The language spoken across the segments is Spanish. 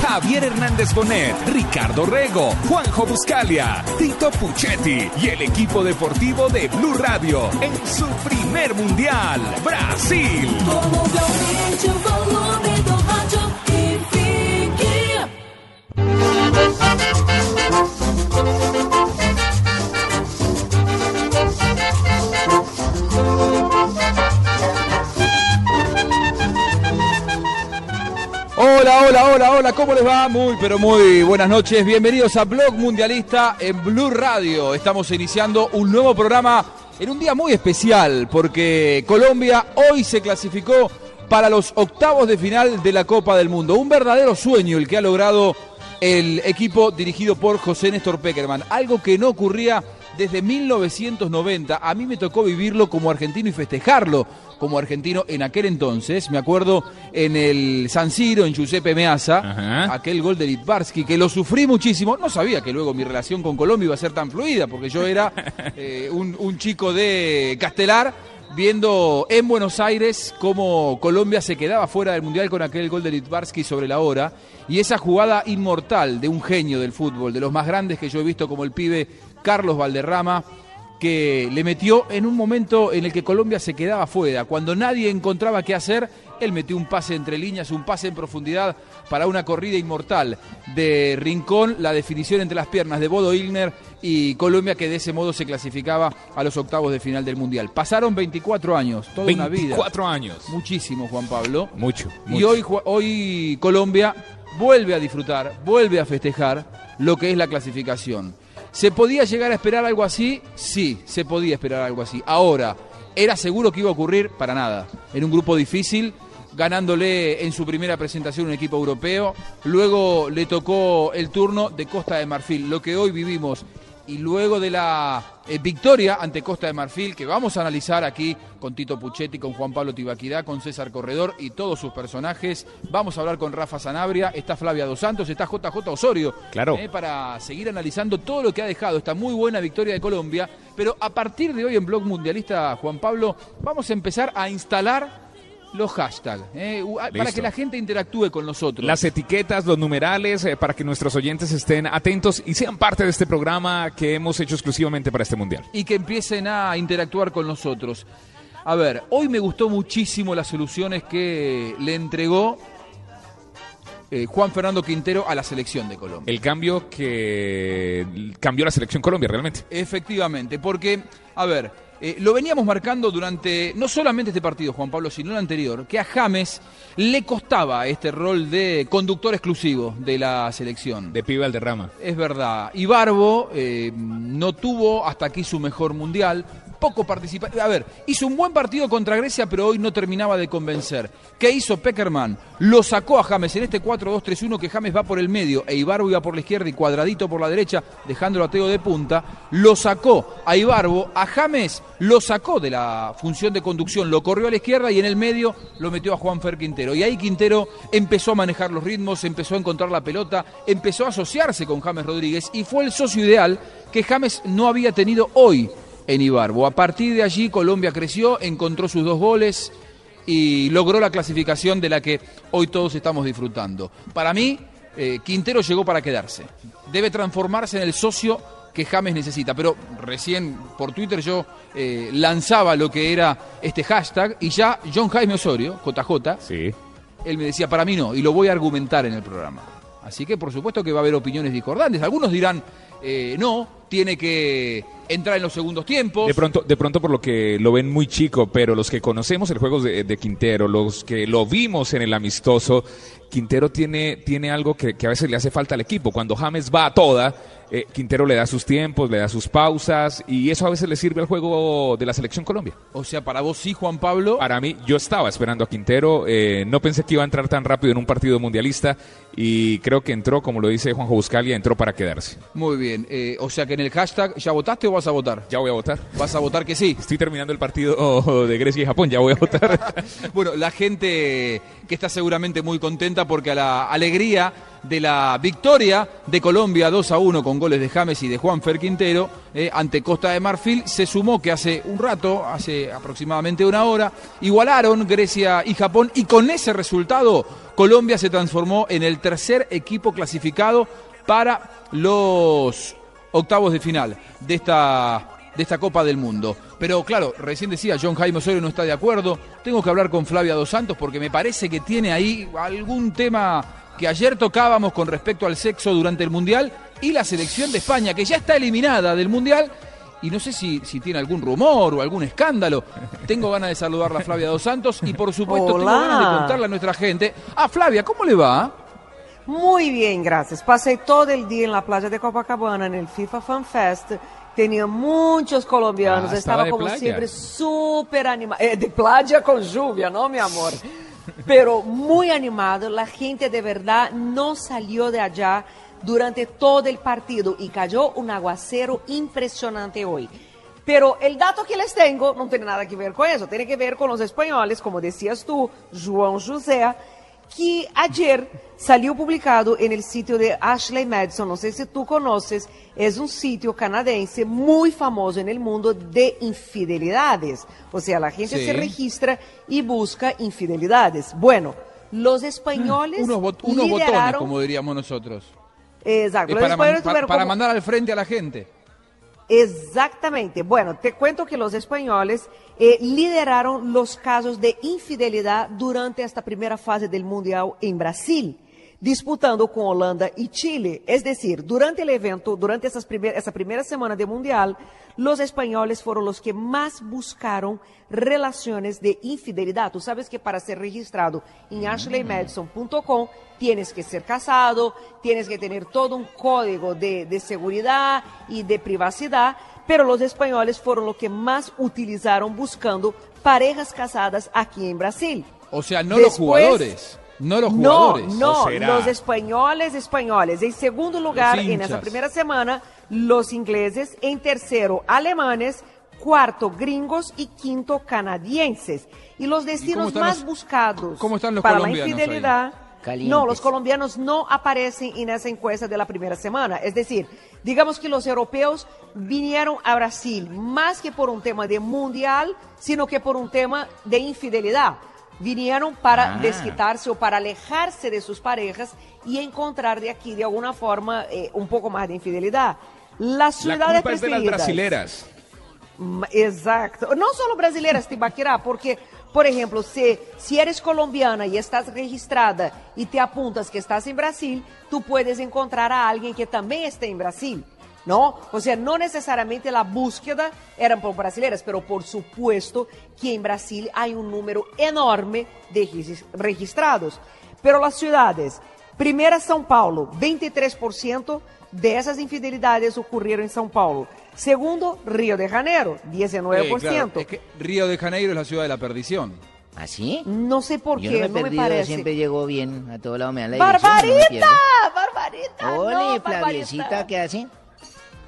Javier Hernández Bonet, Ricardo Rego, Juanjo Buscalia, Tito Puchetti y el equipo deportivo de Blue Radio en su primer mundial, Brasil. Hola, hola, hola, hola, ¿cómo les va? Muy, pero muy buenas noches. Bienvenidos a Blog Mundialista en Blue Radio. Estamos iniciando un nuevo programa en un día muy especial porque Colombia hoy se clasificó para los octavos de final de la Copa del Mundo. Un verdadero sueño el que ha logrado el equipo dirigido por José Néstor Peckerman. Algo que no ocurría desde 1990. A mí me tocó vivirlo como argentino y festejarlo como argentino en aquel entonces. Me acuerdo en el San Siro, en Giuseppe Meazza, Ajá. aquel gol de Litvarsky, que lo sufrí muchísimo. No sabía que luego mi relación con Colombia iba a ser tan fluida, porque yo era eh, un, un chico de Castelar viendo en Buenos Aires cómo Colombia se quedaba fuera del Mundial con aquel gol de Litvarsky sobre la hora. Y esa jugada inmortal de un genio del fútbol, de los más grandes que yo he visto como el pibe Carlos Valderrama, que le metió en un momento en el que Colombia se quedaba fuera. Cuando nadie encontraba qué hacer, él metió un pase entre líneas, un pase en profundidad para una corrida inmortal de Rincón, la definición entre las piernas de Bodo Ilner y Colombia que de ese modo se clasificaba a los octavos de final del Mundial. Pasaron 24 años, toda una vida. 24 años. Muchísimo, Juan Pablo. Mucho. Y mucho. hoy, ju- hoy Colombia vuelve a disfrutar, vuelve a festejar lo que es la clasificación. ¿Se podía llegar a esperar algo así? Sí, se podía esperar algo así. Ahora, ¿era seguro que iba a ocurrir? Para nada. En un grupo difícil, ganándole en su primera presentación un equipo europeo. Luego le tocó el turno de Costa de Marfil, lo que hoy vivimos. Y luego de la eh, victoria ante Costa de Marfil, que vamos a analizar aquí con Tito Puchetti, con Juan Pablo Tibaquirá, con César Corredor y todos sus personajes. Vamos a hablar con Rafa Sanabria, está Flavia Dos Santos, está JJ Osorio. Claro. eh, para seguir analizando todo lo que ha dejado esta muy buena victoria de Colombia. Pero a partir de hoy en Blog Mundialista, Juan Pablo, vamos a empezar a instalar los hashtags eh, u- para que la gente interactúe con nosotros. Las etiquetas, los numerales, eh, para que nuestros oyentes estén atentos y sean parte de este programa que hemos hecho exclusivamente para este mundial. y que empiecen a interactuar con nosotros. A ver, hoy me gustó muchísimo las soluciones que le entregó eh, Juan Fernando Quintero a la selección de Colombia. El cambio que cambió la selección Colombia realmente. Efectivamente, porque, a ver, eh, lo veníamos marcando durante no solamente este partido, Juan Pablo, sino el anterior, que a James le costaba este rol de conductor exclusivo de la selección. De pibe al derrama. Es verdad. Y Barbo eh, no tuvo hasta aquí su mejor mundial. Poco participa. A ver, hizo un buen partido contra Grecia, pero hoy no terminaba de convencer. ¿Qué hizo Peckerman? Lo sacó a James en este 4-2-3-1 que James va por el medio e Ibarbo iba por la izquierda y cuadradito por la derecha, dejándolo a Teo de punta. Lo sacó a Ibarbo. A James lo sacó de la función de conducción, lo corrió a la izquierda y en el medio lo metió a Juan Fer Quintero. Y ahí Quintero empezó a manejar los ritmos, empezó a encontrar la pelota, empezó a asociarse con James Rodríguez y fue el socio ideal que James no había tenido hoy en Ibarbo. A partir de allí Colombia creció, encontró sus dos goles y logró la clasificación de la que hoy todos estamos disfrutando. Para mí, eh, Quintero llegó para quedarse. Debe transformarse en el socio que James necesita. Pero recién por Twitter yo eh, lanzaba lo que era este hashtag y ya John Jaime Osorio, JJ, Sí. él me decía, para mí no, y lo voy a argumentar en el programa. Así que por supuesto que va a haber opiniones discordantes. Algunos dirán, eh, no, tiene que entrar en los segundos tiempos. De pronto, de pronto por lo que lo ven muy chico, pero los que conocemos el juego de, Quintero, los que lo vimos en el amistoso, Quintero tiene, tiene algo que a veces le hace falta al equipo. Cuando James va a toda, eh, Quintero le da sus tiempos, le da sus pausas y eso a veces le sirve al juego de la selección Colombia. O sea, para vos sí, Juan Pablo. Para mí, yo estaba esperando a Quintero, eh, no pensé que iba a entrar tan rápido en un partido mundialista y creo que entró, como lo dice Juanjo Buscalia, entró para quedarse. Muy bien. Eh, o sea que en el hashtag, ¿ya votaste o vas a votar? Ya voy a votar. Vas a votar que sí. Estoy terminando el partido de Grecia y Japón, ya voy a votar. Bueno, la gente que está seguramente muy contenta porque a la alegría de la victoria de Colombia 2 a 1 con goles de James y de Juan Fer Quintero eh, ante Costa de Marfil, se sumó que hace un rato, hace aproximadamente una hora, igualaron Grecia y Japón y con ese resultado Colombia se transformó en el tercer equipo clasificado para los octavos de final de esta de esta Copa del Mundo. Pero claro, recién decía, John Jaime Osorio no está de acuerdo. Tengo que hablar con Flavia Dos Santos porque me parece que tiene ahí algún tema que ayer tocábamos con respecto al sexo durante el Mundial y la selección de España, que ya está eliminada del Mundial. Y no sé si, si tiene algún rumor o algún escándalo. Tengo ganas de saludarla a Flavia Dos Santos y por supuesto tengo ganas de contarle a nuestra gente. Ah, Flavia, ¿cómo le va? Muy bien, gracias. Pasé todo el día en la playa de Copacabana, en el FIFA Fan Fest. Tenía muchos colombianos. Ah, de como playa. siempre súper animado. de playa con lluvia, ¿no, mi amor? Pero muy animado. La gente de verdad no salió de allá durante todo el partido y cayó un aguacero impresionante hoy. Pero el dato que les tengo no tiene nada que ver con eso, tiene que ver con los españoles, como decías tú, João José, que ayer salió publicado en el sitio de Ashley Madison, no sé si tú conoces, es un sitio canadiense muy famoso en el mundo de infidelidades. O sea, la gente Sí. se registra y busca infidelidades. Bueno, los españoles Unos, bot- unos botones, como diríamos nosotros. Exacto, Es los para, man- para como- mandar al frente a la gente. Exactamente. Bueno, te cuento que los españoles eh, lideraron los casos de infidelidad durante esta primera fase del Mundial en Brasil, disputando con Holanda y Chile. Es decir, durante el evento, durante esas primer- esa primera semana de Mundial, los españoles fueron los que más buscaron relaciones de infidelidad. Tú sabes que para ser registrado en ashleymadison.com tienes que ser casado, tienes que tener todo un código de, de seguridad y de privacidad, pero los españoles fueron los que más utilizaron buscando parejas casadas aquí en Brasil. O sea, no los jugadores. No los jugadores. No, los españoles españoles. En segundo lugar, en esa primera semana, los ingleses. En tercero, alemanes. Cuarto, gringos. Y quinto, canadienses. Y los destinos más los- buscados cómo están los para la ahí? infidelidad. Calientes. No, los colombianos no aparecen en esa encuesta de la primera semana. Es decir, digamos que los europeos vinieron a Brasil más que por un tema de mundial, sino que por un tema de infidelidad. Vinieron para Ah. desquitarse o para alejarse de sus parejas y encontrar de aquí, de alguna forma, eh, un poco más de infidelidad. Las La ciudades culpa es de las brasileras. Ma- Exacto. No solo brasileiras, Tibaquirá, porque, por ejemplo, si, si eres colombiana y estás registrada y te apuntas que estás en Brasil, tú puedes encontrar a alguien que también esté en Brasil. ¿No? O sea, no necesariamente la búsqueda eran por brasileiras, pero por supuesto que en Brasil hay un número enorme de regis- registrados. Pero las ciudades, primera São Paulo, 23% de esas infidelidades ocurrieron en São Paulo. Segundo, Río de Janeiro, 19%. Eh, claro, es que Río de Janeiro es la ciudad de la perdición. ¿Así? No sé por Yo qué, no me he no me perdido, parece. siempre llego bien a todo lado, me dan la dirección, no me ¡Barbarita! ¡Barbarita! Ole, no, Flaviecita. ¿qué hace?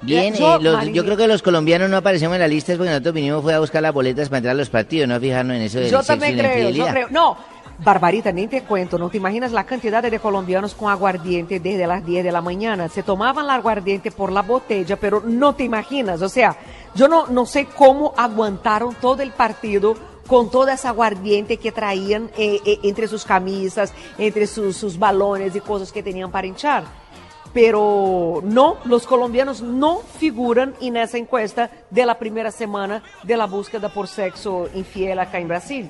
Bien, Yo, eh, los- yo creo que los colombianos no aparecemos en la lista es porque nosotros vinimos fue a buscar las boletas para entrar a los partidos, no fijarnos en eso del Yo también la creo, yo infidelidad. creo. No, Barbarita, ni te cuento, no te imaginas la cantidad de colombianos con aguardiente desde las 10 de la mañana. Se tomaban el aguardiente por la botella, pero no te imaginas. O sea, yo no, no sé cómo aguantaron todo el partido con toda esa aguardiente que traían eh, eh, entre sus camisas, entre sus, sus balones y cosas que tenían para hinchar. Pero no, los colombianos no figuran en esa encuesta de la primera semana de la búsqueda por sexo infiel acá en Brasil.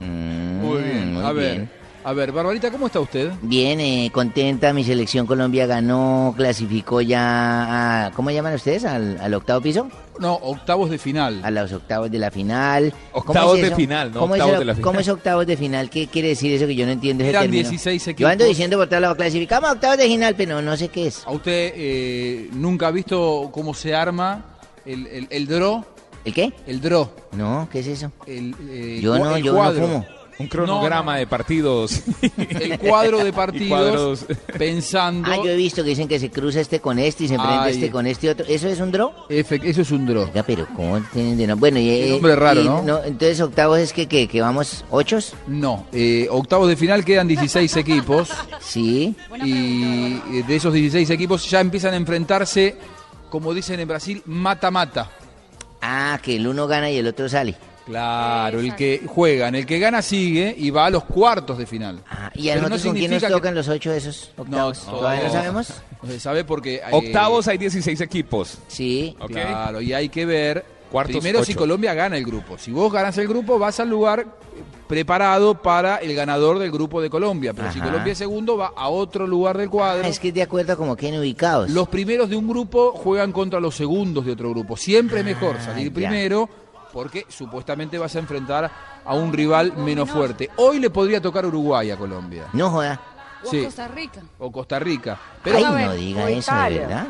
Mm, Muy bien. muy a ver. A ver, Barbarita, ¿cómo está usted? Bien, eh, contenta, mi selección Colombia ganó, clasificó ya a, ¿cómo llaman ustedes? ¿Al, al octavo piso? No, octavos de final. A los octavos de la final. ¿Cómo Octavos es de final, no ¿Cómo octavos es, de la final. ¿Cómo es octavos de final? ¿Qué quiere decir eso que yo no entiendo ese Eran término? 16 Yo ando equipos. diciendo por todos lados, clasificamos a octavos de final, pero no sé qué es. ¿A usted eh, nunca ha visto cómo se arma el, el, el draw? ¿El qué? El draw. No, ¿qué es eso? El, eh, Yo no, el yo no fumo. Un cronograma No, no. de partidos. El cuadro de partidos cuadros. pensando. Ah, yo he visto que dicen que se cruza este con este y se enfrenta Ay. este con este otro. ¿Eso es un draw? Efe- Eso es un draw. Oiga, pero ¿cómo tienen de no? Bueno, y, eh, nombre raro, y ¿no? Entonces octavos es que, que, que vamos ochos, No, eh, octavos de final quedan 16 equipos sí. y de esos 16 equipos ya empiezan a enfrentarse, como dicen en Brasil, mata-mata. Ah, que el uno gana y el otro sale. Claro, el que juegan, el que gana sigue y va a los cuartos de final. Ah, ¿Y a Pero no con quién nos significa que- tocan los ocho de esos octavos? No, ¿Todavía no no. sabemos? No se sabe porque... eh, Octavos hay 16 equipos. Sí. Ok. Claro, y hay que ver Cuartos, primero si ocho. Colombia gana el grupo. Si vos ganas el grupo, vas al lugar eh, preparado para el ganador del grupo de Colombia. Pero si Ajá. Colombia es segundo, va a otro lugar del cuadro. Ah, es que es de acuerdo a como queden ubicados. Los primeros de un grupo juegan contra los segundos de otro grupo. Siempre es mejor salir ya. primero porque supuestamente vas a enfrentar a un rival menos fuerte. Hoy le podría tocar Uruguay a Colombia. No joda. O Sí. Costa Rica. O Costa Rica. Pero, Ay, no diga o eso, de Italia. verdad.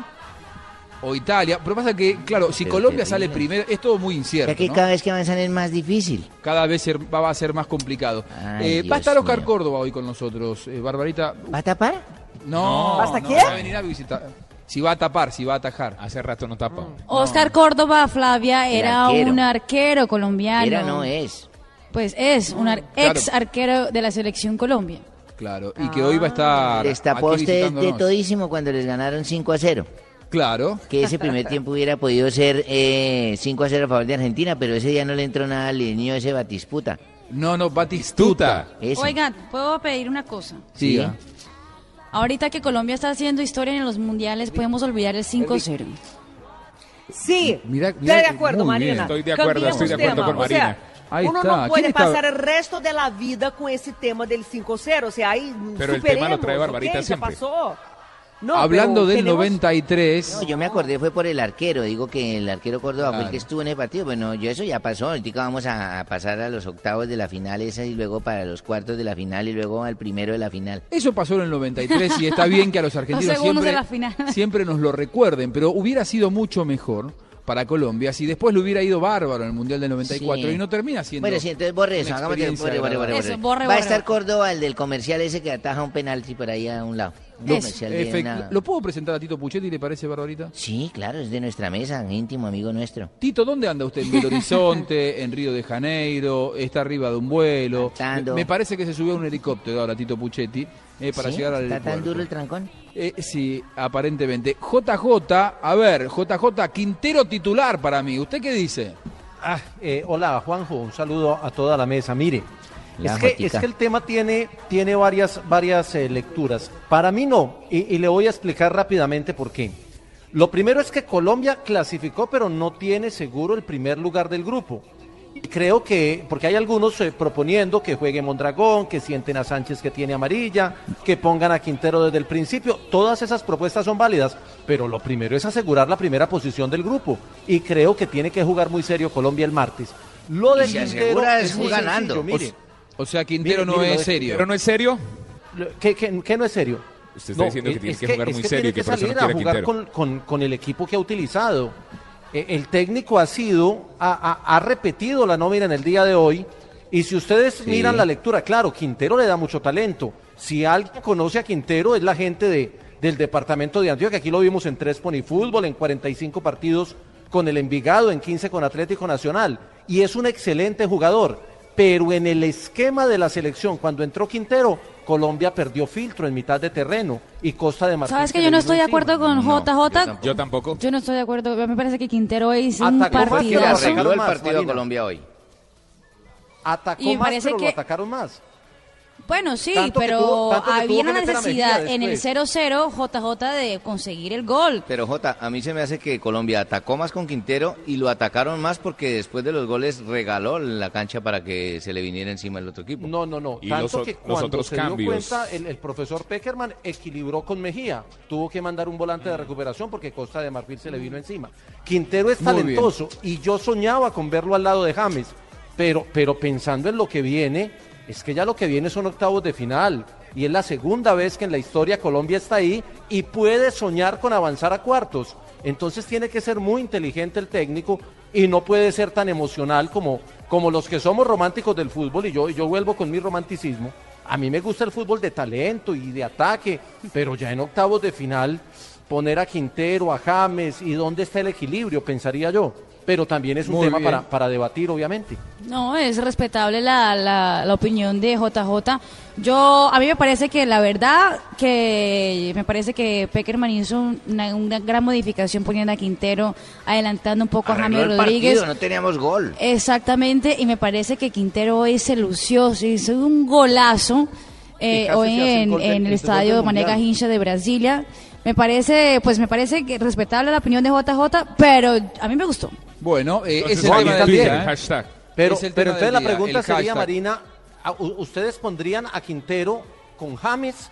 O Italia. Pero pasa que, claro, si Pero Colombia sale primero, es todo muy incierto. que ¿no? cada vez que avanzan es más difícil. Cada vez va a ser más complicado. Ay, Eh, va a estar Oscar mío. Córdoba hoy con nosotros. Eh, Barbarita, ¿Va a tapar? no. ¿Hasta no, quién? va a venir a visitar. Si va a tapar, si va a atajar. Hace rato no tapa. Oscar Córdoba, Flavia, era arquero. un arquero colombiano. Era no es. Pues es un ar- Claro. ex arquero de la selección Colombia. Claro. Y que hoy va a estar. Les tapó aquí usted de todísimo cuando les ganaron 5 a 0. Claro. Que ese primer tiempo hubiera podido ser eh, 5 a 0 a favor de Argentina, pero ese día no le entró nada al niño ese Batisputa. No, no, Batistuta. Oigan, ¿puedo pedir una cosa? Siga. Ahorita que Colombia está haciendo historia en los mundiales, podemos olvidar el 5-0. Sí, Mira- estoy mira de que acuerdo, muy Marina. bien. Estoy de acuerdo, estoy de acuerdo tema. con O sea, Marina. Uno está. no puede pasar el resto de la vida con ese tema del 5-0. O sea, ahí Pero el tema lo trae Barbarita ok, ya siempre. pasó. No, Hablando del tenemos- 93. No, yo me acordé fue por el arquero, digo que el arquero Córdoba fue el que estuvo en el partido, bueno, yo eso ya pasó, ahorita vamos a, a pasar a los octavos de la final esa y luego para los cuartos de la final y luego al primero de la final. Eso pasó en el 93 y está bien que a los argentinos Los siempre, de la final. siempre nos lo recuerden, pero hubiera sido mucho mejor para Colombia si después le hubiera ido bárbaro en el Mundial del 94 Sí. y no termina siendo Bueno, sí, entonces borre eso, borre, borre, borre. Eso, borre. borre, Va a estar. Córdoba, el del comercial ese que ataja un penalti por ahí a un lado. De ¿Lo puedo presentar a Tito Puchetti, le parece, Barbarita? Sí, claro, es de nuestra mesa, un íntimo amigo nuestro. Tito, ¿dónde anda usted? En Belo Horizonte, en Río de Janeiro, está arriba de un vuelo. Me, parece que se subió a un helicóptero ahora Tito Puchetti eh, para ¿Sí? llegar al ¿Está tan duro el trancón? Eh, sí, aparentemente. JJ, a ver, JJ, Quintero titular para mí. ¿Usted qué dice? Ah, eh, hola Juanjo, un saludo a toda la mesa. Mire, es que, jotica. es que el tema tiene, tiene varias, varias eh, lecturas. Para mí no, y, y le voy a explicar rápidamente por qué. Lo primero es que Colombia clasificó, pero no tiene seguro el primer lugar del grupo. Y creo que, porque hay algunos eh, proponiendo que juegue Mondragón, que sienten a Sánchez que tiene amarilla, que pongan a Quintero desde el principio. Todas esas propuestas son válidas, pero lo primero es asegurar la primera posición del grupo. Y creo que tiene que jugar muy serio Colombia el martes. Lo de Y Quintero asegura es muy ganando. sencillo, mire. O sea, Quintero Mire, no mire, es serio. ¿Pero no es serio? ¿Qué, qué- qué no es serio? Usted está diciendo que tiene es que jugar es muy serio y tiene que por eso no salir a jugar Quintero. con, con- con el equipo que ha utilizado. Eh, el técnico ha sido, ha, ha- ha repetido la nómina en el día de hoy. Y si ustedes miran la lectura, claro, Quintero le da mucho talento. Si alguien conoce a Quintero es la gente de, del departamento de Antioquia. Aquí lo vimos en tres Fútbol, en 45 partidos con el Envigado, en 15 con Atlético Nacional. Y es un excelente jugador. Pero en el esquema de la selección, cuando entró Quintero, Colombia perdió filtro en mitad de terreno y Costa de Marfil. ¿Sabes que yo no estoy de acuerdo encima. con JJ? Yo tampoco. Yo no estoy de acuerdo. Me parece que Quintero hizo un Atacó más le Partidazo. partidazo. arregló el Más, partido a Marina. Colombia hoy. Atacó Y más, parece pero que- lo atacaron más. Bueno, sí, Tanto pero tuvo- había una necesidad en el después. 0-0 JJ de conseguir el gol. Pero Jota, a mí se me hace que Colombia atacó más con Quintero y lo atacaron más porque después de los goles regaló la cancha para que se le viniera encima el otro equipo. No, no, no. Y Tanto los que los cuando otros se cambios. dio cuenta, el, el profesor Peckerman equilibró con Mejía. Tuvo que mandar un volante de recuperación porque Costa de Marfil se le vino encima. Quintero es talentoso y yo soñaba con verlo al lado de James. Pero, pero pensando en lo que viene, es que ya lo que viene son octavos de final. Y es la segunda vez que en la historia Colombia está ahí y puede soñar con avanzar a cuartos. Entonces tiene que ser muy inteligente el técnico y no puede ser tan emocional como, como los que somos románticos del fútbol. Y yo, yo vuelvo con mi romanticismo. A mí me gusta el fútbol de talento y de ataque, pero ya en octavos de final poner a Quintero, a James y dónde está el equilibrio, pensaría yo. Pero también es un Muy tema para, para debatir, obviamente. No, es respetable la, la, la opinión de JJ. Yo, a mí me parece que la verdad que me parece que Peckerman hizo una, una gran modificación poniendo a Quintero, adelantando un poco a Arregló James el Rodríguez. partido, no teníamos gol. Exactamente, y me parece que Quintero hoy se lució, se hizo un golazo eh, hoy en, en el del estadio Mané Mundial. Garrincha de Brasilia. Me parece, pues me parece que respetable la opinión de JJ, pero a mí me gustó. Bueno, eh, es el tema del también. día. ¿eh? Hashtag. Pero, Es el pero entonces la día, pregunta sería, hashtag. Marina, ¿a- u- ¿ustedes pondrían a Quintero con James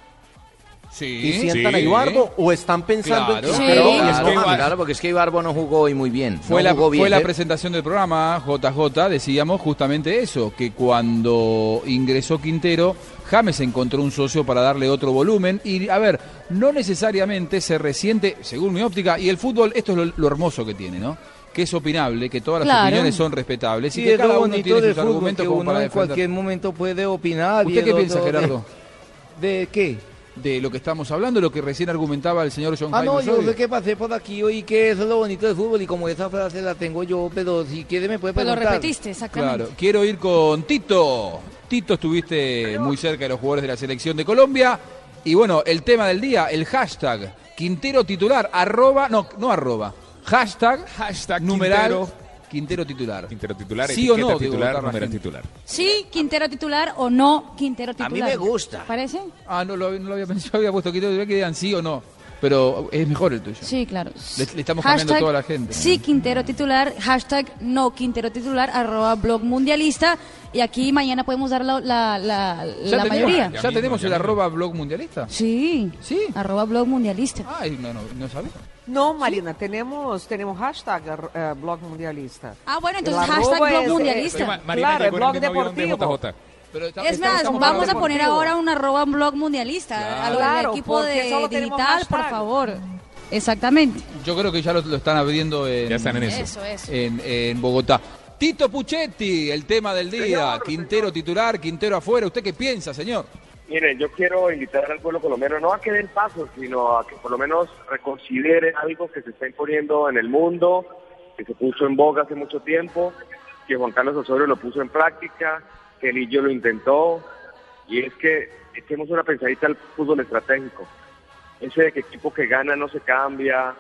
Sí. y sientan sí. a Ibarbo o están pensando Claro. en Sí. Claro, no es que James? claro, porque es que Ibarbo no jugó hoy muy bien. Fue, no la, jugó bien. fue la ¿eh? presentación del programa, JJ, decíamos justamente eso, que cuando ingresó Quintero, James encontró un socio para darle otro volumen y, a ver, no necesariamente se resiente, según mi óptica, y el fútbol, esto es lo, lo hermoso que tiene, ¿no? Que es opinable, que todas las Claro. opiniones son respetables y Sí, que cada uno tiene sus fútbol, argumentos que como uno para en defender. cualquier momento puede opinar. ¿Usted qué piensa, de- Gerardo? ¿De qué? De lo que estamos hablando, lo que recién argumentaba el señor John Ah, Jaime no, yo Osorio. sé que pasé por aquí oí que eso es lo bonito del fútbol y como esa frase la tengo yo, pero si quiere me puede Pues lo preguntar. repetiste, exactamente. Claro, quiero ir con Tito. Tito, estuviste muy cerca de los jugadores de la selección de Colombia. Y bueno, el tema del día, el hashtag Quintero titular, arroba, no, no arroba, hashtag, Hashtag numeral Quintero. Quintero titular. Quintero titular, ¿Sí o no? Titular, número titular. Sí, Quintero titular o no Quintero titular. mí me gusta. ¿Parece? Ah, no lo, no lo había pensado, había puesto Quintero titular que digan sí o no. Pero es mejor el tuyo. Sí, claro. Le- le estamos cambiando Hashtag toda la gente. Sí, Quintero titular, hashtag no Quintero titular, arroba blog mundialista. Y aquí mañana podemos dar la, la, la, la tenemos, mayoría. ¿Ya, Ya mismo, tenemos ya el mismo. arroba blog mundialista? Sí, Sí. arroba blog mundialista. Ay, no, no, no sabía. No, Marina, tenemos, tenemos hashtag eh, blog mundialista. Ah, bueno, entonces hashtag blog es- mundialista. Ma- Marina Claro, el blog de deportivo. JJ. Pero está- Es más, vamos a poner ahora un arroba blog mundialista a lo Claro, del equipo de digital, por favor. Exactamente. Yo creo que ya lo, lo están abriendo en, Ya están en eso. Eso, eso. en, en Bogotá. Tito Puchetti, el tema del día. Quintero titular, Quintero afuera. ¿Usted qué piensa, señor? Mire, yo quiero invitar al pueblo colombiano no a que den pasos, sino a que por lo menos reconsidere algo que se está imponiendo en el mundo, que se puso en boga hace mucho tiempo, que Juan Carlos Osorio lo puso en práctica, que Lillo lo intentó, y es que echemos una pensadita al fútbol estratégico. Ese de que equipo que gana no se cambia.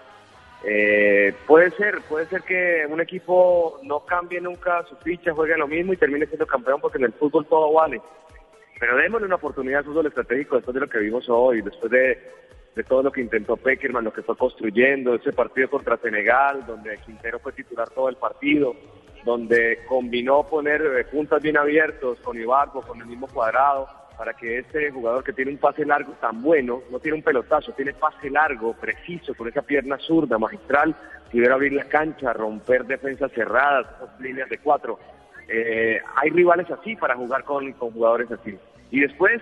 Eh, puede ser, puede ser que un equipo no cambie nunca su ficha, juegue lo mismo y termine siendo campeón porque en el fútbol todo vale. Pero démosle una oportunidad al fútbol estratégico después de lo que vimos hoy, después de, de todo lo que intentó Peckerman, lo que fue construyendo, ese partido contra Senegal, donde Quintero fue titular todo el partido, donde combinó poner eh, puntas bien abiertos con Ibarbo, con el mismo cuadrado, para que este jugador que tiene un pase largo tan bueno, no tiene un pelotazo, tiene pase largo, preciso, con esa pierna zurda, magistral, pudiera abrir la cancha, romper defensas cerradas, líneas de cuatro. Eh, hay rivales así para jugar con, con jugadores así. Y después,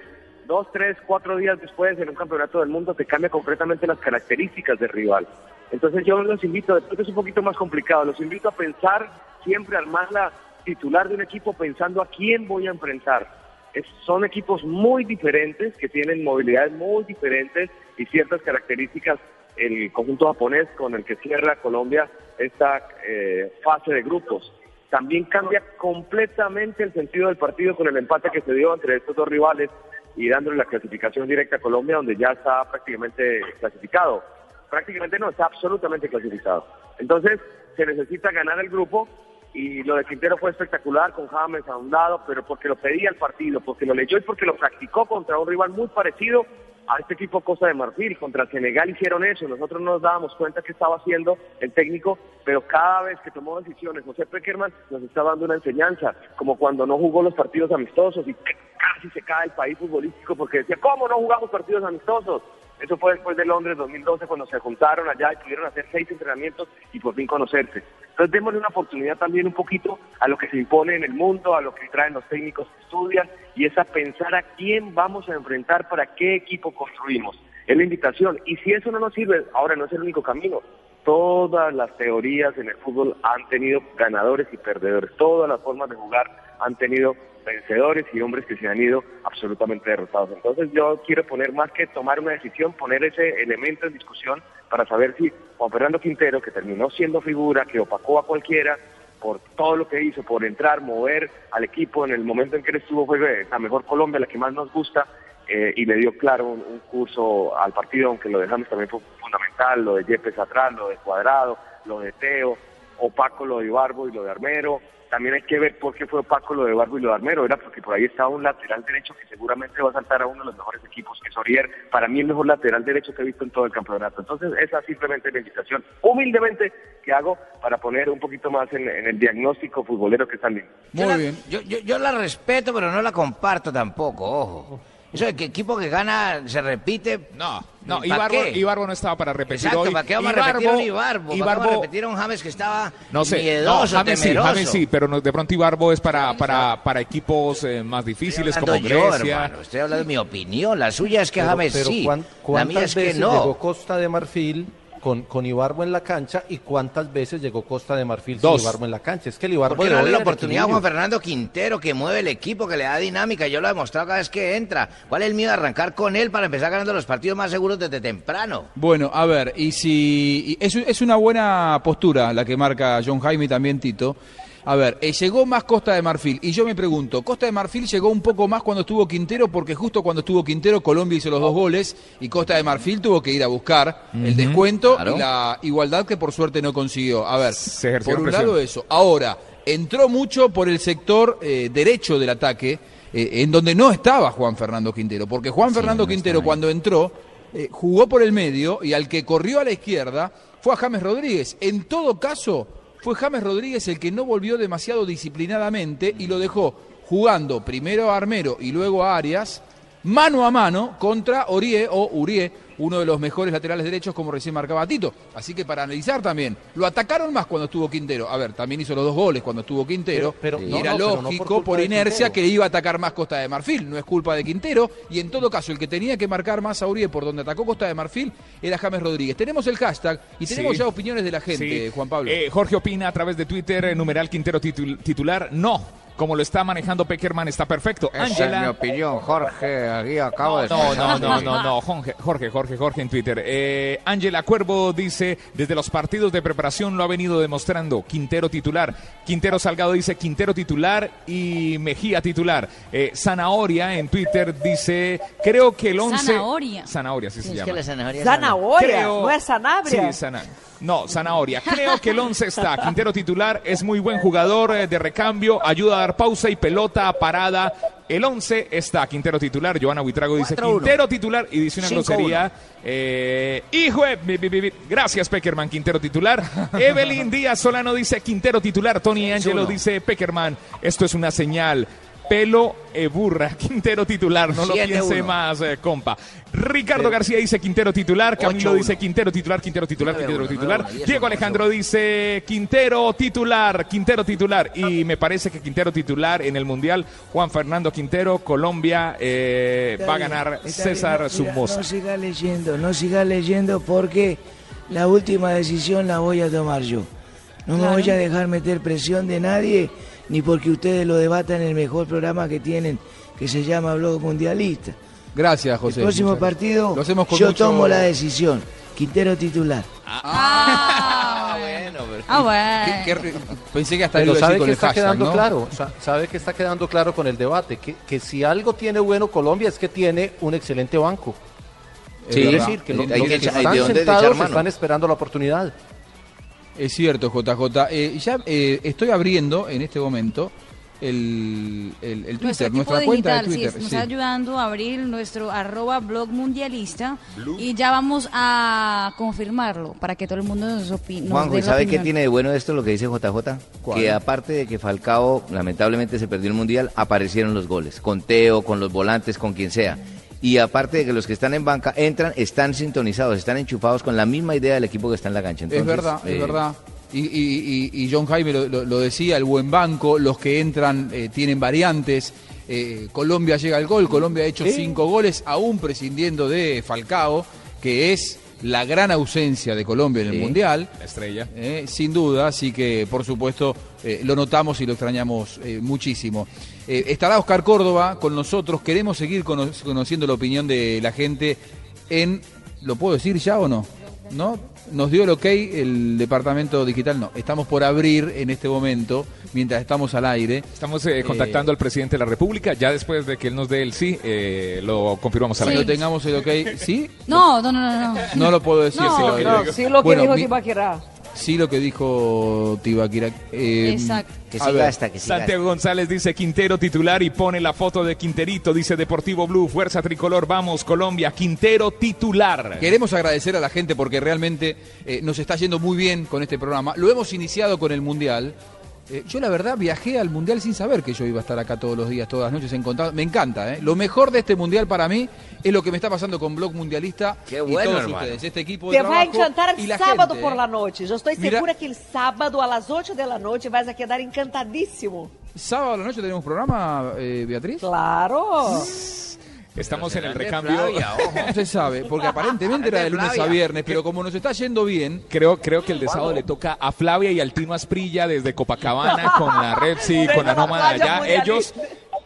dos, tres, cuatro días después, en un campeonato del mundo, te cambia completamente las características del rival. Entonces yo los invito, después es un poquito más complicado, los invito a pensar, siempre armar la titular de un equipo pensando a quién voy a enfrentar. Es- son equipos muy diferentes, que tienen movilidades muy diferentes y ciertas características. El conjunto japonés con el que cierra Colombia esta eh, fase de grupos. También cambia completamente el sentido del partido con el empate que se dio entre estos dos rivales y dándole la clasificación directa a Colombia, donde ya está prácticamente clasificado. Prácticamente no, está absolutamente clasificado. Entonces, se necesita ganar el grupo y lo de Quintero fue espectacular con James a un lado, pero porque lo pedía el partido, porque lo leyó y porque lo practicó contra un rival muy parecido a este equipo Costa de Marfil. Contra Senegal hicieron eso, nosotros no nos dábamos cuenta que estaba haciendo el técnico, pero cada vez que tomó decisiones, José Peckerman nos está dando una enseñanza, como cuando no jugó los partidos amistosos y casi se cae el país futbolístico porque decía, ¿cómo no jugamos partidos amistosos? Eso fue después de Londres 2012 cuando se juntaron allá y pudieron hacer seis entrenamientos y por fin conocerse. Entonces démosle una oportunidad también un poquito a lo que se impone en el mundo, a lo que traen los técnicos que estudian y es a pensar a quién vamos a enfrentar para qué equipo construimos. Es la invitación. Y si eso no nos sirve, ahora no es el único camino. Todas las teorías en el fútbol han tenido ganadores y perdedores. Todas las formas de jugar han tenido vencedores y hombres que se han ido absolutamente derrotados. Entonces yo quiero poner más que tomar una decisión, poner ese elemento en discusión para saber si Juan Fernando Quintero, que terminó siendo figura, que opacó a cualquiera por todo lo que hizo, por entrar, mover al equipo en el momento en que él estuvo, fue la mejor Colombia, la que más nos gusta, eh, y le dio claro un, curso al partido, aunque lo dejamos también fue fundamental, lo de Yepes atrás, lo de Cuadrado, lo de Teo, opaco lo de Ibarbo y lo de Armero, también hay que ver por qué fue opaco lo de Barbo y lo de Armero, era porque por ahí estaba un lateral derecho que seguramente va a saltar a uno de los mejores equipos, que es Orier, para mí el mejor lateral derecho que he visto en todo el campeonato. Entonces esa simplemente es la invitación, humildemente, que hago para poner un poquito más en, en el diagnóstico futbolero que están lindo. Yo la- Yo, yo, yo la respeto, pero no la comparto tampoco, ojo. Eso de que equipo que gana se repite. No, no, ¿para Ibarbo? Ibarbo no estaba para repetir Exacto, hoy. ¿para qué vamos a repetir un Ibarbo? ¿Para qué vamos a repetir a un James que estaba No sé, miedoso, no, James sí, temeroso? James sí, pero no- de pronto Ibarbo es para, para, para equipos eh, más difíciles como Hablando yo, Grecia. hermano, estoy hablando de mi opinión. La suya es que Pero- James pero sí. ¿cuán- La ¿Cuántas mía es que no. llegó Costa de Marfil con, con Ibarbo en la cancha y cuántas veces llegó Costa de Marfil Dos. sin Ibarbo en la cancha? Es que el Ibarbo ¿Por qué no darle la oportunidad a Juan. Fernando Quintero que mueve el equipo, que le da dinámica? Yo lo he demostrado cada vez que entra. ¿Cuál es el miedo de arrancar con él para empezar ganando los partidos más seguros desde temprano? Bueno, a ver, y si y es, es una buena postura la que marca John Jaime y también Tito. A ver, eh, llegó más Costa de Marfil y yo me pregunto, Costa de Marfil llegó un poco más cuando estuvo Quintero porque justo cuando estuvo Quintero Colombia hizo los dos goles y Costa de Marfil tuvo que ir a buscar el descuento claro. y la igualdad que por suerte no consiguió. A ver, por un presión. lado eso. Ahora, entró mucho por el sector eh, derecho del ataque, eh, en donde no estaba Juan Fernando Quintero, porque Juan Fernando Quintero cuando entró jugó por el medio y al que corrió a la izquierda fue a James Rodríguez. En todo caso, fue James Rodríguez el que no volvió demasiado disciplinadamente y lo dejó jugando primero a Armero y luego a Arias, mano a mano contra Orie o Urie, uno de los mejores laterales derechos como recién marcaba Tito. Así que para analizar también, lo atacaron más cuando estuvo Quintero. A ver, también hizo los dos goles cuando estuvo Quintero. Pero- pero- y no, era no, pero no por lógico por de inercia que iba a atacar más Costa de Marfil. No es culpa de Quintero. Y en todo caso, el que tenía que marcar más a Uribe por donde atacó Costa de Marfil era James Rodríguez. Tenemos el hashtag y tenemos Sí. ya opiniones de la gente, Sí. Juan Pablo. Eh, Jorge opina a través de Twitter, eh, numeral Quintero titul- titular. No, como lo está manejando Peckerman está perfecto. Esa es mi opinión, Jorge. Aquí acabo de No, no, escuchar. no, no, no, Jorge, Jorge, Jorge, Jorge en Twitter. Eh, Ángela Cuervo dice, desde los partidos de preparación lo ha venido demostrando. Quintero titular. Quintero Salgado dice Quintero titular y Mejía titular. Eh, Zanahoria en Twitter dice, creo que el 11... Zanahoria. Zanahoria, sí se Es llama. que la zanahoria Zanahoria, Creo- no es Sanabria. Sí, sana- No, Zanahoria. Creo que el 11 está. Quintero titular, es muy buen jugador eh, de recambio, ayuda a dar pausa y pelota parada. El 11 está. Quintero titular. Joana Buitrago dice 4-1. Quintero titular y dice una 5-1. grosería. Eh, hijo de... Gracias, Peckerman. Quintero titular. Evelyn Díaz Solano dice Quintero titular. Tony Angelo 6-1. dice Peckerman. Esto es una señal. Pelo e burra, Quintero titular, no lo 7-1. piense más, eh, compa. Ricardo García dice Quintero titular, Camilo 8-1. dice Quintero titular, Quintero titular, 9-1, Quintero titular. 9-1, Diego Alejandro dice Quintero titular, Quintero titular. Y me parece que Quintero titular en el Mundial, Juan Fernando Quintero, Colombia, eh, va a ganar César Somoza. No siga leyendo, no siga leyendo porque la última decisión la voy a tomar yo. No me voy a dejar meter presión de nadie, ni porque ustedes lo debatan en el mejor programa que tienen, que se llama Blog Mundialista. Gracias, José. el próximo Muchas partido, Lo hacemos con yo mucho- tomo la decisión. Quintero titular. Ah, bueno, pero- Ah, bueno. Qué- qué- pensé que hasta Pero iba a decir sabe con que el está hashtag, quedando ¿no? claro, sa- sabe que está quedando claro con el debate, que, que si algo tiene bueno Colombia es que tiene un excelente banco. Sí, es decir, que lo- hay los que que echar- hay están de sentados están esperando la oportunidad. Es cierto, JJ. Eh, ya eh, estoy abriendo en este momento el, el- Twitter, nuestra cuenta de digital, sí, Twitter. nos sí. está ayudando a abrir nuestro arroba blog mundialista y ya vamos a confirmarlo para que todo el mundo nos opine. Juanjo, ¿y sabe qué tiene de bueno esto lo que dice JJ? ¿Cuál? Que aparte de que Falcao lamentablemente se perdió el Mundial, aparecieron los goles. Con Teo, con los volantes, con quien sea. Y aparte de que los que están en banca entran, están sintonizados, están enchufados con la misma idea del equipo que está en la cancha. es verdad, es eh, verdad. Y, y- y- y John Jaime lo, lo- lo decía, el buen banco, los que entran eh, tienen variantes. Eh, Colombia llega al gol, Colombia ha hecho cinco goles, aún prescindiendo de Falcao, que es la gran ausencia de Colombia en el Sí. Mundial. La estrella. Eh, sin duda, así que por supuesto eh, lo notamos y lo extrañamos eh, muchísimo. Eh, estará Oscar Córdoba con nosotros, queremos seguir cono- conociendo la opinión de la gente en, ¿lo puedo decir ya o no? ¿No? Nos dio el ok el departamento digital, no, estamos por abrir en este momento, mientras estamos al aire. Estamos eh, contactando al presidente de la República. Ya después de que él nos dé el sí, eh, lo confirmamos al Cuando aire. tengamos el ok, ¿sí? No, no, no, no. no. No lo puedo decir. No, sí lo No, sí lo que Bueno, dijo mi-. Sí, lo que dijo Tibaquira. Eh, Exacto. Que siga hasta que siga. Santiago González dice Quintero titular y pone la foto de Quinterito. Dice Deportivo Blue, Fuerza Tricolor, vamos Colombia, Quintero titular. Queremos agradecer a la gente porque realmente eh, nos está yendo muy bien con este programa. Lo hemos iniciado con el Mundial. Eh, yo la verdad viajé al Mundial sin saber que yo iba a estar acá todos los días, todas las noches en contacto. Me encanta, ¿eh? Lo mejor de este Mundial para mí es lo que me está pasando con Blog Mundialista Qué y bueno, todos hermano. ustedes. Este equipo de Te vai trabajo encantar y la sábado gente, por ¿eh? la noche. Estou Mira- segura que el sábado a las 8 de la noche vas a quedar encantadísimo. ¿Sábado a la noche tenemos programa, eh, Beatriz? Claro. Estamos en el recambio. Flavia. No se sabe, porque aparentemente era de lunes a viernes, pero como nos está yendo bien, Creo, creo que el de sábado le toca a Flavia y al Tino Asprilla desde Copacabana con la Repsi, con la Nómada allá. Ellos,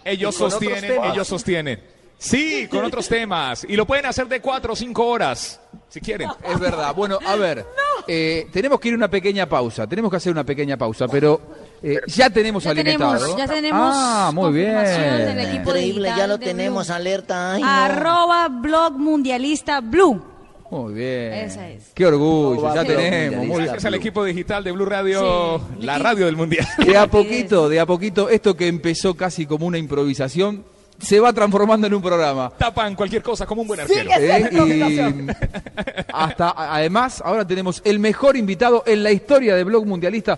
ellos sostienen, ellos sostienen. Sí, con otros temas. Y lo pueden hacer de cuatro o cinco horas, si quieren. Es verdad. Bueno, a ver, eh, tenemos que ir a una pequeña pausa. Tenemos que hacer una pequeña pausa, pero eh, ya tenemos Ya al tenemos, invitado. ya tenemos Ah, muy bien. del equipo Increíble, digital ya lo tenemos, Blue. alerta. Ay, no. Arroba blog mundialista blue. Muy bien. Esa es. Qué orgullo, ya tenemos. Muy bien. Gracias al equipo digital de Blue Radio, Sí. la radio del mundial. De a poquito, de a poquito, esto que empezó casi como una improvisación, se va transformando en un programa. Tapan cualquier cosa como un buen arquero. Sigue ¿eh? Y hasta además, ahora tenemos el mejor invitado en la historia de Blog Mundialista.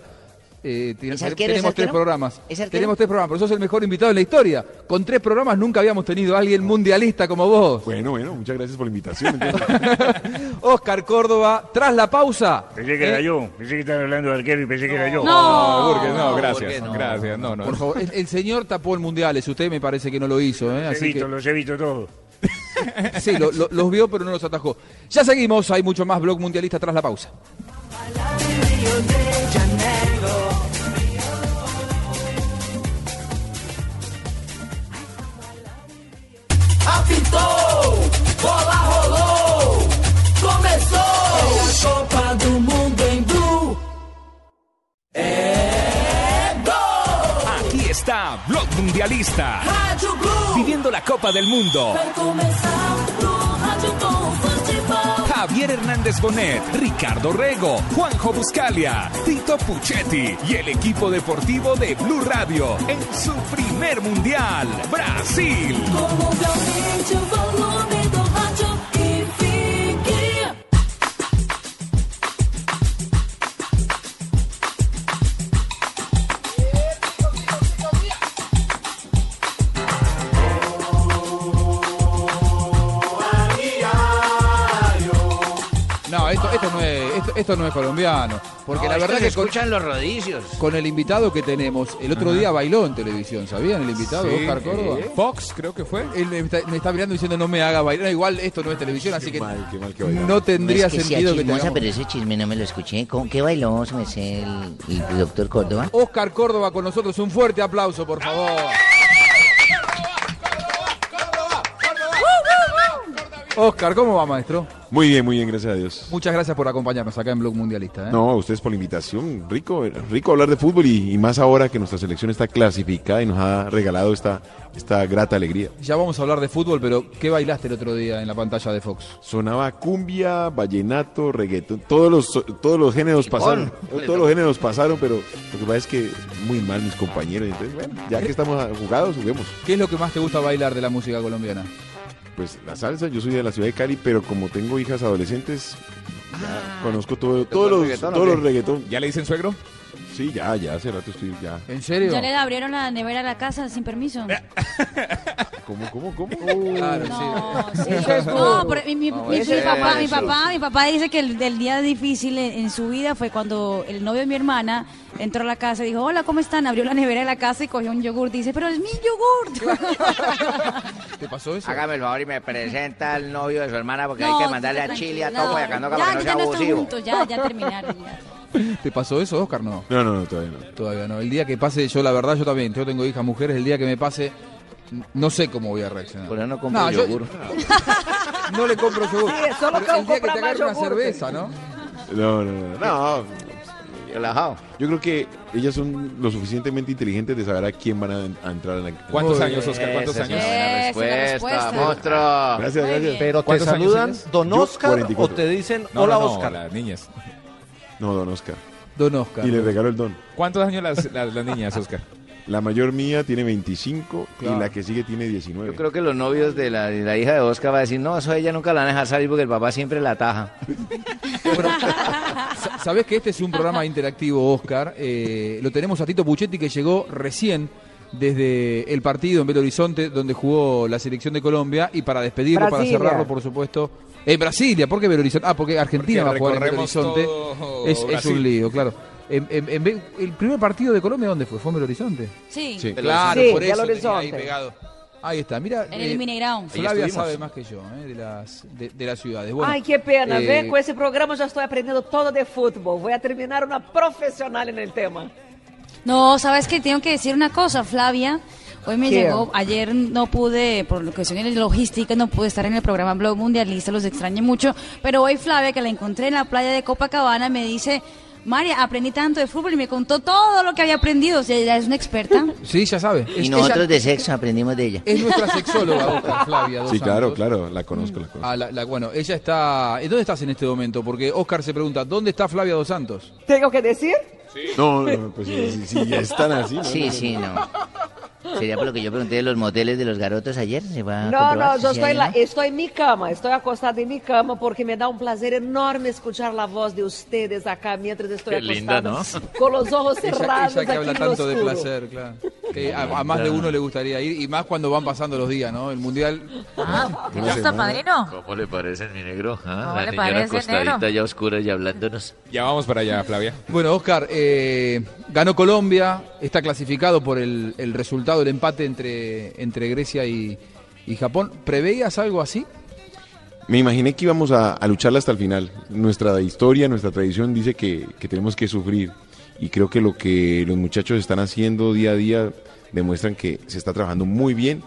Eh, ¿Es arquero, tenemos es tres programas. ¿Es? Tenemos tres programas, pero sos el mejor invitado en la historia. Con tres programas nunca habíamos tenido a alguien mundialista como vos. Bueno, bueno, muchas gracias por la invitación. Oscar Córdoba, tras la pausa. Pensé que era yo, pensé que estaban hablando de arquero y pensé que era yo. No, no, no, gracias. ¿por qué no? Gracias, no, no. Por favor, el, el señor tapó el mundiales, usted me parece que no lo hizo, ¿eh? Los he Así visto, que, los he visto todos. sí, lo- lo- los vio pero no los atajó. Ya seguimos, hay mucho más blog mundialista tras la pausa. Copa do Mundo em Blue. É gol. Aquí está Blog Mundialista. Rádio Blue. Viviendo la Copa del Mundo. Vai começar no rádio com futebol. Javier Hernández Bonet, Ricardo Rego, Juanjo Buscalia, Tito Puchetti y el equipo deportivo de Blue Radio en su primer mundial, Brasil. Como esto, no es colombiano. Porque No, la verdad que con, escuchan los rodicios. con el invitado que tenemos, el otro día bailó en televisión, ¿sabían? El invitado, Sí, Oscar Córdoba. eh, Fox, creo que fue. Él me está, me está mirando diciendo no me haga bailar. Igual esto no es televisión, así que mal, qué mal que no tendría No es que sea sentido que chismosa, tengamos- pero ese chisme no me lo escuché. ¿Cómo, ¿Qué bailó, se me sé, el, el doctor Córdoba? Oscar Córdoba con nosotros, un fuerte aplauso, por favor. Oscar, ¿cómo va, maestro? Muy bien, muy bien, gracias a Dios. Muchas gracias por acompañarnos acá en Blog Mundialista. ¿eh? No, a ustedes por la invitación. Rico, rico hablar de fútbol y, y más ahora que nuestra selección está clasificada y nos ha regalado esta, esta grata alegría. Ya vamos a hablar de fútbol, pero ¿qué bailaste el otro día en la pantalla de Fox? Sonaba cumbia, vallenato, reggaetón, todos los, todos los géneros pasaron. Todos los géneros pasaron, pero lo que pasa es que muy mal mis compañeros. Entonces, bueno, ya que estamos jugados, juguemos. ¿Qué es lo que más te gusta bailar de la música colombiana? Pues la salsa, yo soy de la ciudad de Cali, pero como tengo hijas adolescentes, ya conozco todo, todos los, todos los reggaetón. ¿Ya le dicen suegro? Sí, ya, ya, hace rato estoy ya. ¿En serio? Ya le abrieron la nevera a la casa sin permiso. ¿Cómo, cómo, cómo? Claro, No, sí. sí. No, pero mi, mi- No, mi- mi papá, es mi papá, mi papá dice que el, del día difícil en, en su vida fue cuando el novio de mi hermana entró a la casa y dijo, hola, ¿cómo están? Abrió la nevera de la casa y cogió un yogur. Dice, pero es mi yogur. ¿Te pasó eso? Hágame el favor y me presenta al novio de su hermana porque No, hay que mandarle a Chile, a no. Toco y a Candoca Ya, para que no ya sea no están abusivo. juntos, ya, ya terminaron. ya. ¿Te pasó eso, Oscar? No. No, no, no, todavía no. Todavía no. El día que pase, yo la verdad, yo también, yo tengo hijas mujeres, el día que me pase, no sé cómo voy a reaccionar. Por eso no compro yo- yogur. no le compro yogur. Sí, solo Pero el día que te agarre una cerveza, ¿no? No, no, no. no. Relajado. Yo creo que ellas son lo suficientemente inteligentes de saber a quién van a, a entrar a la. ¿Cuántos Muy años. Oscar? ¿Cuántos años? una buena Esa es respuesta, respuesta. monstruo. Gracias, gracias. Pero te ¿Cuántos años saludan? Don Oscar 44. o te dicen No, Hola no, no, Oscar. las niñas. No, don Oscar. Don Oscar. Y le regalo el don. ¿Cuántos años las, las, las niñas, Oscar? La mayor mía tiene 25 Claro. y la que sigue tiene 19. Yo creo que los novios de la, de la hija de Oscar va a decir, no, eso ella nunca la van a dejar salir porque el papá siempre la ataja. Bueno, sa- sabés que este es un programa interactivo, Oscar. Eh, lo tenemos a Tito Puchetti que llegó recién desde el partido en Belo Horizonte donde jugó la selección de Colombia y para despedirlo, Brasilia. para cerrarlo, por supuesto. En Brasilia, ¿por qué Belo Horizonte? Ah, porque Argentina Porque va a jugar en Belo Horizonte. Es, un lío, claro. En- en- en Be- el primer partido de Colombia, ¿dónde fue? ¿Fue en Belo Horizonte? Sí, Sí. Claro, Sí, por eso tenía ahí Horizonte. pegado. Ahí está, mira. en eh, el Mineirão. Flavia sabe más que yo, eh, de, las, de, de las ciudades. Bueno, Ay, qué pena, eh, ¿ven? Con ese programa ya estoy aprendiendo todo de fútbol. Voy a terminar una profesional en el tema. No, sabes que tengo que decir una cosa, Flavia. Hoy me llegó, ayer no pude, por cuestiones de logística, no pude estar en el programa Blog Mundialista, los extrañé mucho. Pero hoy Flavia, que la encontré en la playa de Copacabana, me dice, María, aprendí tanto de fútbol y me contó todo lo que había aprendido. O sea, ella es una experta. Sí, ya sabe. Y nosotros ella- de sexo aprendimos de ella. Es nuestra sexóloga, Flavia. Dos Sí, claro, Santos. claro, la conozco, la conozco. Ah, la- la- bueno, ella está. ¿en ¿Dónde estás en este momento? Porque Oscar se pregunta, ¿dónde está Flavia Dos Santos? ¿Tengo que decir? No, no, pues si, si ya están así. ¿no? Sí, sí, no. Sería por lo que yo pregunté de los moteles de los garotos ayer. ¿Se va a No, no, si yo estoy, la- no? estoy en mi cama, estoy acostada en mi cama porque me da un placer enorme escuchar la voz de ustedes acá mientras estoy Qué linda, acostada con los ojos cerrados. ella que aquí habla tanto de placer, claro. Que a, a más de uno le gustaría ir, y más cuando van pasando los días, ¿no? El mundial. Ah, ¿listo, semana. padrino? ¿Cómo le parece, mi negro? Ah, ¿Cómo la le acostadita negro? ya oscura y hablándonos. Ya vamos para allá, Flavia. Bueno, Oscar, eh, ganó Colombia, está clasificado por el, el resultado del empate entre, entre Grecia y, y Japón. ¿Preveías algo así? Me imaginé que íbamos a, a lucharla hasta el final. Nuestra historia, nuestra tradición dice que, que tenemos que sufrir. Y creo que lo que los muchachos están haciendo día a día demuestran que se está trabajando muy bien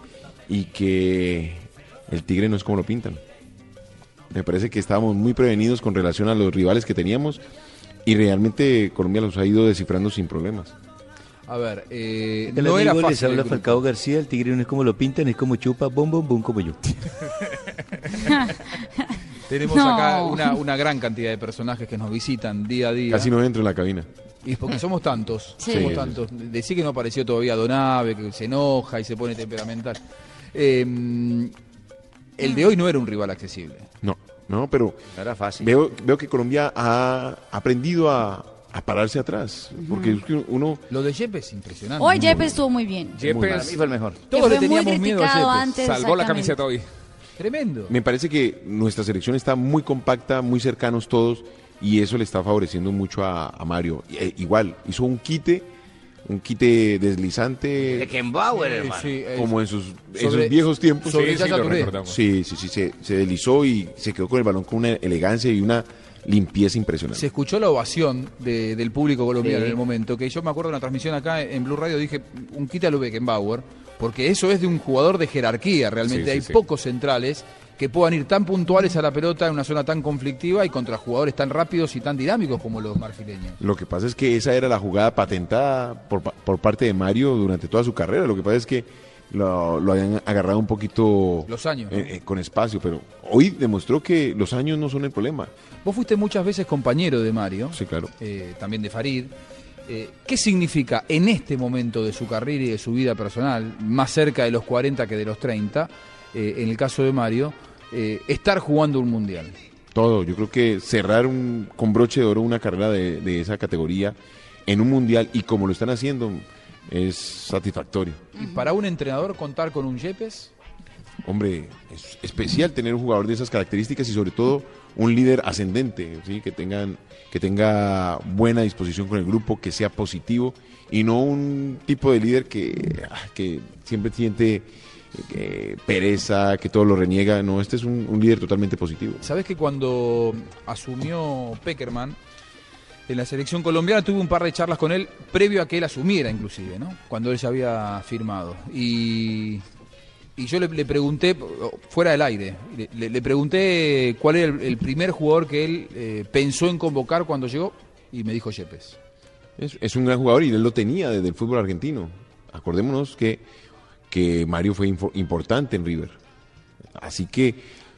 y que el Tigre no es como lo pintan. Me parece que estábamos muy prevenidos con relación a los rivales que teníamos y realmente Colombia los ha ido descifrando sin problemas. A ver, eh, no era les fácil. el habla. Falcao García, el tigre no es como lo pintan, es como chupa, bom, bom, bom, como yo. Tenemos No. acá una, una gran cantidad de personajes que nos visitan día a día. Casi no entro en la cabina. Y es porque somos tantos, Sí. somos Sí, tantos. Decí que no apareció todavía Donave, que se enoja y se pone temperamental. Eh, el de hoy no era un rival accesible. No, no, pero No era fácil. veo, veo que Colombia ha aprendido a, a pararse atrás. Porque es que uno... Lo de Yepes es impresionante. Hoy Yepes estuvo muy bien. Para mí Yepes fue el mejor. Todos le teníamos miedo a Yepes. antes. salvó la camiseta hoy. Tremendo. Me parece que nuestra selección está muy compacta, muy cercanos todos, y eso le está favoreciendo mucho a, a Mario. Eh, igual, hizo un quite, un quite deslizante, Sí, hermano. sí, es- como en sus, sobre- sus viejos tiempos. sobre Sí, sí, lo recordamos. Sí, sí, sí, se, se deslizó y se quedó con el balón con una elegancia y una limpieza impresionante. Se escuchó la ovación de- del público colombiano Sí. en el momento, que yo me acuerdo de una transmisión acá en Blue Radio, dije un quita a lo Beckenbauer, porque eso es de un jugador de jerarquía, realmente Sí, hay sí. pocos centrales que puedan ir tan puntuales a la pelota en una zona tan conflictiva y contra jugadores tan rápidos y tan dinámicos como los marfileños. Lo que pasa es que esa era la jugada patentada por, por parte de Mario durante toda su carrera. Lo que pasa es que lo, lo habían agarrado un poquito Los años, eh, eh, con espacio, pero hoy demostró que los años no son el problema. Vos fuiste muchas veces compañero de Mario, Sí, claro. eh, también de Farid. Eh, ¿Qué significa en este momento de su carrera y de su vida personal, más cerca de los 40 que de los 30, eh, en el caso de Mario, estar jugando un mundial? Todo. Yo creo que cerrar un, con broche de oro una carrera de, de esa categoría en un mundial y como lo están haciendo es satisfactorio. Y para un entrenador contar con un Yepes, Hombre, es especial tener un jugador de esas características y sobre todo un líder ascendente, ¿sí? que, tengan, que tenga buena disposición con el grupo, que sea positivo y no un tipo de líder que, ah, que siempre siente eh, pereza, que todo lo reniega. No, este es un, un líder totalmente positivo. Sabés que cuando asumió Peckerman en la selección colombiana tuve un par de charlas con él previo a que él asumiera inclusive, ¿no? Cuando él ya había firmado. Y, yo le, pregunté, fuera del aire, le, pregunté cuál era el, primer jugador que él eh, pensó en convocar cuando llegó y me dijo Yepes. Es, un gran jugador y él lo tenía desde el fútbol argentino. Acordémonos que, que Mario fue importante en River. Así que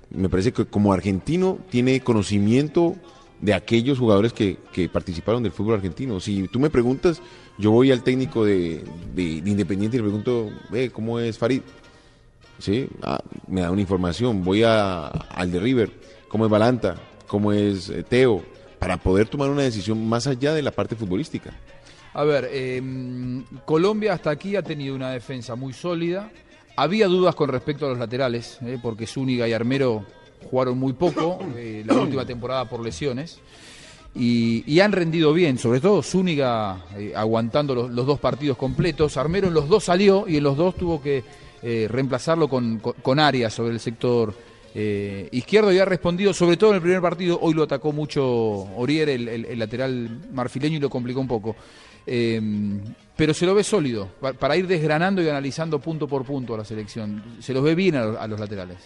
me parece que como argentino tiene conocimiento de aquellos jugadores que, que participaron del fútbol argentino. Si tú me preguntas, yo voy al técnico de, de- de Independiente y le pregunto, "Ve, ¿cómo es Farid? Sí, ah, me da una información. Voy a, al de River, ¿cómo es Balanta? ¿Cómo es eh, Teo? Para poder tomar una decisión más allá de la parte futbolística. A ver, eh, Colombia hasta aquí ha tenido una defensa muy sólida. Había dudas con respecto a los laterales, eh, porque Zúñiga y Armero jugaron muy poco eh, la última temporada por lesiones. Y, y han rendido bien, sobre todo Zúñiga eh, aguantando los, los dos partidos completos. Armero en los dos salió y en los dos tuvo que eh, reemplazarlo con, con, con Arias sobre el sector eh, izquierdo y ha respondido, sobre todo en el primer partido. Hoy lo atacó mucho Orier, el, el- el lateral marfileño, y lo complicó un poco. Eh, pero se lo ve sólido, pa- para ir desgranando y analizando punto por punto a la selección. Se los ve bien a los laterales.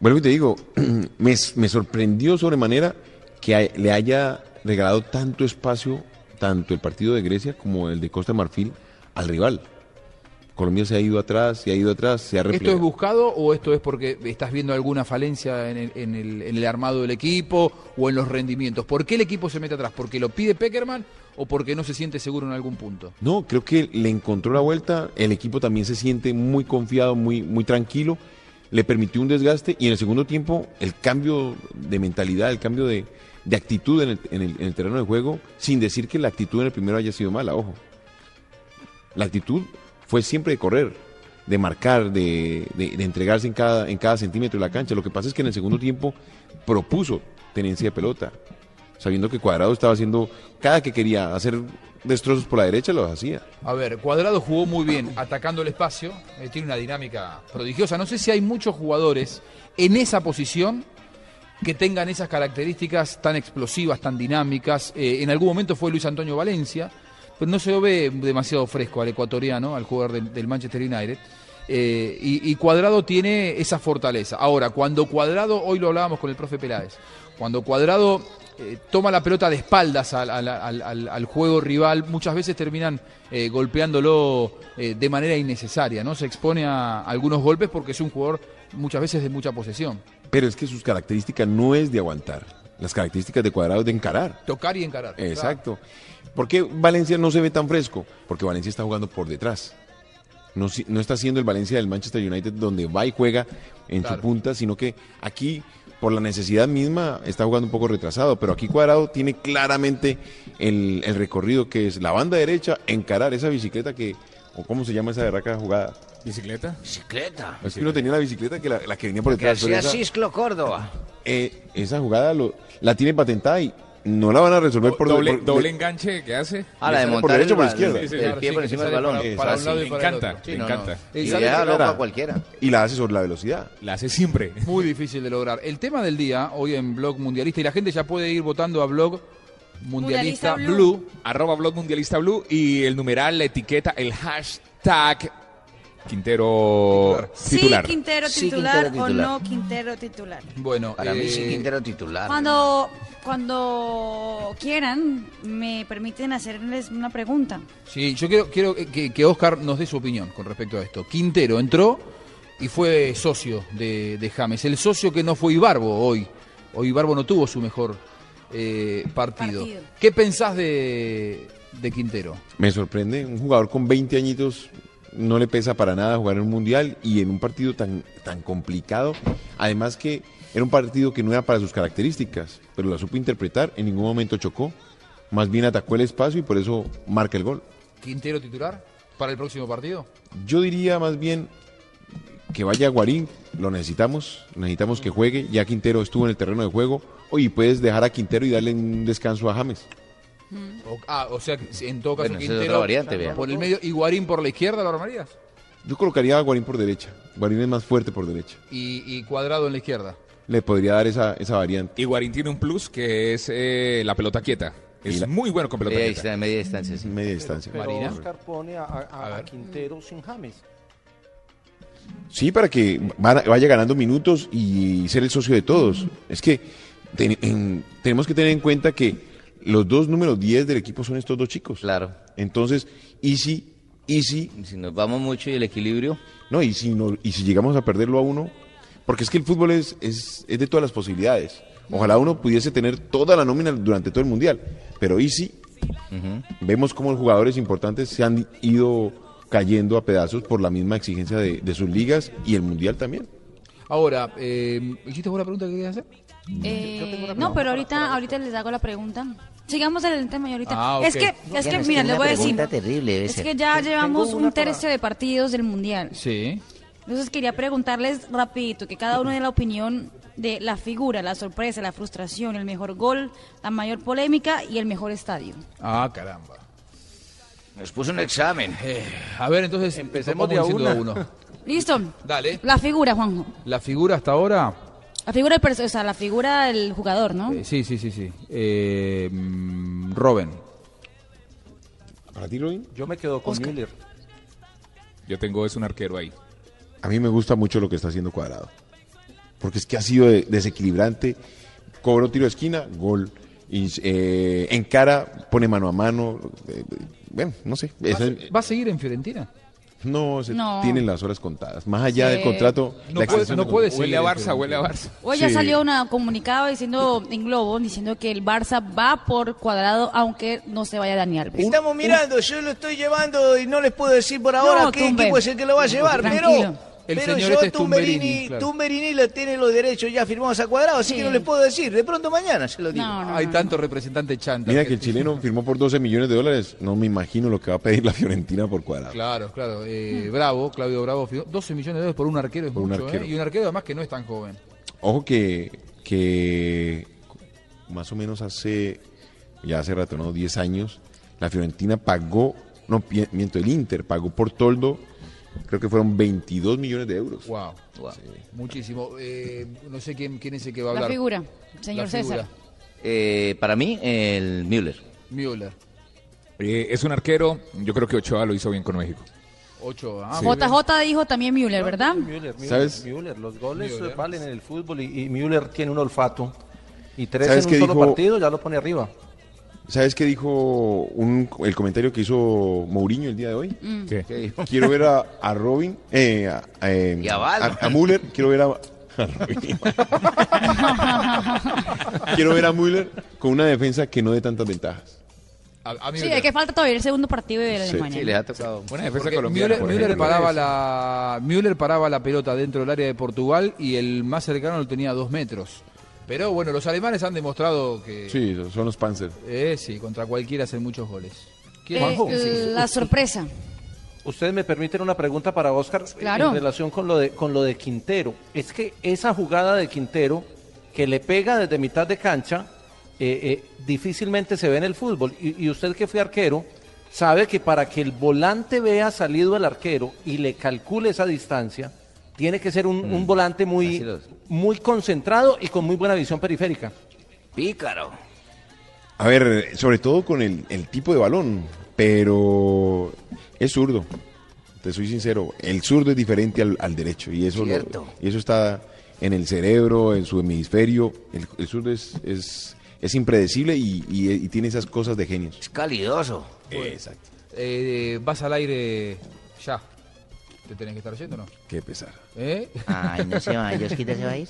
Vuelvo y te digo, me, me sorprendió sobremanera que hay- le haya regalado tanto espacio, tanto el partido de Grecia como el de Costa Marfil, al rival. Colombia se ha ido atrás, se ha ido atrás, se ha ¿Esto es buscado o esto es porque estás viendo alguna falencia en el, en el- en el armado del equipo o en los rendimientos? ¿Por qué el equipo se mete atrás? ¿Porque lo pide Peckerman o porque no se siente seguro en algún punto? No, creo que le encontró la vuelta, el equipo también se siente muy confiado, muy, muy tranquilo, le permitió un desgaste y en el segundo tiempo el cambio de mentalidad, el cambio de, de actitud en el, en el- en el terreno de juego, sin decir que la actitud en el primero haya sido mala, ojo. La actitud fue siempre de correr, de marcar, de, de- de entregarse en cada, en cada centímetro de la cancha. Lo que pasa es que en el segundo tiempo propuso tenencia de pelota, sabiendo que Cuadrado estaba haciendo, cada que quería hacer destrozos por la derecha, los hacía. A ver, Cuadrado jugó muy bien atacando el espacio, eh, tiene una dinámica prodigiosa. No sé si hay muchos jugadores en esa posición que tengan esas características tan explosivas, tan dinámicas. Eh, en algún momento fue Luis Antonio Valencia, pero no se lo ve demasiado fresco al ecuatoriano, al jugador del, Manchester United. Eh, y, y Cuadrado tiene esa fortaleza. Ahora, cuando Cuadrado, hoy lo hablábamos con el profe Peláez, cuando Cuadrado eh, toma la pelota de espaldas al, al- al- al- al juego rival, muchas veces terminan eh, golpeándolo eh, de manera innecesaria, ¿no? Se expone a algunos golpes porque es un jugador muchas veces de mucha posesión. Pero es que sus características no es de aguantar. Las características de Cuadrado es de encarar. Tocar y encarar. Exacto. ¿Por qué Valencia no se ve tan fresco? Porque Valencia está jugando por detrás. No, no está siendo el Valencia del Manchester United donde va y juega en Claro. su punta, sino que aquí, por la necesidad misma, está jugando un poco retrasado. Pero aquí Cuadrado tiene claramente el, el recorrido que es la banda derecha, encarar esa bicicleta que, o cómo se llama esa berraca jugada. ¿Bicicleta? Bicicleta. Es que uno tenía la bicicleta que la, la que venía por Que detrás. pero hacía Cisclo Córdoba. eh, esa jugada lo- la tiene patentada y no la van a resolver por doble, por- doble enganche que hace. Ah, la de por montar derecha o el, por izquierda. el Sí, pie por encima del balón. para- un lado y para el otro. Sí, Me no, encanta. no. Y loco cualquiera. y la hace sobre la velocidad. La hace siempre. Muy difícil de lograr. El tema del día, hoy en Blog Mundialista, y la gente ya puede ir votando a Blog Mundialista, Mundialista Blue. Blue. Arroba blog mundialista blue y el numeral, la etiqueta, el hashtag Quintero titular. Sí, Quintero Sí, titular, o no Quintero titular. Bueno, Para mí sí eh, Quintero titular. Cuando, cuando quieran, me permiten hacerles una pregunta. Sí, yo quiero, quiero que, que Oscar nos dé su opinión con respecto a esto. Quintero entró y fue socio de, de James. El socio que no fue Ibarbo hoy. Hoy Ibarbo no tuvo su mejor eh, partido. Partido. ¿Qué pensás de, de Quintero? Me sorprende, un jugador con 20 añitos no le pesa para nada jugar en un mundial y en un partido tan, tan complicado. Además que era un partido que no era para sus características, pero la supo interpretar, en ningún momento chocó, más bien atacó el espacio y por eso marca el gol. ¿Quintero titular para el próximo partido? Yo diría más bien que vaya a Guarín, lo necesitamos, necesitamos que juegue, ya Quintero estuvo en el terreno de juego, oye, puedes dejar a Quintero y darle un descanso a James. O, ah, o sea, en todo caso Bueno, esa es Quintero otra variante, vea. por el medio y Guarín por la izquierda, ¿lo armarías? Yo colocaría a Guarín por derecha, Guarín es más fuerte por derecha, Y, y Cuadrado en la izquierda. le podría dar esa, esa variante. Y Guarín tiene un plus que es eh, la pelota quieta. Es la- muy bueno con pelota Media, quieta. distan- media distancia, sí. Media distancia. Pero Marina. Oscar pone a, a- a Quintero sin James. Sí, para que va- vaya ganando minutos y ser el socio de todos. Es que ten- en- tenemos que tener en cuenta que los dos números 10 del equipo son estos dos chicos. Claro. Entonces, Easy, Easy, Si nos vamos mucho y el equilibrio, no, y si, no, y si llegamos a perderlo a uno, porque es que el fútbol es, es, es de todas las posibilidades. Ojalá uno pudiese tener toda la nómina durante todo el mundial, pero Easy, vemos como los jugadores importantes se han ido cayendo a pedazos por la misma exigencia de, de sus ligas y el mundial también. Ahora, eh, ¿hiciste la pregunta que querías hacer? Eh, no, pero ahorita, ahorita les hago la pregunta. Sigamos en el tema y ahorita. Ah. Es que, es que mira, le voy a decir. terrible, Es ser. que ya Tengo llevamos un para- tercio de partidos del mundial. Sí. Entonces quería preguntarles rapidito que cada uno dé la opinión de la figura, la sorpresa, la frustración, el mejor gol, la mayor polémica y el mejor estadio. Ah, caramba. nos puso un examen. Eh, a ver, entonces Empecemos de a uno. Listo. Dale. La figura, Juanjo. La figura hasta ahora. La figura del o sea, la figura del jugador, ¿no? eh, sí, sí, sí, sí. Eh, mm, Robin. ¿Para ti, Robin? Yo me quedo con Müller. Yo tengo es un arquero ahí. A mí me gusta mucho lo que está haciendo Cuadrado. Porque es que ha sido de- desequilibrante. Cobró tiro de esquina, gol. Y, eh, en cara, pone mano a mano. eh, eh, bueno, no sé. ¿Va, Esa- a se- va a seguir en Fiorentina? No, se No. tienen las horas contadas. Más allá Sí. del contrato, No la puede- extensión no de puede contrato. Huele a Barça, huele a Barça. Hoy ya Sí. salió un comunicado diciendo en Globo, diciendo que el Barça va por cuadrado aunque no se vaya Dani Alves. Estamos mirando, yo lo estoy llevando y no les puedo decir por ahora No, qué Tumbe. equipo es el que lo va a llevar, Tranquilo. pero, El pero señor yo este es Tumberini, Tumberini, claro. Tumberini lo tiene los derechos ya firmados a cuadrado, así Sí. que no les puedo decir, de pronto mañana se lo digo. No, no, Hay no. tantos representantes chantas. Mira que el chileno firmó por 12 millones de dólares. No me imagino lo que va a pedir la Fiorentina por Cuadrado. Claro, claro. Eh, Bravo, Claudio Bravo, firmó 12 millones de dólares por un arquero es Por un mucho, arquero. ¿eh? Y un arquero además que no es tan joven. Ojo que, que más o menos hace, ya hace rato, ¿no? 10 años, la Fiorentina pagó, no, miento, el Inter pagó por Toldo, creo que fueron 22 millones de euros. Wow. Muchísimo. Eh, no sé quién, quién es el que va a La hablar. figura, señor La figura. César. Eh, para mí, el Müller. Müller. Eh, es un arquero, yo creo que Ochoa lo hizo bien con México. 8. Ah, Sí. JJ dijo también Müller, ¿verdad? Müller, Müller, ¿Sabes? Müller. Los goles Müller. valen en el fútbol y, y Müller tiene un olfato. Y tres ¿Sabes en un solo dijo? partido ya lo pone arriba. ¿Sabes qué dijo un, el comentario que hizo Mourinho el día de hoy? Mm. ¿Qué? ¿Qué dijo? Quiero ver a, a Robin, eh, a, eh, Y a Val. a- a Müller, quiero ver a, quiero ver a Müller con una defensa que no dé tantas ventajas. A, a Sí, es que falta todavía el segundo partido de Sí, Alemania. Sí, les ha tocado. Buena defensa colombiana. Müller, Müller paraba la, Müller paraba la pelota dentro del área de Portugal y el más cercano lo tenía a dos metros. Pero bueno, los alemanes han demostrado que Sí, son los Panzer. eh, sí, contra cualquiera hacen muchos goles. ¿Quién- Eh, sigue? la sorpresa. Ustedes me permiten una pregunta para Oscar Claro. en relación con lo de con lo de Quintero. Es que esa jugada de Quintero que le pega desde mitad de cancha eh, eh, difícilmente se ve en el fútbol. Y, y usted que fue arquero sabe que para que el volante vea salido el arquero y le calcule esa distancia tiene que ser un, un volante muy muy concentrado y con muy buena visión periférica. Pícaro. A ver, sobre todo con el, el tipo de balón, pero es zurdo. te soy sincero, el zurdo es diferente al, al derecho y eso, lo- y eso está en el cerebro, en su hemisferio. El, el zurdo es, es, es impredecible y, y- y tiene esas cosas de genios. Es calidoso. Exacto. Eh, vas al aire ya. ¿Te tenés que estar yendo o no? Qué pesar. ¿Eh? Ay, no se va, ¿Yosquita se va a ir?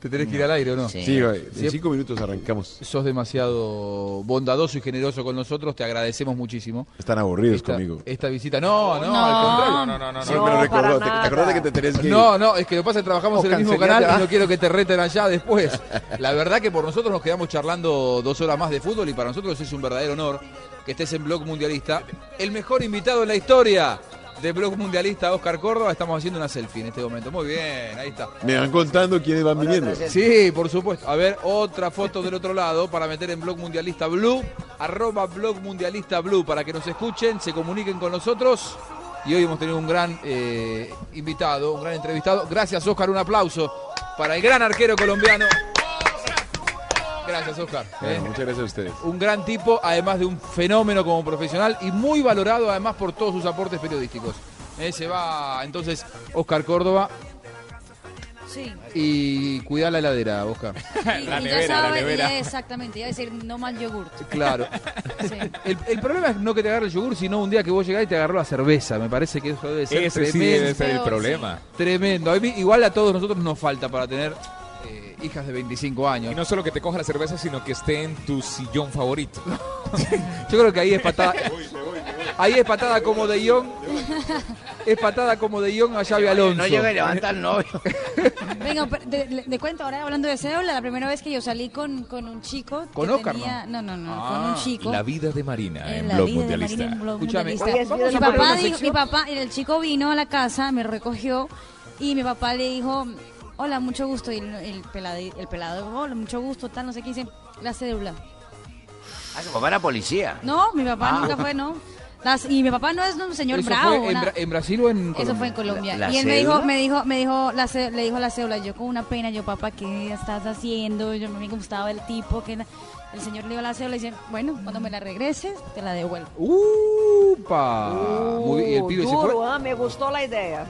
¿Te tenés que ir al aire o no? Sí. Sí, en Sí. cinco minutos arrancamos. Sos demasiado bondadoso y generoso con nosotros, te agradecemos muchísimo. Están aburridos esta, conmigo. Esta visita, no, no, No. al contrario. No, no, no, Sí, no. me lo recordó. ¿Te, te acordás de que te tenés que ir? No, no, es que lo que pasa es que trabajamos en el mismo canal y ah. no quiero que te reten allá después. La verdad que por nosotros nos quedamos charlando dos horas más de fútbol y para nosotros es un verdadero honor que estés en Blog Mundialista. El mejor invitado en la historia de Blog Mundialista, Oscar Córdoba. Estamos haciendo una selfie en este momento. Muy bien, ahí está. Me van contando quiénes van viniendo. Sí, por supuesto. A ver, otra foto del otro lado para meter en Blog Mundialista Blue, arroba Blog Mundialista Blue, para que nos escuchen, se comuniquen con nosotros. Y hoy hemos tenido un gran eh, invitado, un gran entrevistado. Gracias, Oscar. Un aplauso para el gran arquero colombiano. Gracias, Oscar. Bueno, Eh, muchas gracias a ustedes. un gran tipo, además de un fenómeno como profesional y muy valorado además por todos sus aportes periodísticos. Eh, se va entonces Oscar Córdoba Sí. y cuidar la heladera, Oscar. Y- La y nevera, ya la sabe, nevera. ya exactamente, iba a decir no mal yogurt. Claro. Sí. El, el problema es no que te agarre el yogur, sino un día que vos llegás y te agarró la cerveza. Me parece que eso debe ser Ese sí tremendo. debe ser el problema. Tremendo. A mí, igual a todos nosotros nos falta para tener hijas de 25 años. Y no solo que te coja la cerveza, sino que esté en tu sillón favorito. Yo creo que ahí es patada. Ahí es patada como de Jong. Es patada como de Jong a Xavi Alonso. No llega y levanta al novio. Venga, de, de- de cuento, ahora hablando de cédula, la primera vez que yo salí con, con un chico. ¿Con que Oscar, tenía- No, no, no, Ah, con un chico. La vida de Marina en la Blog vida de Mundialista. Marina en Blog Escúchame, Mundialista. Oye, mi papá, dijo- mi papá, el chico vino a la casa, me recogió y mi papá le dijo, hola, mucho gusto. Y el, el pelado, el pelado, hola, mucho gusto, tal, no sé qué dice, la cédula. Ah, su papá era policía. No, mi papá Ah. nunca fue, no. Las- y mi papá no es un señor ¿Eso bravo. fue en, una- Bra- en Brasil o en Colombia? Eso fue en Colombia. ¿La- la y él me dijo, me dijo, me dijo, la ce- le dijo la cédula, yo con una pena, yo papá, ¿qué estás haciendo? Yo me gustaba el tipo, que el señor le dio la cédula y dice, bueno, cuando me la regreses, te la devuelvo. ¡Upa! Muy bien, ¿y el pibe se duro, fue? ah, me gustó la idea.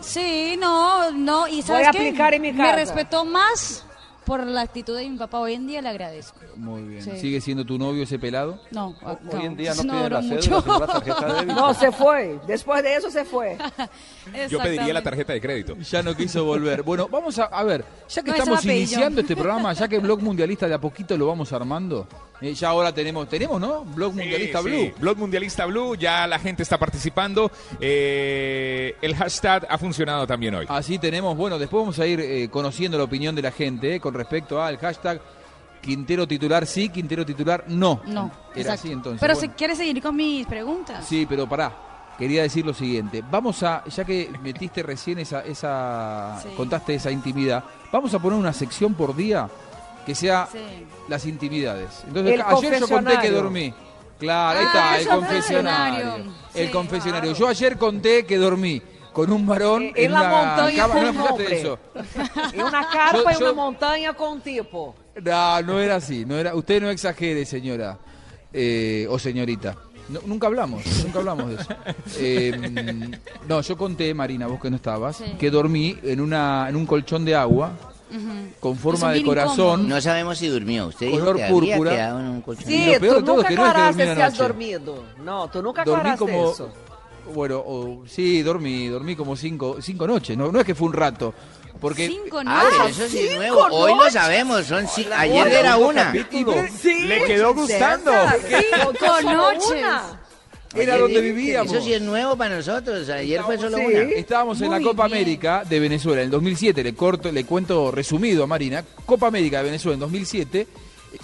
Sí, no, no, y Voy sabes a qué? aplicar en mi Me respetó más por la actitud de mi papá. Hoy en día le agradezco. Muy bien. Sí. ¿Sigue siendo tu novio ese pelado? No, ah, Hoy en día no, no la mucho. cédula, sino la tarjeta de débito. No, se fue. Después de eso se fue. Yo pediría la tarjeta de crédito. Ya no quiso volver. Bueno, vamos a, a ver, ya que No, estamos iniciando este programa, ya que Blog Mundialista de a poquito lo vamos armando, eh, ya ahora tenemos, tenemos, ¿no? Blog Mundialista Sí, Blue. sí. Blog Mundialista Blue, ya la gente está participando. Eh, el hashtag ha funcionado también hoy. Así tenemos, bueno, después vamos a ir eh, conociendo la opinión de la gente eh, con respecto al hashtag Quintero titular sí, Quintero titular no. No, Era exacto. así entonces. Pero bueno. si quieres seguir con mis preguntas. Sí, pero pará. Quería decir lo siguiente. Vamos a, ya que metiste recién esa, esa Sí. contaste esa intimidad, vamos a poner una sección por día que sea Sí. las intimidades. Entonces, El ayer yo conté que dormí. Claro, ahí Ah, está, el confesionario. El confesionario. Yo ayer conté que dormí con un varón En en, la una montaña cama. con ¿No hombre. eso? En una carpa Yo- y una montaña con un tipo. No, no era así. No era, usted no exagere, señora. eh, o señorita. No, nunca hablamos, nunca hablamos de eso. Eh, no, yo conté, Marina, vos que no estabas, Sí. que dormí en, una, en un colchón de agua con Es forma de corazón. No sabemos si durmió. Usted dijo Color que púrpura. quedado en un colchón. Sí, lo peor tú de todo nunca que no es que dormí si has noche. dormido. No, tú nunca Dormí como. eso. Bueno, o- sí, dormí, dormí como cinco, cinco noches. No, no es que fue un rato. Porque Cinco Ah, pero noches. eso sí es cinco nuevo. Hoy lo noches. sabemos. Son ci- La Ayer era una. Sí, Le quedó gustando. Cinco noches. una. era donde vivíamos. Eso sí es nuevo para nosotros. Ayer fue solo Sí. una. Estábamos en la Copa bien. América de Venezuela en el 2007, le corto, le cuento resumido a Marina, Copa América de Venezuela en 2007,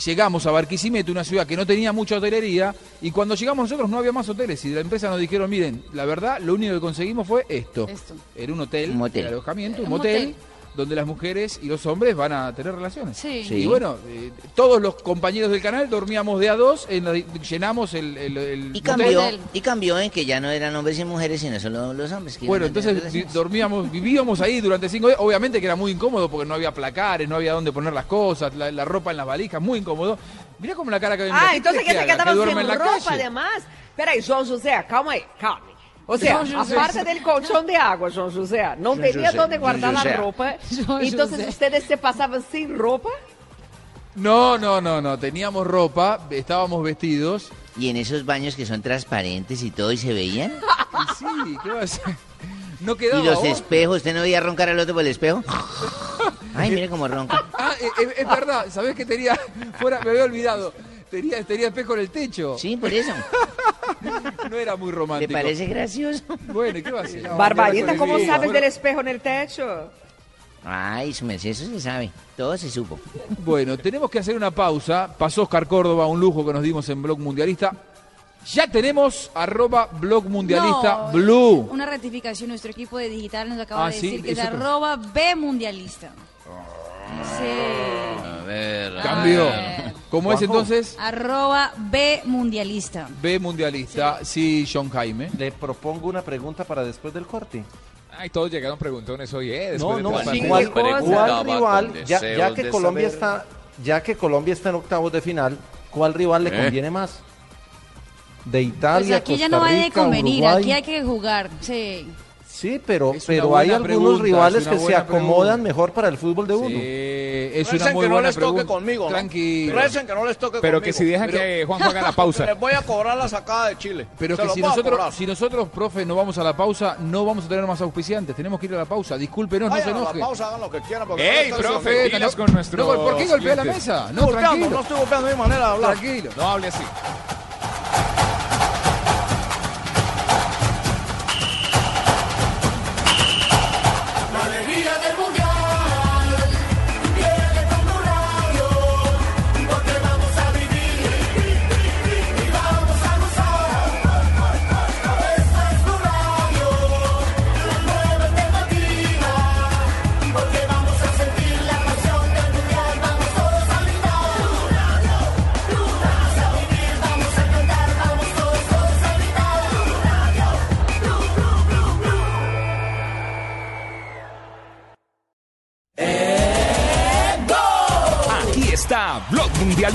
llegamos a Barquisimeto, una ciudad que no tenía mucha hotelería, y cuando llegamos nosotros no había más hoteles, y de la empresa nos dijeron, miren, la verdad, lo único que conseguimos fue esto. Esto. Era un hotel, Un alojamiento, un Un motel, motel. Donde las mujeres y los hombres van a tener relaciones. Sí. Sí. Y bueno, eh, todos los compañeros del canal dormíamos de a dos, en la- llenamos el, el, el Y cambió, y cambió en que ya no eran hombres y mujeres, sino solo los hombres. que Bueno, entonces vi- dormíamos, vivíamos ahí durante cinco días. Obviamente que era muy incómodo porque no había placares, no había dónde poner las cosas, la, la ropa en las valijas, muy incómodo. Mirá como la cara que. Ah, entonces que te haga? quedabas duerme sin en la ropa calle. además. Peraí, João José, calma aí, calma. Ou seja, João a José. parte del colchão de água, João José. Não João tinha José, onde guardar João a José. roupa. João Então, José. ustedes se passavam sem roupa? No, no, no, no. Teníamos ropa, estábamos vestidos. Y en esos baños que son transparentes y todo y se veían. Y sí, ¿qué va a ser? No quedaba Y los espejos, ¿usted no veía roncar al otro por el espejo? Ay, mire cómo ronca. Ah, eh, eh, es verdad, ¿sabés que tenía? Fuera, me había olvidado. Tenía, tenía espejo en el techo. Sí, por eso. No era muy ¿Le romántico. parece gracioso? Bueno, ¿y ¿qué va a hacer? Barbarita, como Sí, sabes bueno. del espejo no techo? Ay, su merced, eso se sabe. Todo se supo. Bueno, tenemos que hacer una pausa. Pasó Oscar Córdoba, un lujo que nos dimos en Blog Mundialista. Ya tenemos arroba Blog Mundialista No, Blue. Una rectificación, nuestro equipo de digital nos acaba Ah, de sí, decir que es arroba B mundialista. Sí. A ver. Cambio. ¿Cómo es entonces? Arroba B mundialista. B Mundialista. Sí, John Jaime. Le propongo una pregunta para después del corte. Ay, todos llegaron preguntones hoy, ¿eh? Después No, de no, sí, pandemia. ¿cuál, cuál rival, ya, ya que Colombia está, ya que Colombia está en octavos de final, ¿cuál rival le Eh. conviene más? De Pues Italia, aquí ya no hay de convenir, Uruguay. aquí hay que jugar. Sí. Sí, pero, pero hay algunos pregunta, rivales que se acomodan pregunta. mejor para el fútbol de uno. Sí, es Recen una muy que no buena les toque pregunta. conmigo, ¿no? Tranquilo. Recen que no les toque Pero conmigo. que si dejan que Juanjo haga la pausa. Les voy a cobrar la sacada de Chile. Pero Se que si nosotros, si nosotros, profe, no vamos a la pausa, no vamos a tener más auspiciantes. Tenemos que ir a la pausa. Discúlpenos, no se Vayan a la enoje. pausa, hagan lo que quieran. porque ¡Ey, no profe! con no, ¿Por qué golpea la mesa? No, tranquilo. no estoy golpeando mi manera de hablar. Tranquilo. No hable así.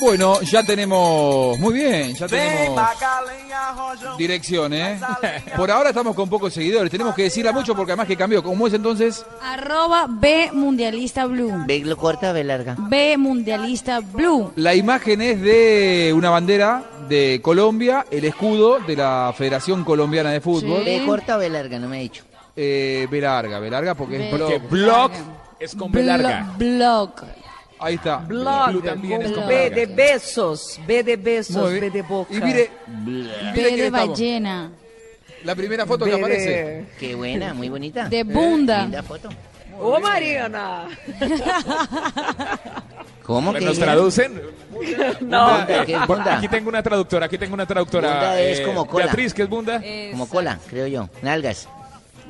Bueno, ya tenemos. Muy bien, ya tenemos. Dirección, ¿eh? Por ahora estamos con pocos seguidores. Tenemos que decirla mucho porque además que cambió. ¿Cómo es entonces? Arroba B mundialista blue. ¿Ve lo corta ve larga? B mundialista blue. La imagen es de una bandera de Colombia, el escudo de la Federación Colombiana de Fútbol. ¿Ve corta o ve larga? No me ha dicho. Eh, B larga, B larga porque es B blog. Porque blog es con B larga. Blog. Ahí está. Blog, Blue también es B de besos, B de besos. B de boca. Y mire, B de ballena. La primera foto que de- aparece. Qué buena, muy bonita. De bunda. Linda foto. Ô, Marina! ¿Cómo que ¿Nos traducen? Não. Bunda, ¿qué es bunda? Aquí tengo una traductora, aquí tengo una traductora. Bunda es eh, como cola. Beatriz, ¿qué es bunda? Como cola, creo yo. Nalgas.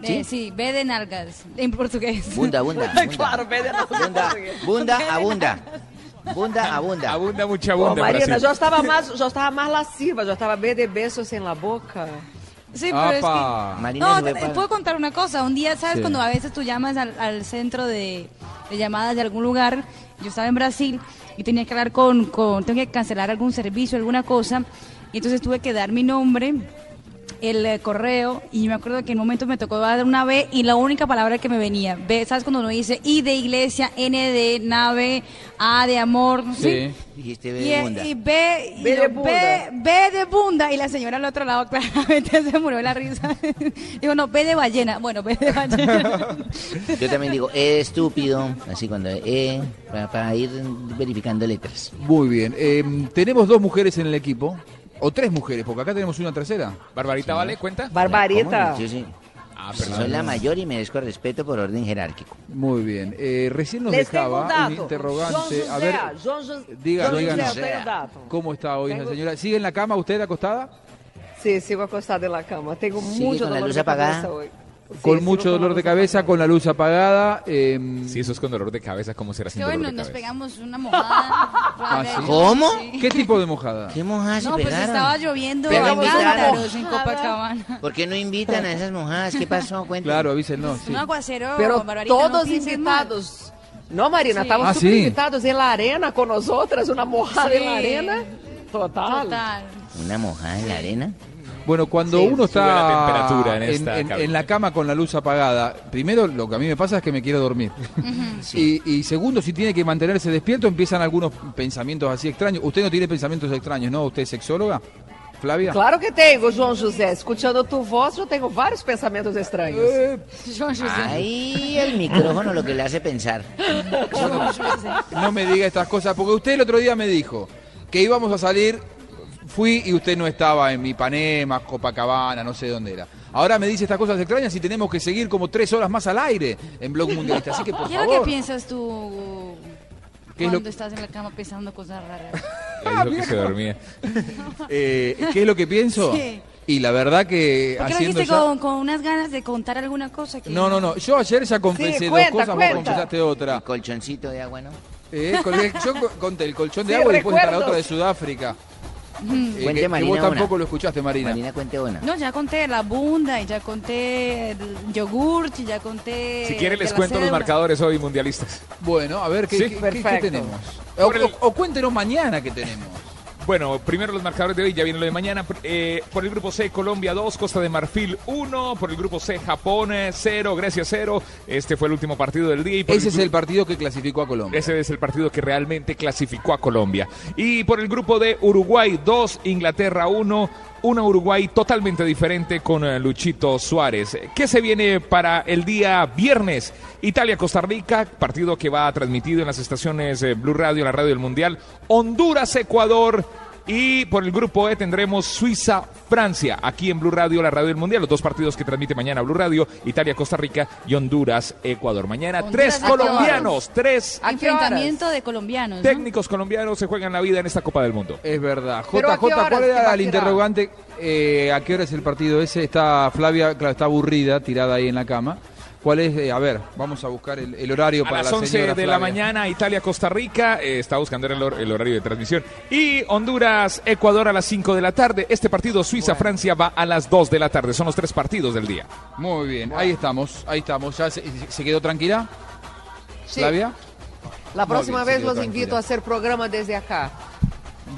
De- sí, B de nalgas. En portugués. Bunda, bunda. bunda. claro, B de Bunda, bunda, abunda. Bunda, abunda. Abunda mucha bunda. en Marina, já estava mais, já estava mais lasciva, já estava B de besos en la boca. Sí, pero es que... Marina No, te- para- puedo contar una cosa. Un día, ¿sabes? Sí. Cuando a veces tú llamas al, al centro de, de llamadas de algún lugar, yo estaba en Brasil y tenía que hablar con, con, tengo que cancelar algún servicio, alguna cosa, y entonces tuve que dar mi nombre, el eh, correo, y me acuerdo que en un momento me tocó dar una B y la única palabra que me venía, B, ¿sabes? Cuando uno dice I de iglesia, N de nave, A de amor, ¿sí? Sí. Dijiste B Y, de bunda. y B, y de bunda. B, B de bunda. Y la señora al otro lado claramente se murió la risa. Digo, no, B de ballena. Bueno, B de ballena. Yo también digo, eh, estúpido. Así cuando, eh, para, para ir verificando letras. Muy bien. Eh, tenemos dos mujeres en el equipo. O tres mujeres, porque acá tenemos una tercera. Barbarita, ¿vale? ¿Cuenta? Barbarita. Sí, sí. Ah, Soy la mayor y merezco respeto por orden jerárquico. Muy bien. Eh, recién nos Les tengo un dejaba un interrogante. A ver, José, diga, díganos. ¿cómo está hoy Tengo- señora? ¿Sigue en la cama usted acostada? Sí, sigo acostada en la cama. Tengo ¿Sigue mucho con la dolor luz de apagada? cabeza hoy. Con Sí, mucho dolor de cabeza, con la luz apagada. eh, Sí, eso es con dolor de cabeza. ¿Cómo será sin Que dolor bueno, de nos cabeza? pegamos una mojada. ah, ¿sí? sí. ¿Qué tipo de mojada? ¿Qué mojadas se No, pues pegaron? estaba lloviendo Pero en invitaron. cántaros en Copacabana. ¿Por qué no invitan a esas mojadas? ¿Qué pasó? Cuéntame. Claro, avísennos. sí. Un aguacero, Pero Barbarita, no todos mal. invitados. No, Marina, Sí. estaban Ah, super sí. invitados en la arena con nosotras, una mojada Sí. en la arena. Total. Total. ¿Una mojada en la arena? Bueno, cuando Sí. uno está la temperatura en esta en, en la cama con la luz apagada, primero lo que a mí me pasa es que me quiero dormir. Sí. Y, y segundo, si tiene que mantenerse despierto, empiezan algunos pensamientos así extraños. Usted no tiene pensamientos extraños, ¿no? ¿Usted es sexóloga, Flavia? Claro que tengo, João José. Escuchando tu voz, yo tengo varios pensamientos extraños. Eh, José. Ahí el micrófono lo que le hace pensar. José. No me diga estas cosas, porque usted el otro día me dijo que íbamos a salir, fui y usted no estaba en Ipanema, Copacabana, no sé dónde era. Ahora me dice estas cosas extrañas y tenemos que seguir como tres horas más al aire en Blog Mundialista. Así que, por ¿Qué es lo favor. que piensas tú ¿Qué es lo- cuando estás en la cama pensando cosas raras? Dijo que se dormía. Eh, ¿Qué es lo que pienso? Sí. Y la verdad que ¿Por qué haciendo dijiste ya- con, con unas ganas de contar alguna cosa? Que... No, no, no. Yo ayer ya confesé Sí, dos cuenta, cosas, vos cuenta. confesaste otra. Colchoncito de agua, ¿no? Eh, con el- yo co- conté el colchón de Sí, agua y después está la recuerdos. otra de Sudáfrica. Eh, Cuente, que- que, Marina, vos tampoco una. lo escuchaste, Marina. Marina, cuente una. No, ya conté la bunda y ya conté el yogurt y ya conté... Si quiere de les cuento los marcadores hoy mundialistas. Bueno, a ver, ¿qué, Sí. qué- qué- tenemos? O, o- o cuéntenos mañana qué tenemos. Bueno, primero los marcadores de hoy, ya viene lo de mañana. Eh, por el grupo C, Colombia 2, Costa de Marfil 1. Por el grupo C, Japón 0, Grecia 0. Este fue el último partido del día. Y Ese es el partido que clasificó a Colombia. Ese es el partido que realmente clasificó a Colombia. Y por el grupo de Uruguay 2, Inglaterra 1. Una Uruguay totalmente diferente con eh, Luchito Suárez. ¿Qué se viene para el día viernes? Italia-Costa Rica, partido que va transmitido en las estaciones eh, Blue Radio, la radio del Mundial. Honduras-Ecuador. Y por el grupo E tendremos Suiza-Francia, aquí en Blue Radio, la radio del Mundial. Los dos partidos que transmite mañana Blue Radio, Italia-Costa Rica y Honduras-Ecuador. Mañana Honduras, tres colombianos, tres. Enfrentamiento de colombianos, ¿no? técnicos colombianos se juegan la vida en esta Copa del Mundo. Es verdad. Pero ¿a JJ, ¿cuál era el interrogante? Eh, ¿A qué hora es el partido ese? Está Flavia, claro, está aburrida, tirada ahí en la cama. ¿Cuál es? Eh, a ver, vamos a buscar el, el horario A para las la 11 señora de la mañana, Italia-Costa Rica, eh, está buscando el, hor- el horario de transmisión. Y Honduras-Ecuador a las 5 de la tarde. Este partido Suiza-Francia va a las 2 de la tarde. Son los tres partidos del día. Muy bien, ahí estamos, ahí estamos. ¿Ya se, se quedó tranquila? Sí. ¿Flavia? La próxima bien, vez los tranquila. invito a hacer programa desde acá.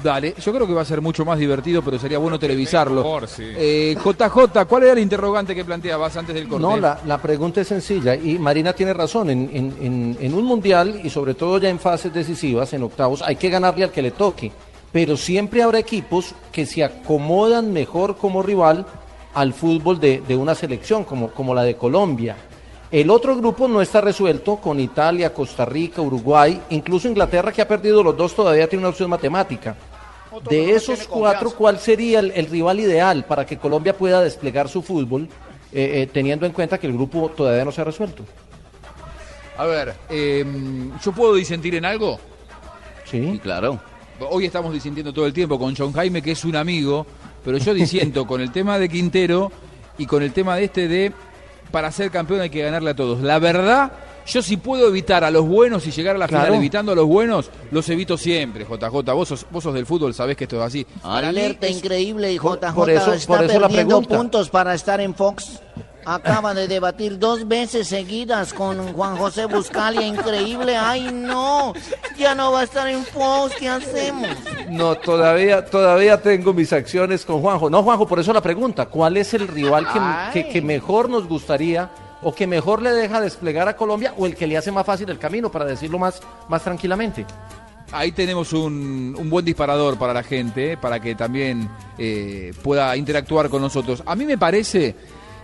Dale, yo creo que va a ser mucho más divertido, pero sería bueno televisarlo. Mejor, sí. Eh, JJ, ¿cuál era el interrogante que planteabas antes del corte? No, la, la pregunta es sencilla y Marina tiene razón. En, en- en- en un mundial y sobre todo ya en fases decisivas, en octavos, hay que ganarle al que le toque. Pero siempre habrá equipos que se acomodan mejor como rival al fútbol de, de una selección, como, como la de Colombia. El otro grupo no está resuelto con Italia, Costa Rica, Uruguay, incluso Inglaterra que ha perdido los dos todavía tiene una opción matemática. De esos cuatro, ¿cuál sería el, el rival ideal para que Colombia pueda desplegar su fútbol, eh, eh, teniendo en cuenta que el grupo todavía no se ha resuelto? A ver, eh, ¿yo puedo disentir en algo? Sí. claro. Hoy estamos disintiendo todo el tiempo con John Jaime, que es un amigo, pero yo disiento con el tema de Quintero y con el tema de este de para ser campeón hay que ganarle a todos. La verdad, yo si puedo evitar a los buenos y llegar a la Claro. final evitando a los buenos, los evito siempre, JJ. Vos sos, vos sos del fútbol, sabés que esto es así. Alerta es- increíble y JJ por eso- está por eso la perdiendo pregunta. puntos para estar en Fox. Acaba de debatir dos veces seguidas con Juan José Buscalia. Increíble. Ay, no. Ya no va a estar en Fox. ¿Qué hacemos? No, todavía, todavía tengo mis acciones con Juanjo. No, Juanjo, por eso la pregunta, ¿cuál es el rival que- que mejor nos gustaría o que mejor le deja desplegar a Colombia o el que le hace más fácil el camino, para decirlo más, más tranquilamente? Ahí tenemos un, un buen disparador para la gente, eh, para que también eh, pueda interactuar con nosotros. A mí me parece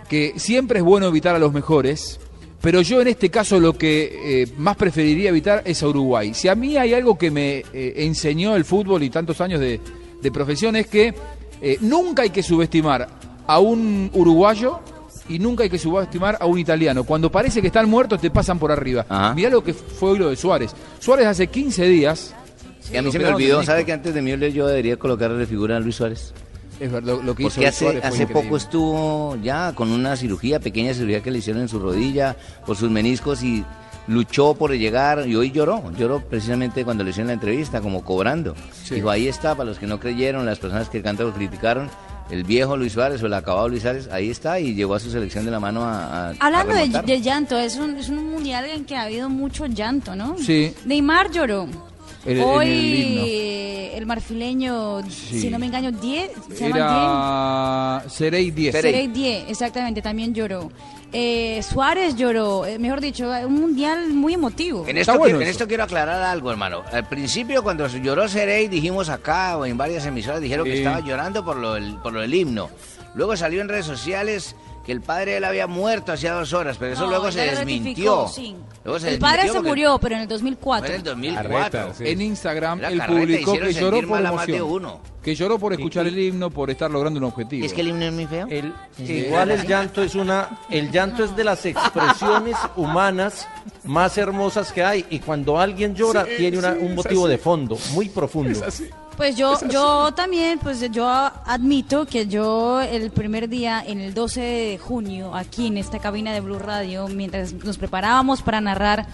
que siempre es bueno evitar a los mejores, pero yo en este caso lo que eh, más preferiría evitar es a Uruguay. Si a mí hay algo que me eh, enseñó el fútbol y tantos años de, de profesión es que eh, nunca hay que subestimar a un uruguayo y nunca hay que subestimar a un italiano. Cuando parece que están muertos te pasan por arriba. Mirá lo que fue hoy lo de Suárez. Suárez hace 15 días... Y a mí se me olvidó. ¿Sabe que antes de mí yo debería colocarle figura a Luis Suárez? Es verdad, lo, que hizo Porque hace, fue hace increíble. poco estuvo ya con una cirugía, pequeña cirugía que le hicieron en su rodilla, por sus meniscos y luchó por llegar y hoy lloró, lloró precisamente cuando le hicieron la entrevista, como cobrando. Dijo, ahí está, para los que no creyeron, las personas que tanto lo criticaron, el viejo Luis Suárez o el acabado Luis Suárez, ahí está y llevó a su selección de la mano a... a- Hablando a de, remontar. de llanto, es un, es un mundial en que ha habido mucho llanto, ¿no? Sí. Neymar lloró. El- Hoy el eh, el marfileño, Sí. si no me engaño, 10, se llama Era Serey 10. 10. Serey 10, exactamente, también lloró. Eh, Suárez lloró, eh, mejor dicho, un mundial muy emotivo. En esto, quiero, en esto quiero aclarar algo, hermano. Al principio, cuando lloró Serey, dijimos acá o en varias emisoras, dijeron que estaba llorando por lo, del, por lo del himno. Luego salió en redes sociales que el padre de él había muerto hacía dos horas, pero eso No, luego se desmintió. sí. Luego se el padre desmintió se porque- murió, pero en el 2004. Fue en el 2004. En Instagram Era él carreta, publicó que lloró sentir por mal a más de emoción. uno. Que lloró por escuchar el himno, por estar logrando un objetivo. ¿Es que el himno es muy feo? El- igual el llanto es una, el llanto es de las expresiones humanas más hermosas que hay y cuando alguien llora Sí, tiene una- sí, un motivo así. de fondo muy profundo. Pues yo, yo también, pues yo admito que yo el primer día, en el 12 de junio, aquí en esta cabina de Blue Radio, mientras nos preparábamos para narrar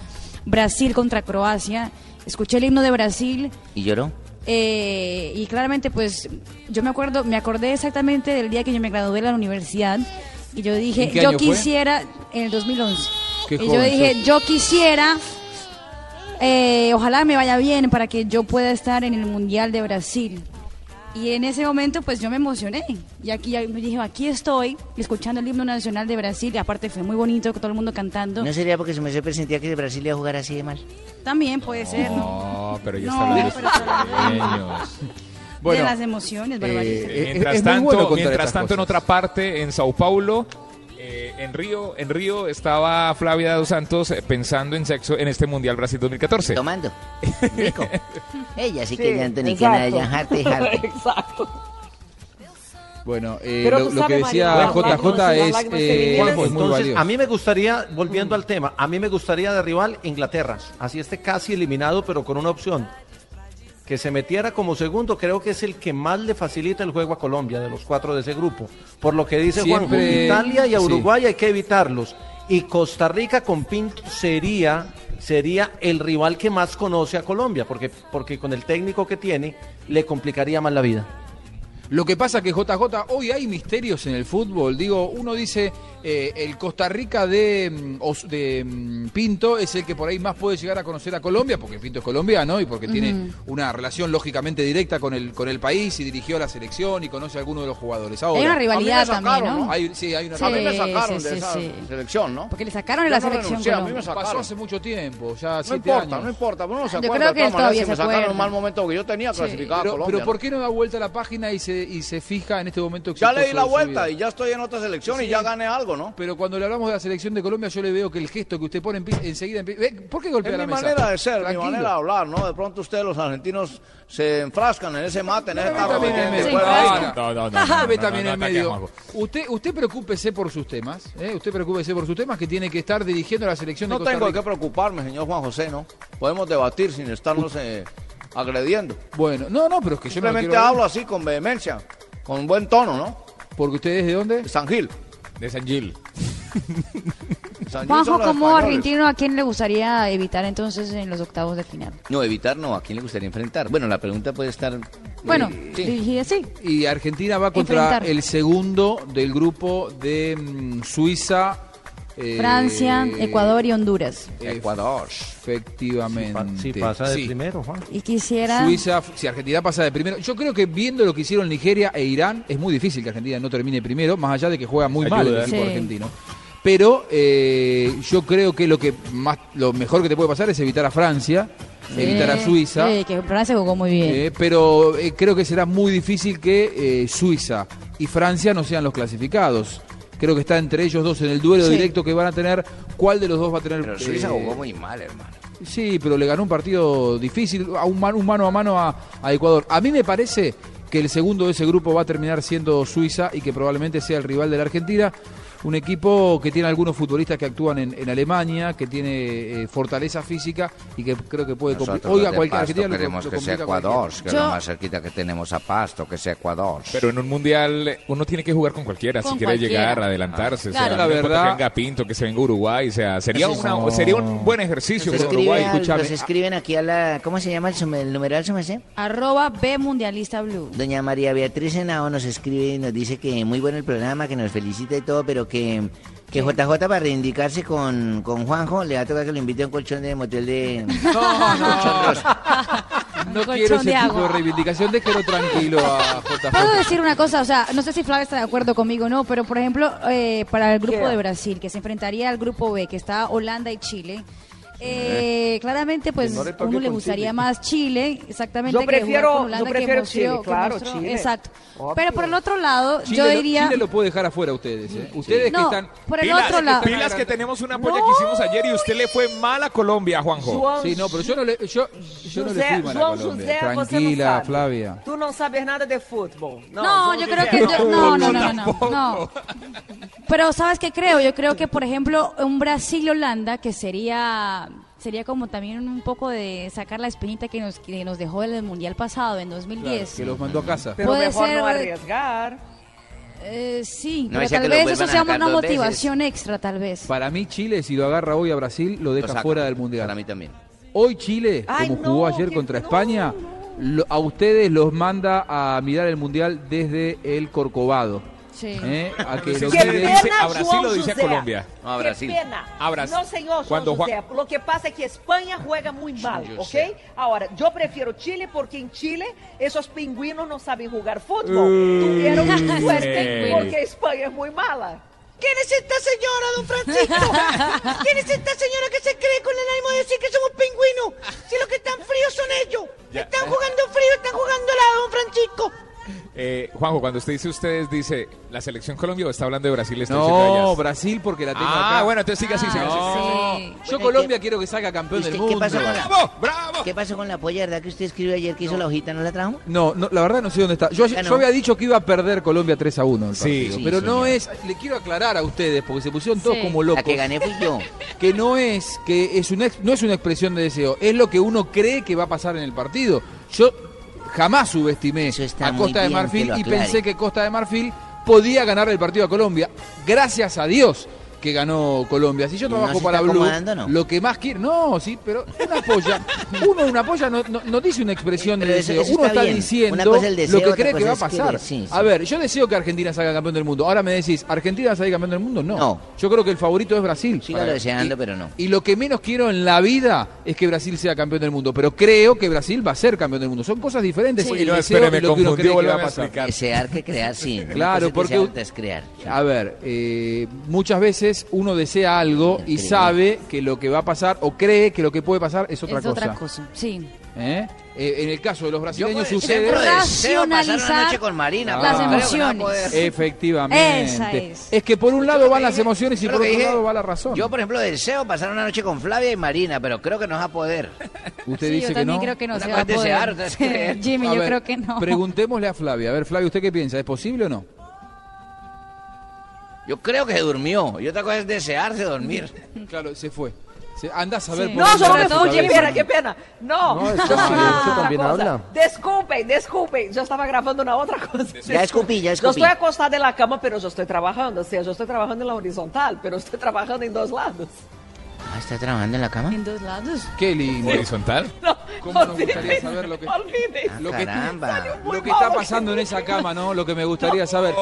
Brasil contra Croacia, escuché el himno de Brasil ¿Y lloró? Eh, y claramente pues yo me acuerdo, me acordé exactamente del día que yo me gradué de la universidad y yo dije, ¿En qué yo año fue? quisiera, en el 2011, Qué y yo dije, sos. yo quisiera eh, ojalá me vaya bien para que yo pueda estar en el Mundial de Brasil. Y en ese momento pues yo me emocioné. Y aquí ya me dije, aquí estoy escuchando el himno nacional de Brasil. Y aparte fue muy bonito, con todo el mundo cantando. ¿No sería porque se me sentía que Brasil iba a jugar así de mal? También puede ser, ¿no? No, pero ya No, está pero los de las emociones, barbaridad. eh, mientras tanto, bueno mientras tanto en otra parte, en Sao Paulo, eh, en Río, en Río estaba Flavia dos Santos eh, pensando en sexo en este Mundial Brasil 2014. Tomando. Rico. Ella sí, Sí, que llanto ni que nada, exacto. ella jarte y jarte. Exacto. Bueno, eh, lo, lo que decía JJ es, eh, femeninas- es muy Entonces, valioso. a mí me gustaría, volviendo al tema, a mí me gustaría de rival Inglaterra, así esté casi eliminado, pero con una opción. Que se metiera como segundo, creo que es el que más le facilita el juego a Colombia, de los cuatro de ese grupo. Por lo que dice Juanjo, Siempre- Italia y a sí. Uruguay hay que evitarlos. Y Costa Rica con Pinto sería, sería el rival que más conoce a Colombia, porque, porque con el técnico que tiene le complicaría más la vida. Lo que pasa que JJ, hoy hay misterios en el fútbol. Digo, uno dice, eh, el Costa Rica de, mm, de mm, Pinto es el que por ahí más puede llegar a conocer a Colombia, porque Pinto es colombiano y porque tiene Ujú. una relación lógicamente directa con el, con el país y dirigió a la selección y conoce a algunos de los jugadores. Ahora, Hay una rivalidad sacaron, también, ¿no? ¿no? hay- sí, hay una Sí, a mí me rivalidad. sacaron sí, de esa sí. selección, ¿no? Porque le sacaron de la no selección renuncié, a mí me Colombia. sacaron. Pasó hace mucho tiempo, ya No siete importa, años. no importa, uno se Yo acuerda. creo que todas todavía se me sacaron en un mal momento que yo tenía, clasificaba a Pero, Colombia. pero ¿por qué no da vuelta la página y se, y se fija en este momento Ya le di la vuelta y ya estoy en otra selección y ya gané algo, ¿no? Pero cuando le hablamos de la selección de Colombia, yo le veo que el gesto que usted pone enseguida ¿Ve? ¿Por qué golpea Es la mi mesa? manera de ser, mi manera de hablar, ¿no? De pronto ustedes los argentinos se enfrascan en ese mate, en ese que en Ahora, No, no, no, Ve no, no, también no, en no, medio. Usted, usted preocúpese por sus temas, ¿eh? Usted preocúpese por sus temas que tiene que estar dirigiendo la selección de No Costa tengo de Rica. qué preocuparme, señor Juan José, ¿no? Podemos debatir sin estarnos eh, agrediendo. Bueno, no, no, pero es que yo no Simplemente hablo así con vehemencia, con buen tono, ¿no? Porque usted es de dónde? San Gil. De San Gil. San los como argentino, ¿a quién le gustaría evitar entonces en los octavos de final? No, evitar no, ¿a quién le gustaría enfrentar? Bueno, la pregunta puede estar... Bueno, eh, sí. dirigida así. Y Argentina va contra Enfrentar. el segundo del grupo de mm, Suiza. Eh, Francia, Ecuador y Honduras. Ecuador. Efectivamente. Si pasa de Sí. primero, Juan. Y quisiera... Suiza, si Argentina pasa de primero. Yo creo que viendo lo que hicieron Nigeria e Irán, es muy difícil que Argentina no termine primero, más allá de que juega muy mal el equipo Sí. argentino. Pero eh, yo creo que lo que más lo mejor que te puede pasar es evitar a Francia, evitar a Suiza. Sí, que Francia jugó muy bien. Eh, pero eh, creo que será muy difícil que eh, Suiza y Francia no sean los clasificados. Creo que está entre ellos dos en el duelo Sí. directo que van a tener. ¿Cuál de los dos va a tener? Pero Suiza eh, jugó muy mal, hermano. Sí, pero le ganó un partido difícil, a un, man- un mano a mano a, a Ecuador. A mí me parece que el segundo de ese grupo va a terminar siendo Suiza y que probablemente sea el rival de la Argentina. Un equipo que tiene algunos futbolistas que actúan en, en Alemania, que tiene eh, fortaleza física y que creo que puede complicar. A de cualquier Argentina lo- queremos lo que sea Ecuador, cualquiera. que es lo más cerquita que tenemos a Pasto, que sea Ecuador. Pero en un mundial uno tiene que jugar con cualquiera Con si quiere cualquiera. llegar, adelantarse. Ah, claro. o sea, La no verdad- que venga Pinto, que se venga Uruguay, o sea, sería, una, sería un buen ejercicio Nos, con Uruguay. al- escúchame. nos escriben aquí a la... ¿Cómo se llama el, sum- el numeral? Arroba B Mundialista Blue. Doña María Beatriz Henao nos escribe y nos dice que muy bueno el programa, que nos felicita y todo, pero que, que JJ para reivindicarse con, con Juanjo le va a tocar que lo invite a un colchón de motel de... No, no, no quiero ese de tipo agua. de reivindicación. Déjelo tranquilo a Puedo JJ. decir una cosa, o sea, no sé si Flavia está de acuerdo conmigo o no, pero por ejemplo, eh, para el grupo ¿Qué? de Brasil, que se enfrentaría al grupo B, que está Holanda y Chile, eh, claramente pues no le uno le gustaría Chile. más Chile, exactamente, Yo que prefiero- con Holanda, yo que prefiero mostró- Chile, claro, mostró- Chile. Exacto. Obvio. Pero por el otro lado, Chile, yo lo- diría... Chile lo puede dejar afuera a ustedes. ¿eh? Ustedes que No, están... por el Pilas, otro que- lado. pilas que tenemos una polla que hicimos ayer y usted le fue mal a Colombia, Juanjo. Sí, no, pero yo no le, yo, yo no le José, fui mal a João Colombia. José, Tranquila. Flavia. Tú no sabes nada de fútbol. No, yo José, creo que yo, no, no, no, no, no, no. Pero sabes qué creo, yo creo que por ejemplo un Brasil Holanda que sería sería como también un poco de sacar la espinita que nos que nos dejó el mundial pasado en 2010. que los mandó a casa. Pero Puede mejor ser, no arriesgar. Eh, sí, No pero tal vez eso sea una veces. motivación extra, tal vez. Para mí Chile, si lo agarra hoy a Brasil, lo deja Lo fuera del Mundial. Para mí también. Hoy Chile, Ay, como no, jugó ayer que- contra no, España, lo- a ustedes los manda a mirar el Mundial desde el Corcovado. Sí. ¿eh? A que lo miren- dice a Brasil João o dice a. Colombia? No, a Qué Brasil. pena. A Brasil. No, señor Cuando Juan- José. Lo que pasa es que España juega muy mal, Yo ¿ok? sé. Ahora, yo prefiero Chile porque en Chile esos pingüinos no saben jugar fútbol. Mm. Tuvieron Eh. suerte porque España es muy mala. ¿Quién es esta señora, don Francisco? ¿Quién es esta señora que se cree con el ánimo de decir que somos pingüinos? Si los que están fríos son ellos. Están jugando frío, están jugando helado, don Francisco. Eh, Juanjo, cuando usted dice ustedes, dice la selección Colombia o está hablando de Brasil. Está diciendo No? Brasil porque la tengo Ah, acá. bueno, entonces siga así, siga así. No. Sí. Yo Colombia quiero que salga campeón ¿Y del qué mundo. pasó con la- ¡Bravo! ¡Bravo! ¿Qué pasó con la polla, verdad, que usted escribió ayer que hizo la hojita, no la trajo? No, no, la verdad no sé dónde está. Yo, había dicho que iba a perder Colombia 3 a 1 el Sí. partido, Sí, pero no señor. es, le quiero aclarar a ustedes porque se pusieron todos Sí. como locos. La que gané fui yo. que no es que es una ex- no es una expresión de deseo, es lo que uno cree que va a pasar en el partido. Yo jamás subestimé a Costa de Marfil y pensé que Costa de Marfil podía ganar el partido a Colombia. Gracias a Dios que ganó Colombia. Si yo ¿Y no trabajo para Blue, no? lo que más quiero, no, sí, pero una polla, uno una polla no, no- no dice una expresión de Pero eso- deseo, eso uno está bien. diciendo es deseo, lo que cree que va a pasar. querer, sí, sí. A ver, yo deseo que Argentina salga campeón del mundo. Ahora me decís, ¿Argentina salga campeón del mundo? No. No. Yo creo que el favorito es Brasil. Sígalo Para- deseando, y- pero no. y lo que menos quiero en la vida es que Brasil sea campeón del mundo, pero creo que Brasil va a ser campeón del mundo. Son cosas diferentes. Sí. el No, deseo espere, y me lo que uno cree que va a pasar. explicar. Desear que crear, sí. Claro, porque- es crear. A ver, eh, muchas veces uno desea algo y sabe que lo que va a pasar o cree que lo que puede pasar es otra es cosa. otra cosa, sí. ¿Eh? Eh, en el caso de los Yo brasileños por sucede... deseo pasar una Racionalizar noche con Marina. las pero que emociones. Efectivamente. Esa es. que por un lado Yo van que las emociones y yo por que otro dije, lado va la razón. Yo, por ejemplo, deseo pasar una noche con Flavia y Marina, pero creo que no va a poder. Usted Sí, dice yo que también no. creo que no Una se cosa va a es desear, poder. es. Jimmy, A yo ver, creo que no. Preguntémosle a Flavia. A ver, Flavia, ¿usted qué piensa? ¿Es posible o no? Yo creo que se durmió. Y otra cosa es desearse dormir. Claro, se fue. Se, anda a saber Sí. por No, yo anda me fui, qué pena, qué pena. No, No, yo otra también habla. Desculpen, desculpen, yo estaba grabando una otra cosa. Ya escupí, ya Yo escupí. estoy acostada en la cama, pero yo estoy trabajando. O sea, yo estoy trabajando en la horizontal, pero estoy trabajando en dos lados. Ah, ¿está trabajando en la cama? En dos lados. Qué lindo. Horizontal. No, ¿Cómo nos gustaría saber lo que-. Ah, Lo que, caramba. lo que está pasando en esa cama, ¿no? Lo que me gustaría saber.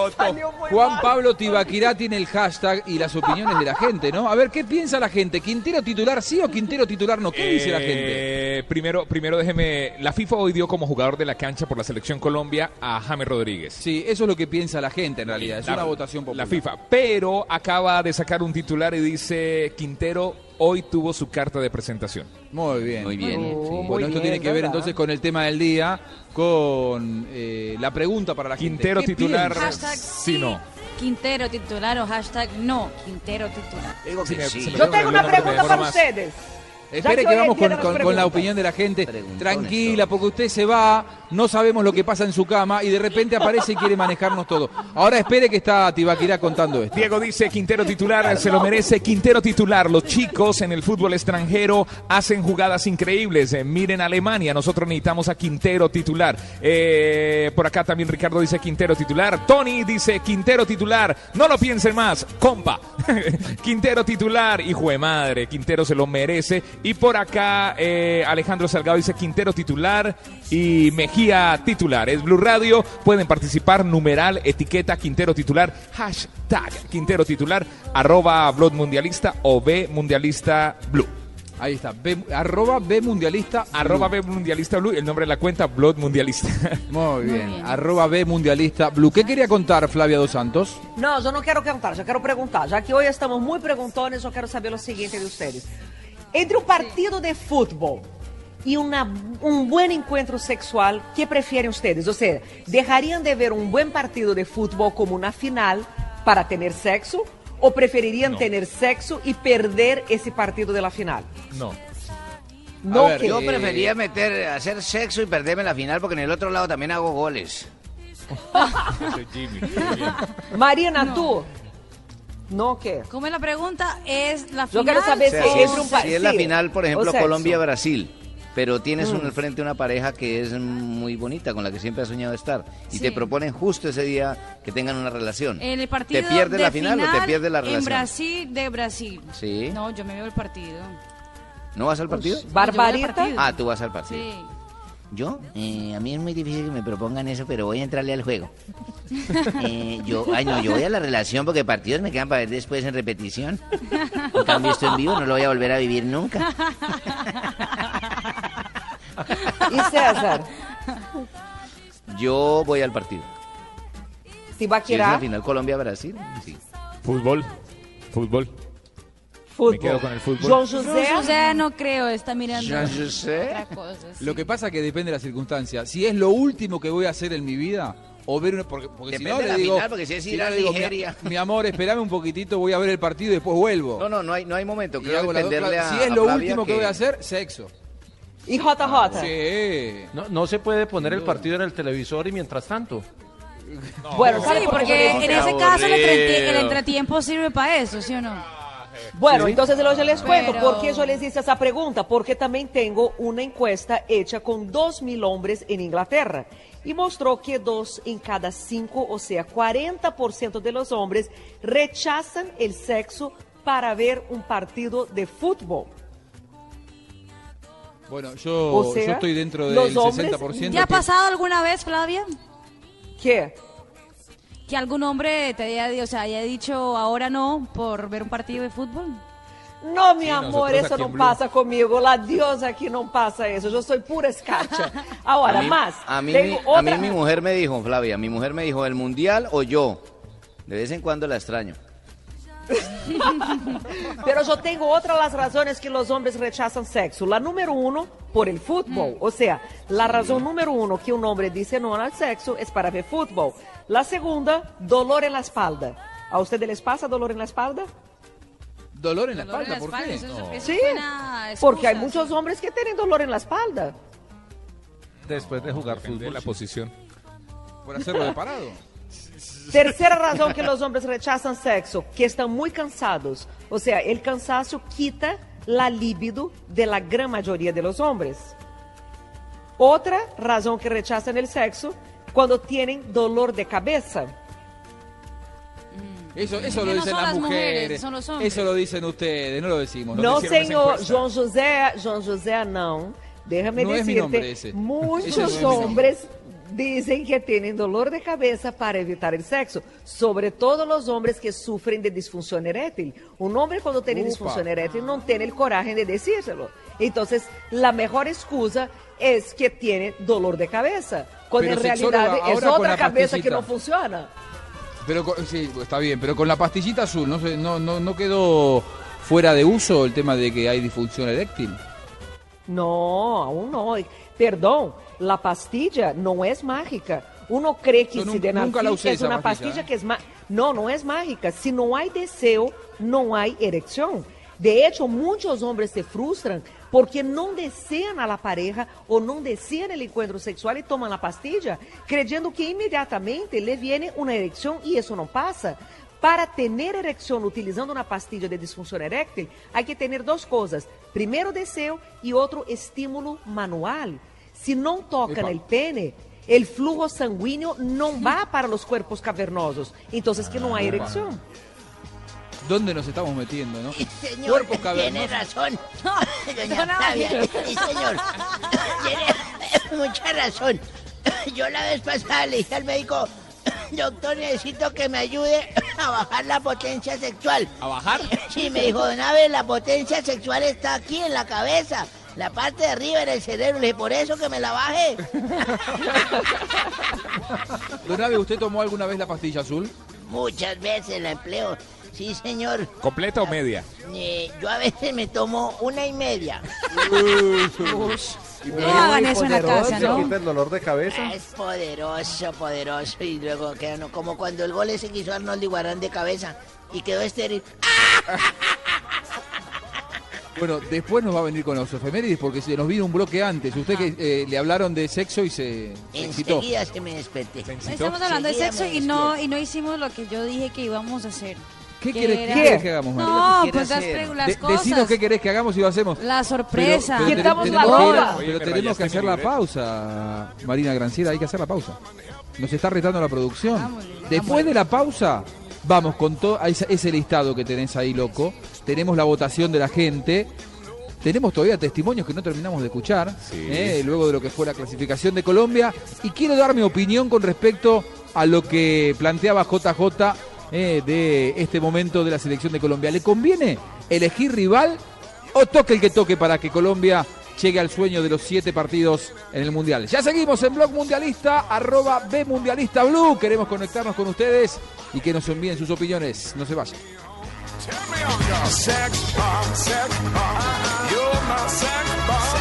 Juan. Pablo Tibaquirá tiene el hashtag y las opiniones de la gente, ¿no? A ver, ¿qué piensa la gente? ¿Quintero titular sí o Quintero titular no? ¿Qué dice la gente? Eh, primero, primero déjeme. La FIFA hoy dio como jugador de la cancha por la selección Colombia a James Rodríguez. Sí, eso es lo que piensa la gente en realidad. Es La- una votación popular. La FIFA. Pero acaba de sacar un titular y dice: Quintero hoy tuvo su carta de presentación. Muy bien. Muy bien. Sí. muy Bueno, esto bien, tiene que ver ¿verdad? entonces con el tema del día, con eh, la pregunta para la gente. Quintero ¿Qué titular. Hashtag Sí, no. Quintero titular o hashtag no, Quintero titular. Digo Sí, que me- sí. se me- Yo tengo una pregunta para más. ustedes. Espere que vamos con, la opinión de la gente. Tranquila, porque usted se va no sabemos lo que pasa en su cama y de repente aparece y quiere manejarnos todo. Ahora espere que está Tibaquirá contando esto. Diego dice, Quintero titular, se lo merece. Quintero titular, los chicos en el fútbol extranjero hacen jugadas increíbles. Eh, miren Alemania, nosotros necesitamos a Quintero titular. Eh, por acá también Ricardo dice Quintero titular. Tony dice Quintero titular. No lo piensen más, compa. Quintero titular, hijo de madre, Quintero se lo merece. Y por acá eh, Alejandro Salgado dice Quintero titular y Mejía titular. Es Blue Radio, pueden participar, numeral, etiqueta Quintero titular, hashtag Quintero titular, arroba Blog Mundialista o B Mundialista Blue. Ahí está, B- arroba B Mundialista. Arroba B Mundialista Blue, el nombre de la cuenta Blood Mundialista. Muy bien, arroba B Mundialista Blue. ¿Qué quería contar Flavia Dos Santos? Não, eu não quero cantar, já quero perguntar. Já que hoje estamos muito perguntones, eu quero saber o seguinte de vocês. Entre um partido de futebol e uma, um bom encontro sexual, que preferem vocês? Ou seja, deixariam de ver um bom partido de futebol como uma final para ter sexo? Ou prefeririam No. ter sexo e perder esse partido de la final? No. No, ver, que- yo prefería meter, hacer sexo y perderme la final porque en el otro lado también hago goles. Marina, tú? No, ¿qué? ¿Cómo es la pregunta? Es la Yo final. quiero saber O sea, si es, un si es la final, por o ejemplo. Colombia-Brasil, pero tienes un- Mm. al frente una pareja que es muy bonita, con la que siempre has soñado estar, y Sí. te proponen justo ese día que tengan una relación. En el partido ¿Te pierdes de la final, o te pierdes la En relación? Brasil, de Brasil. Sí. No, yo me veo el partido. ¿No vas al partido? Al partido. Ah, tú vas al partido. Sí. Yo, eh, a mí es muy difícil que me propongan eso, pero voy a entrarle al juego. Eh, yo, ay no, yo voy a la relación porque partidos me quedan para ver después en repetición. En cambio esto en vivo no lo voy a volver a vivir nunca. ¿Y César? Yo voy al partido. Si va a Si es la final Colombia-Brasil, sí. Fútbol. Fútbol. fútbol. Me quedo con el fútbol. José. João José no creo, está mirando José. otra cosa. sí. Lo que pasa es que depende de la circunstancia. Si es lo último que voy a hacer en mi vida, o ver una. Porque, porque si Depende no, de le la digo. final, porque si es no, Irán, le digo, Nigeria. Mi, mi amor, espérame un poquitito, voy a ver el partido y después vuelvo. No, no, no hay, no hay momento. Y Creo hago las dos a si es a lo Flavia último que... voy a hacer, sexo. ¿Y Jota? Sí. No, no se puede poner el partido en el televisor y mientras tanto. Bueno, ¿sabe Sí, porque yo le en ese caso el, entretie- el Aburrido. entretiempo sirve para eso, ¿sí o no? Bueno, entonces yo les cuento Pero- por qué yo les hice esa pregunta, porque también tengo una encuesta hecha con 2.000 hombres en Inglaterra y mostró que dos en cada cinco, o sea, 40% de los hombres rechazan el sexo para ver un partido de fútbol. Bueno, yo, O sea, yo estoy dentro los del hombres- 60%. ¿Ya ha que- pasado alguna vez, Flavia? ¿Qué? Que algún hombre te haya, o sea, haya dicho ahora no por ver un partido de fútbol. No, mi Sí, amor, eso no pasa conmigo. La diosa aquí no pasa eso. Yo soy pura escacha. Ahora, a mí, más. A mí, mi, a mí mi mujer me dijo, Flavia, mi mujer me dijo, ¿el mundial o yo? De vez en cuando la extraño. Pero yo tengo otra de las razones que los hombres rechazan sexo. La número uno, por el fútbol. O sea, la razón número uno que un hombre dice no al sexo es para ver fútbol. La segunda, dolor en la espalda. ¿A ustedes les pasa dolor en la espalda? Dolor en la Dolor en espalda, la ¿por espalda, qué? eso- No. eso Sí, suena a porque hay muchos hombres que tienen dolor en la espalda. Después de jugar de fútbol. la posición. Por hacerlo de parado. Tercera razón que los hombres rechazan sexo, que están muy cansados. O sea, el cansancio quita la libido de la gran mayoría de los hombres. Otra razón que rechazan el sexo, cuando tienen dolor de cabeza. Eso, eso lo no dicen son las las mujeres, mujeres. son los hombres. Eso lo dicen ustedes, no lo decimos. No, esa señor. João José, João José, no. Déjame No es mi decirte, nombre ese. Ese no muchos es mi nombre. hombres dicen que tienen dolor de cabeza para evitar el sexo, sobre todo los hombres que sufren de disfunción erétil. Un hombre cuando tiene Upa. disfunción erétil no tiene el coraje de decírselo. Entonces, la mejor excusa es que tiene dolor de cabeza, cuando Pero, en realidad es otra cabeza que no funciona. Pero con- sí, está bien, pero con la pastillita azul, ¿no, se- no, no, no quedó fuera de uso el tema de que hay disfunción eréctil? No, aún no. Perdón, la pastilla no es mágica. Uno cree que Yo nun- Sildenafil nunca la usé es esa una pastilla, pastilla ¿eh? que es mágica. No, no es mágica. Si no hay deseo, no hay erección. De hecho, muchos hombres se frustran porque no desean a la pareja o no desean el encuentro sexual y toman la pastilla, creyendo que inmediatamente le viene una erección y eso no pasa. Para tener erección utilizando una pastilla de disfunción eréctil, hay que tener dos cosas. Primero deseo y otro estímulo manual. Si no tocan Epa. el pene, el flujo sanguíneo no va para los cuerpos cavernosos. Entonces que no hay Epa. erección. ¿Dónde nos estamos metiendo, no? Señor, Cuerpos tiene cavernosos. razón. Doña Abe. sí, señor. Tiene mucha razón. Yo la vez pasada le dije al médico, doctor, necesito que me ayude a bajar la potencia sexual. ¿A bajar? Sí, me dijo, Don Abe, la potencia sexual está aquí en la cabeza. La parte de arriba en el cerebro. Le dije, por eso que me la baje. Don Abe, ¿usted tomó alguna vez la pastilla azul? Muchas veces la empleo. Sí, señor. ¿Completa o media? Eh, yo a veces me tomo una y media. Y No hagan eso en la casa, ¿no? quita el dolor de cabeza. Es poderoso, poderoso. Y luego queda no, como cuando el gol ese que hizo Arnold Iguarán de cabeza y quedó estéril. Bueno, después nos va a venir con los efemérides porque se nos vino un bloque antes. Usted que eh, le hablaron de sexo y se, se excitó. Enseguida se me desperté. Estamos hablando de Enseguida sexo me y no, y no hicimos lo que yo dije que íbamos a hacer. ¿Qué era- qué querés que hagamos, María? No, ¿Qué pues las, pre- las De- cosas. decinos qué querés que hagamos y lo hacemos. La sorpresa. Pero- pero Quitamos la tenemos que- ropa. Oye, Pero me tenemos que rayaste hacer mi la libreta. pausa, Marina Granciera, hay que hacer la pausa. Nos está retando la producción. Vámonos, Después de la pausa, vamos con todo ese, ese listado que tenés ahí, loco. Tenemos la votación de la gente. Tenemos todavía testimonios que no terminamos de escuchar, eh, luego de lo que fue la clasificación de Colombia. Y quiero dar mi opinión con respecto a lo que planteaba JJ eh, de este momento de la selección de Colombia. ¿Le conviene elegir rival o toque el que toque para que Colombia llegue al sueño de los siete partidos en el Mundial? Ya seguimos en Blog Mundialista, arroba B Mundialista Blue. Queremos conectarnos con ustedes y que nos envíen sus opiniones. No se vayan. Sex bomb, sex bomb. You're my sex bomb.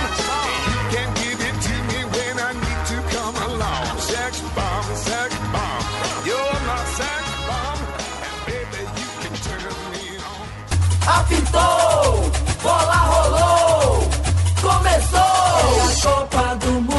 You can give it to me when I need to come along. Sex bomb, sex bomb. You're my sex bomb. And baby, you can turn me on. Apitou, bola rolou, começou a Copa do Mundo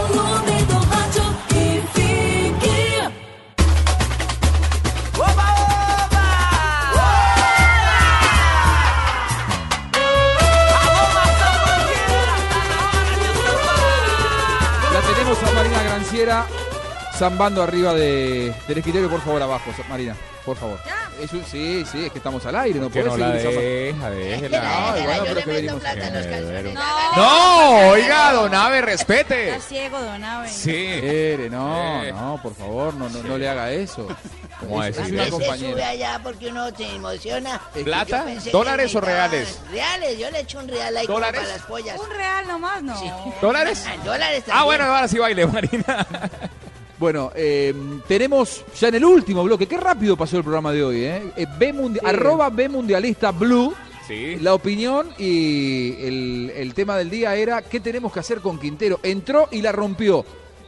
A Marina Granciera zambando arriba de, del escritorio. Por favor, abajo, Marina, por favor. Es un- sí, sí, es que estamos al aire, no podés no la deja, déjela. Ay, bueno, pero que venimos. No, oiga, don Ave, respete. Está ciego, don Abe. Sí. Ere, no, Eh. no, por favor, no, no, no le haga eso. ¿Cómo Es- decir es una eso? Se sube allá porque uno se emociona. ¿Plata? ¿Dólares o reales? Reales, yo le echo un real ahí para las pollas. Un real nomás, no. ¿Dólares? Ah, dólares Ah, también. bueno, ahora sí baile, Marina. Bueno, eh, tenemos ya en el último bloque, qué rápido pasó el programa de hoy, ¿eh? Eh, B Arroba B Mundialista Blue. Sí. La opinión y el, el tema del día era qué tenemos que hacer con Quintero. Entró y la rompió.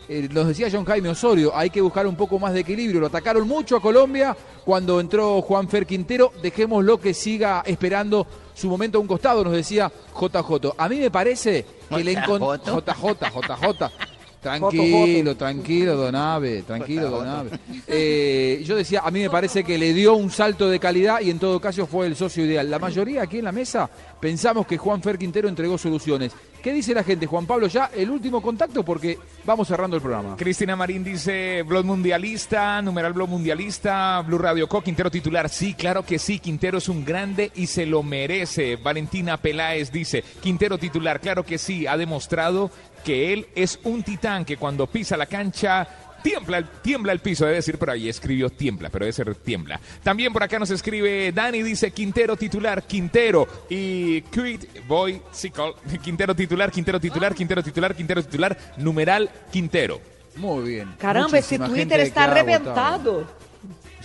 Eh, nos decía John Jaime Osorio, hay que buscar un poco más de equilibrio. Lo atacaron mucho a Colombia cuando entró Juan Fer Quintero. Dejémoslo que siga esperando su momento a un costado, nos decía JJ. A mí me parece que le encontró... JJ, JJ. Tranquilo, tranquilo, Don Ave, tranquilo, Don Ave. Eh, yo decía, a mí me parece que le dio un salto de calidad y en todo caso fue el socio ideal. La mayoría aquí en la mesa pensamos que Juan Fer Quintero entregó soluciones. ¿Qué dice la gente, Juan Pablo? Ya el último contacto porque vamos cerrando el programa. Cristina Marín dice, Blog Mundialista, numeral Blog Mundialista, Blue Radio Co, Quintero titular. Sí, claro que sí, Quintero es un grande y se lo merece. Valentina Peláez dice, Quintero titular, claro que sí, ha demostrado que él es un titán, que cuando pisa la cancha Tiembla, el- tiembla el piso, debe decir, pero ahí escribió tiembla, pero debe ser tiembla. También por acá nos escribe Dani, dice Quintero titular, Quintero y Quit Boy Sickle. Quintero titular, Quintero titular, Quintero titular, Quintero titular, numeral Quintero. Muy bien. Caramba, ese Twitter está votado. reventado.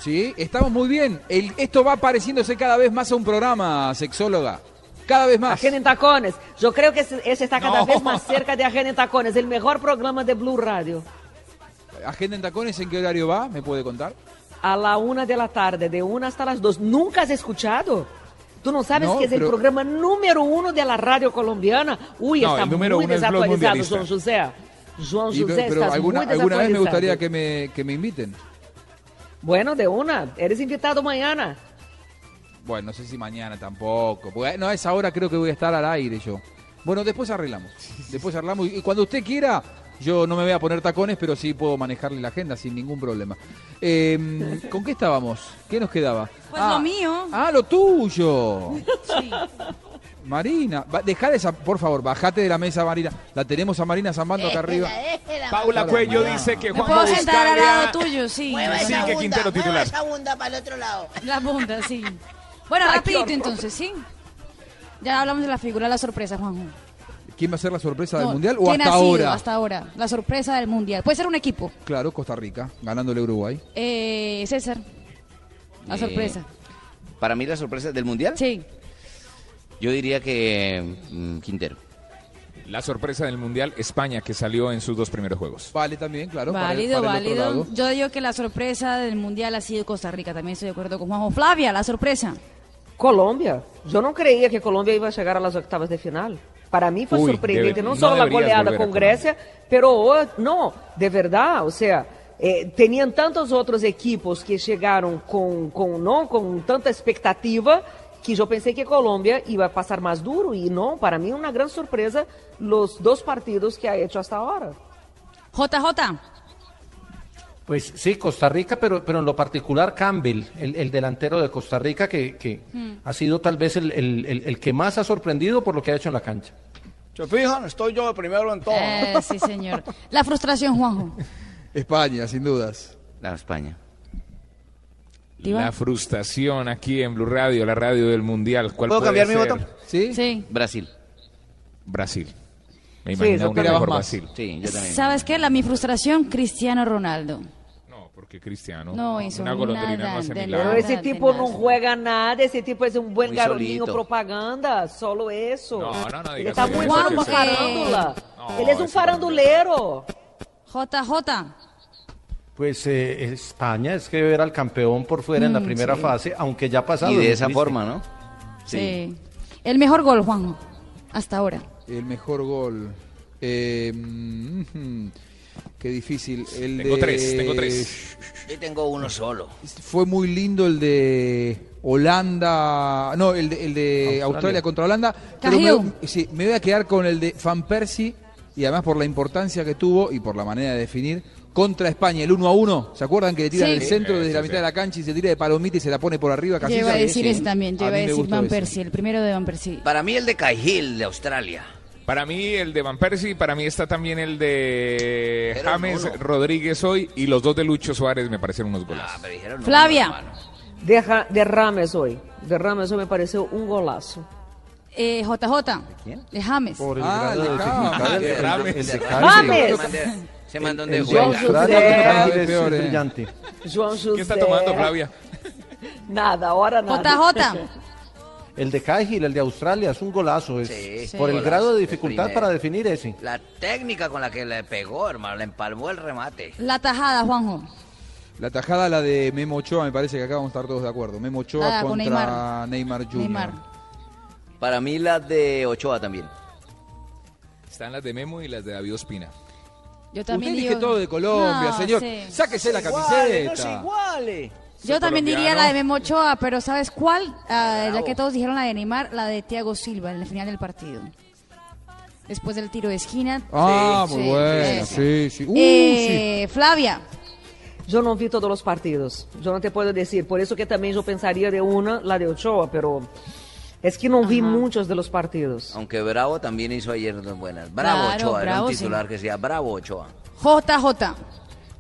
Sí, estamos muy bien. El- esto va pareciéndose cada vez más a un programa, sexóloga. Cada vez más. Agenda en Tacones. Yo creo que ese, ese está cada No. vez más cerca de Agenda en Tacones, el mejor programa de Blue Radio. Agenda en tacones, ¿en qué horario va? ¿Me puede contar? A la una de la tarde, de una hasta las dos. ¿Nunca has escuchado? ¿Tú no sabes No, que es el pero- programa número uno de la radio colombiana? Uy, No, está el muy desactualizado. Juan José. Juan José, pero estás alguna, muy alguna vez me gustaría que me, que me inviten. Bueno, de una. Eres invitado mañana. Bueno, no sé si mañana tampoco. Porque, no, a esa hora creo que voy a estar al aire yo. Bueno, después arreglamos. Después arreglamos. Y cuando usted quiera, yo no me voy a poner tacones, pero sí puedo manejarle la agenda sin ningún problema. Eh, ¿Con qué estábamos? ¿Qué nos quedaba? Pues ah, lo mío. Ah, lo tuyo. Sí. Marina, dejá esa, por favor, bajate de la mesa, Marina. La tenemos a Marina zambando acá arriba. Paula Cuello dice que Juan puedo sentar al lado tuyo, sí. Mueva Sí, esa que bunda, Quintero mueva titular. esa bunda para el otro lado. La bunda, sí. Bueno, Ay, rapidito entonces, ¿sí? Ya hablamos de la figura de la sorpresa, Juanjo. ¿Quién va a ser la sorpresa del No, Mundial o ¿quién hasta ha sido ahora? Hasta ahora. La sorpresa del Mundial. Puede ser un equipo. Claro, Costa Rica, ganándole a Uruguay. Eh, César. La Eh, sorpresa. Para mí la sorpresa del Mundial, Sí. yo diría que mm, Quintero. La sorpresa del Mundial, España, que salió en sus dos primeros juegos. Vale también, claro. para- válido, para el otro válido. lado. Yo digo que la sorpresa del Mundial ha sido Costa Rica. También estoy de acuerdo con Juanjo. Flavia, la sorpresa. Colombia. Yo no creía que Colombia iba a llegar a las octavas de final. Para mí fue Uy, sorprendente, debe- no la goleada a con Colombia. Grecia, pero oh, no, de verdad, o sea, eh, tenían tantos otros equipos que llegaron con, con, ¿no? con tanta expectativa que yo pensé que Colombia iba a pasar más duro y no, para mí una gran sorpresa los dos partidos que ha hecho hasta ahora. JJ. Pues sí, Costa Rica, pero, pero en lo particular Campbell, el, el delantero de Costa Rica, que, que Hmm. ha sido tal vez el, el- el- el que más ha sorprendido por lo que ha hecho en la cancha. ¿Se fijan? Estoy yo de primero en todo. Eh, sí, señor. La frustración, Juanjo. España, sin dudas. La España. La frustración aquí en Blue Radio, la radio del Mundial. ¿Cuál ¿Puedo puede cambiar mi ser? voto? ¿Sí? Sí. Brasil. Brasil. Me Sí, imagino yo un mejor más. Brasil. Sí, yo también. ¿Sabes qué? La mi frustración, Cristiano Ronaldo. Porque Cristiano. No hizo Una golondrina nada no hace. Pero ese tipo no juega nada, ese tipo es un buen Muy garotinho solito. propaganda, solo eso. No, no, no Ele está muy bueno para sí. farándula. No, Ele es un farandulero. JJ. Pues eh, España es que era el campeón por fuera en la Mm, primera sí. fase, aunque ya ha pasado. Y de ¿no esa forma, ¿no? Sí. El mejor gol, Juanjo. Hasta ahora. El mejor gol. Eh, mm, qué difícil. El Tengo de- tres, tengo tres. Yo tengo uno solo. Fue muy lindo el de Holanda. No, el de, el de Australia. Australia. contra Holanda. Pero me, sí, me voy a quedar con el de Van Persie. Y además por la importancia que tuvo y por la manera de definir. Contra España, el 1 a 1. ¿Se acuerdan que le tira Sí. del centro desde sí, la sí. mitad de la cancha y se tira de palomita y se la pone por arriba? Yo Casi iba a decir ese también. Yo iba a decir Van. Persie, el primero de Van Persie. Para mí el de Cahill de Australia. Para mí el de Van Persie, para mí está también el de Pero James. Rodríguez hoy y los dos de Lucho Suárez me parecieron unos Ah, golazos. pero dijeron no, Flavia. De, de Rames hoy. De Rames hoy me pareció un golazo. Eh, JJ. De James. Por el Ah, grado el de James. el- el- Rames. el de Cahill. James. Se mandó El de de juego. Australia José. eh. brillante. José. ¿Qué está tomando Flavia? Nada, ahora nada. JJ. El de Cahill, el de Australia, es un golazo. Es, Sí, por sí. el grado de dificultad para definir ese. La técnica con la que le pegó, hermano, le empalmó el remate. La tajada, Juanjo. La tajada, la de Memo Ochoa, me parece que acá vamos a estar todos de acuerdo. Memo Ochoa Ah, con contra Neymar. Neymar, Jr. Neymar. Para mí la de Ochoa también. Están las de Memo y las de David Ospina. Yo también Usted digo. todo de Colombia, No, señor. sí. Sáquese la Iguales, no se camiseta. iguale. Yo también diría la de Memo Ochoa, pero ¿sabes cuál? Ah, ya que todos dijeron la de Neymar, la de Thiago Silva en el final del partido. Después del tiro de esquina. Ah, Sí, muy sí, buena, esa. sí, sí. Uh, Eh, Flavia. Yo no vi todos los partidos. Yo no te puedo decir. Por eso que también yo pensaría de una, la de Ochoa, pero es que no vi muchos de los partidos. Aunque Bravo también hizo ayer dos buenas. Bravo Claro, Ochoa, era Bravo, un sí. titular que decía Bravo Ochoa. JJ.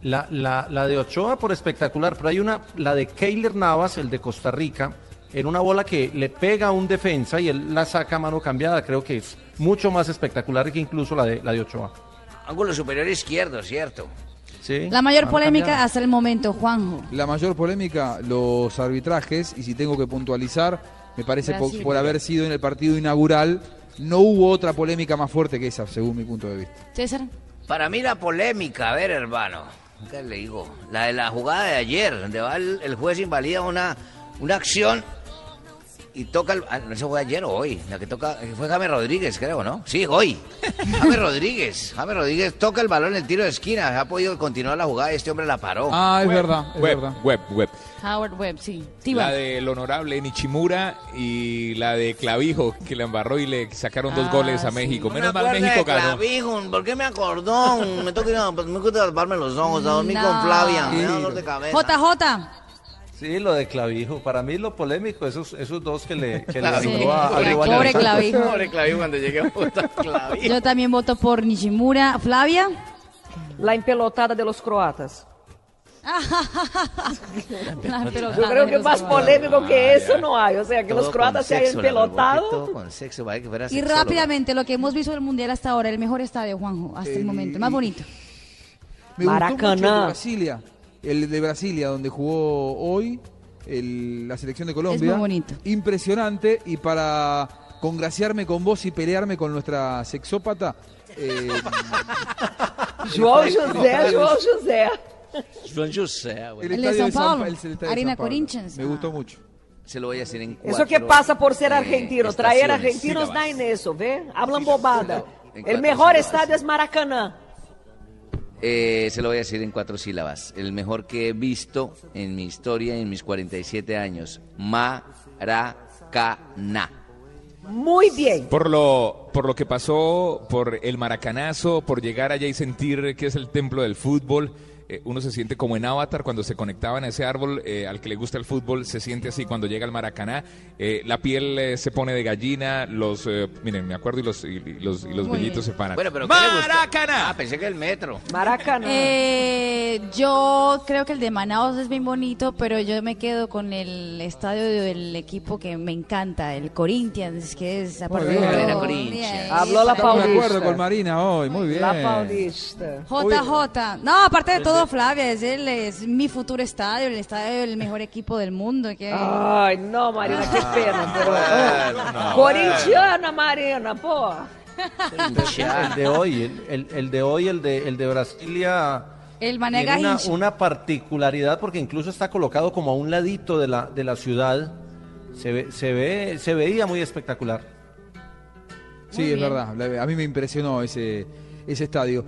La, la, la de Ochoa por espectacular, pero hay una, la de Keiler Navas, el de Costa Rica, en una bola que le pega a un defensa y él la saca a mano cambiada. Creo que es mucho más espectacular que incluso la de, la de Ochoa. Ángulo superior izquierdo, ¿cierto? Sí. La mayor polémica hasta el momento, Juanjo. La mayor polémica, los arbitrajes, y si tengo que puntualizar, me parece po- Brasil. por haber sido en el partido inaugural, no hubo otra polémica más fuerte que esa, según mi punto de vista. César. Para mí la polémica, a ver, hermano, ¿qué le digo? La de la jugada de ayer, donde va el, el juez invalida una, una acción y toca el... ah, no, ¿Eso fue ayer o hoy? La que toca... Fue James Rodríguez, creo, ¿no? Sí, hoy. James Rodríguez. James Rodríguez toca el balón en el tiro de esquina. Ha podido continuar la jugada y este hombre la paró. Ah, es Web, verdad, es web, verdad. Web, web. Howard Webb, sí. La Tiba. del honorable Nichimura y la de Clavijo, que le embarró y le sacaron dos Ah, goles a. México. No Menos me mal México de ganó. Clavijo, ¿Por qué me acordó? Me toca ir a, pues, me gusta taparme los ojos, a dormir No. con Flavia. Me da dolor de cabeza. JJ. Sí, lo de Clavijo. Para mí lo polémico, esos, esos dos que le, que le ayudó a, a Pobre Pobre. Clavijo. Pobre Clavijo cuando llegue a Bogotá, Clavijo. Yo también voto por Nishimura. Flavia. La empelotada de los croatas. Yo creo que más polémico que eso no hay. O sea, que Todo los croatas se hayan fuera Y rápidamente, lo que hemos visto del Mundial hasta ahora, el mejor estadio, Juanjo, hasta el momento, el más bonito. Me. Brasilia, el de Brasilia, donde jugó hoy el- la selección de Colombia. muy bonito. Impresionante. Y para congraciarme con vos y pelearme con nuestra sexópata. eh, João José, João José. Juan José, el El de São San Paulo, Arena. Corinthians. Me gustó mucho. Se lo voy a decir en Eso que cuatro, pasa por ser eh, argentino. Traer argentinos da en eso, ¿ve? Hablan bobada. El cuatro mejor estadio es Maracaná. Eh, se lo voy a decir en cuatro sílabas. El mejor que he visto en mi historia en mis 47 años. Maracaná. Muy bien. Por lo, por lo que pasó, por el maracanazo, por llegar allá y sentir que es el templo del fútbol. Eh, uno se siente como en Avatar cuando se conectaban a ese árbol eh, al que le gusta el fútbol, se siente así cuando llega al Maracaná. eh, la piel eh, se pone de gallina, los, eh, miren, me acuerdo y los, y, y los, y los vellitos se paran. ¡Maracaná! Ah, pensé que el metro. Maracaná. Eh, yo creo que el de Manaus es bien bonito, pero yo me quedo con el estadio del equipo que me encanta, el Corinthians, que es aparte de Corinthians. Habló la Estamos de Paulista. acuerdo con Marina hoy, muy bien. La Paulista. JJ. No, aparte de todo, Flavia, es, el, es mi futuro estadio, el estadio del mejor equipo del mundo. Que... Ay, no, Marina, qué pena. Pero... Bueno, Corintiana, Marina, pô. El de hoy, el, el- el de hoy, el de, el de Brasilia. El Mané tiene una, particularidad porque incluso está colocado como a un ladito de la, de la ciudad. Se ve, se ve, se veía muy espectacular. Sí, es verdad. A mí me impresionó ese, ese estadio.